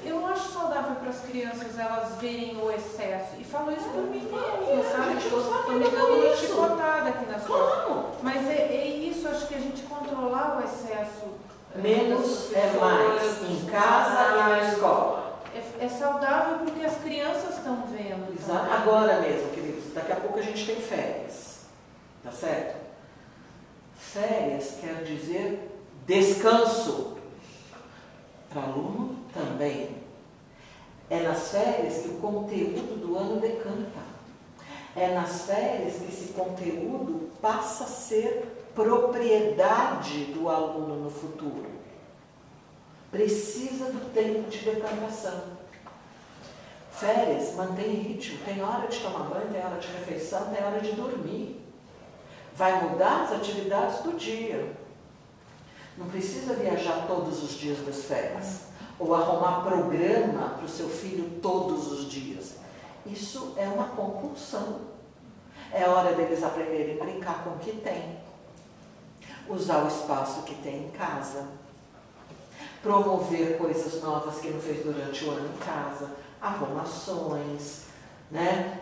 Speaker 4: eu não acho saudável para as crianças elas verem o excesso. E falo isso por mim mesmo, sabe? Estou me dando uma chicotada aqui nas costas. Mas é, é, isso, acho que a gente controlar o excesso.
Speaker 2: É, Menos é mais, em casa e na escola.
Speaker 4: É, é, saudável porque as crianças estão vendo.
Speaker 2: Exato. Agora mesmo, queridos, daqui a pouco a gente tem férias. Tá certo? Férias quer dizer descanso. Para aluno também. É nas férias que o conteúdo do ano decanta. É nas férias que esse conteúdo passa a ser propriedade do aluno no futuro. Precisa do tempo de decantação. Férias mantém ritmo, tem hora de tomar banho, tem hora de refeição, tem hora de dormir. Vai mudar as atividades do dia. Não precisa viajar todos os dias das férias. Ou arrumar programa para o seu filho todos os dias. Isso é uma compulsão. É hora deles aprenderem a brincar com o que tem. Usar o espaço que tem em casa. Promover coisas novas que não fez durante o ano em casa. Arrumações, né?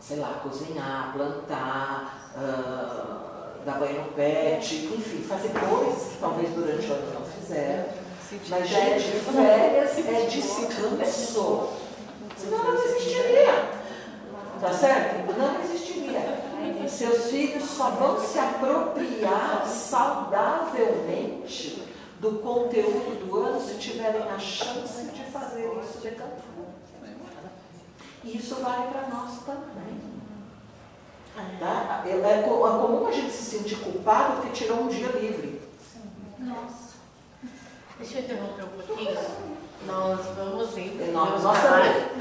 Speaker 2: sei lá, cozinhar, plantar, uh, dar banho no pet, enfim, fazer coisas que talvez durante o ano não fizeram. Mas, gente, férias é descanso. Senão não existiria. Tá certo? Não existiria. Seus filhos só vão se apropriar saudavelmente do conteúdo do ano se tiverem a chance de fazer isso de canto. E isso vale para nós também. Tá? É, é, comum a gente se sentir culpado porque tirou um dia livre.
Speaker 11: Nossa. Deixa eu interromper um pouquinho. Nós vamos indo.
Speaker 2: Nós, nós também.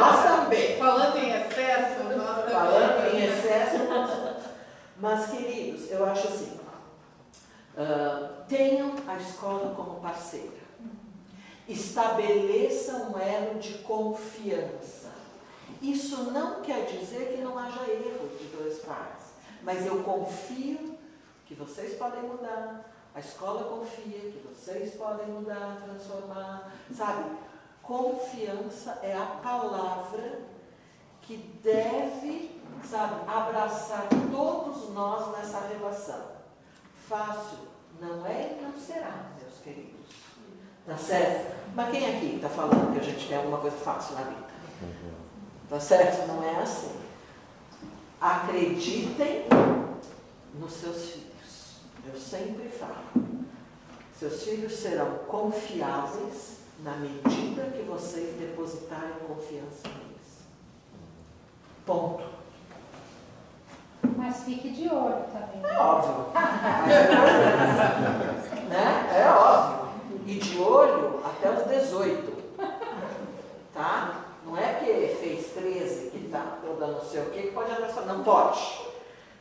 Speaker 2: nós também.
Speaker 4: Falando em excesso, nós também.
Speaker 2: Falando em excesso, nós Mas, queridos, eu acho assim. Uh, tenham a escola como parceira. Estabeleça um elo de confiança. Isso não quer dizer que não haja erro de dois pais, mas eu confio que vocês podem mudar, a escola confia que vocês podem mudar, transformar, sabe? Confiança é a palavra que deve, sabe, abraçar todos nós nessa relação. Fácil não é e não será, meus queridos. Tá certo? Mas quem aqui está falando que a gente quer alguma coisa fácil na vida? Tá certo? Não é assim. Acreditem nos seus filhos. Eu sempre falo. Seus filhos serão confiáveis na medida que vocês depositarem confiança neles. Ponto.
Speaker 3: Mas fique de olho também.
Speaker 2: É óbvio. É, né? é óbvio. E de olho até os 18. Tá? Não é que fez 13 que está toda não sei o que, que pode abraçar. Não pode.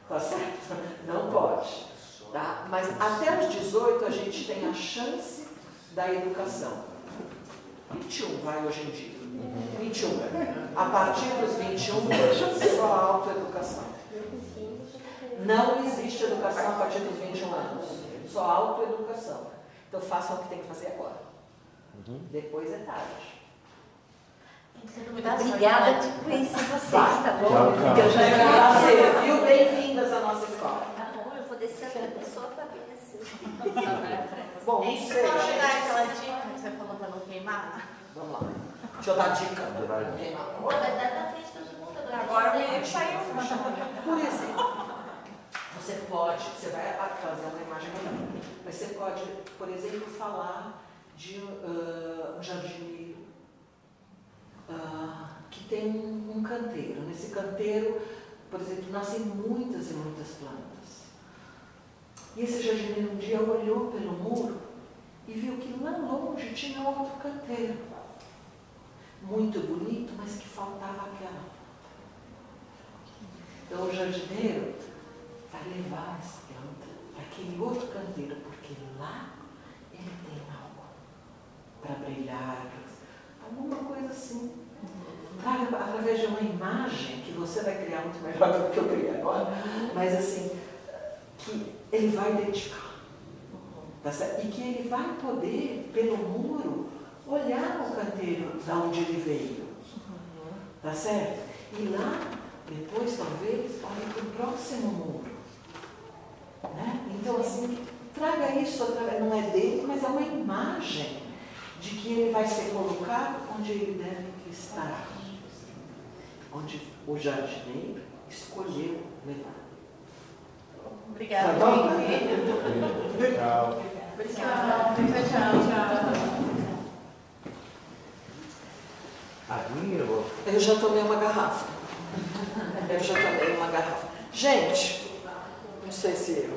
Speaker 2: Tá certo? Não pode. Tá? Mas até os 18 a gente tem a chance da educação. 21 vai hoje em dia. 21. A partir dos 21, só autoeducação. Não existe educação a partir dos 21 anos. Só autoeducação. Então façam o que tem que fazer agora. Depois é tarde.
Speaker 10: Obrigada de conhecer vocês, tá bom?
Speaker 13: Tchau, tchau.
Speaker 2: Eu já prazer, viu? Bem-vindas à nossa escola.
Speaker 10: Tá bom, eu vou descer a pessoa para conhecer.
Speaker 2: Bom,
Speaker 11: E
Speaker 2: não
Speaker 11: se não te dar aquela dica que você falou pra não queimar?
Speaker 2: Vamos lá. Deixa eu dar dica.
Speaker 10: Pô, mas dá na frente de todo mundo. agora
Speaker 1: Agora o menino saiu.
Speaker 2: Por exemplo, você pode, você vai fazer uma imagem melhor, mas você pode, por exemplo, falar de ah, um jardineiro ah, que tem um, um canteiro. Nesse canteiro, por exemplo, nascem muitas e muitas plantas. E esse jardineiro um dia olhou pelo muro e viu que lá longe tinha outro canteiro. Muito bonito, mas que faltava aquela então o jardineiro vai levar essa planta para aquele outro canteiro, porque lá ele tem algo para brilhar, alguma coisa assim. Traga através de uma imagem que você vai criar muito melhor do que eu criei agora, mas assim, que ele vai identificar. Tá? E que ele vai poder, pelo muro, olhar o canteiro da onde ele veio. Tá certo? E lá, depois, talvez, olhe para o próximo muro. Né? Então, assim, traga isso, através- não é dele, mas é uma imagem de que ele vai ser colocado onde ele deve estar. Onde o jardineiro escolheu levar.
Speaker 11: Obrigada.
Speaker 2: Tá bom?
Speaker 13: Tchau.
Speaker 11: Obrigada. Tchau, tchau.
Speaker 13: Eu-
Speaker 2: Eu já tomei uma garrafa. Eu já tomei uma garrafa. Gente, não sei se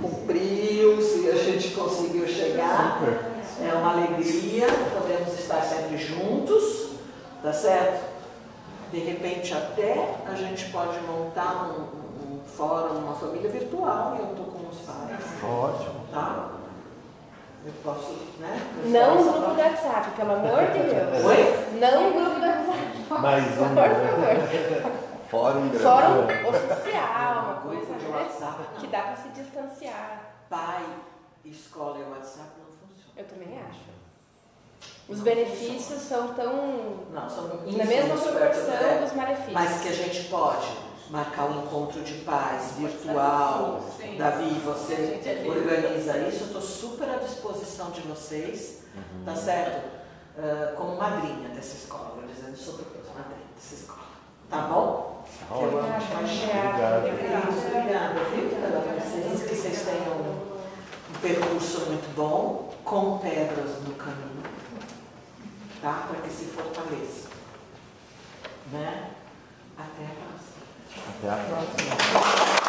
Speaker 2: cumpriu, se a gente conseguiu chegar. É uma alegria, podemos estar sempre juntos, tá certo? De repente até a gente pode montar um, um fórum, uma família virtual e eu estou com os pais.
Speaker 13: Ótimo.
Speaker 2: Tá? Eu posso, né?
Speaker 8: Não um grupo do WhatsApp, pelo amor de [LAUGHS] Deus.
Speaker 2: Oi?
Speaker 8: Não um grupo do WhatsApp.
Speaker 13: Mais um.
Speaker 8: Por favor.
Speaker 12: Fórum grande.
Speaker 8: Fórum oficial, uma coisa
Speaker 2: de
Speaker 8: né,
Speaker 2: WhatsApp, não.
Speaker 8: que dá para se distanciar.
Speaker 2: Pai, escola e WhatsApp não funciona.
Speaker 8: Eu também acho. Os benefícios são tão.
Speaker 2: Não, são
Speaker 8: Na mesma proporção
Speaker 2: é.
Speaker 8: dos malefícios.
Speaker 2: Mas que a gente pode marcar um encontro de paz virtual.
Speaker 4: Sim.
Speaker 2: Davi, você organiza isso, eu estou super à disposição de vocês, tá certo? Ah, como madrinha dessa escola, vou dizendo sobre Deus, madrinha dessa escola. Tá bom?
Speaker 13: Tá
Speaker 2: eu
Speaker 13: ótimo. Obrigado.
Speaker 2: Obrigada, viu? Pela presença, que vocês tenham um percurso muito bom, com pedras no caminho, tá? para que se fortaleça. Né? Até a próxima.
Speaker 13: Até a próxima.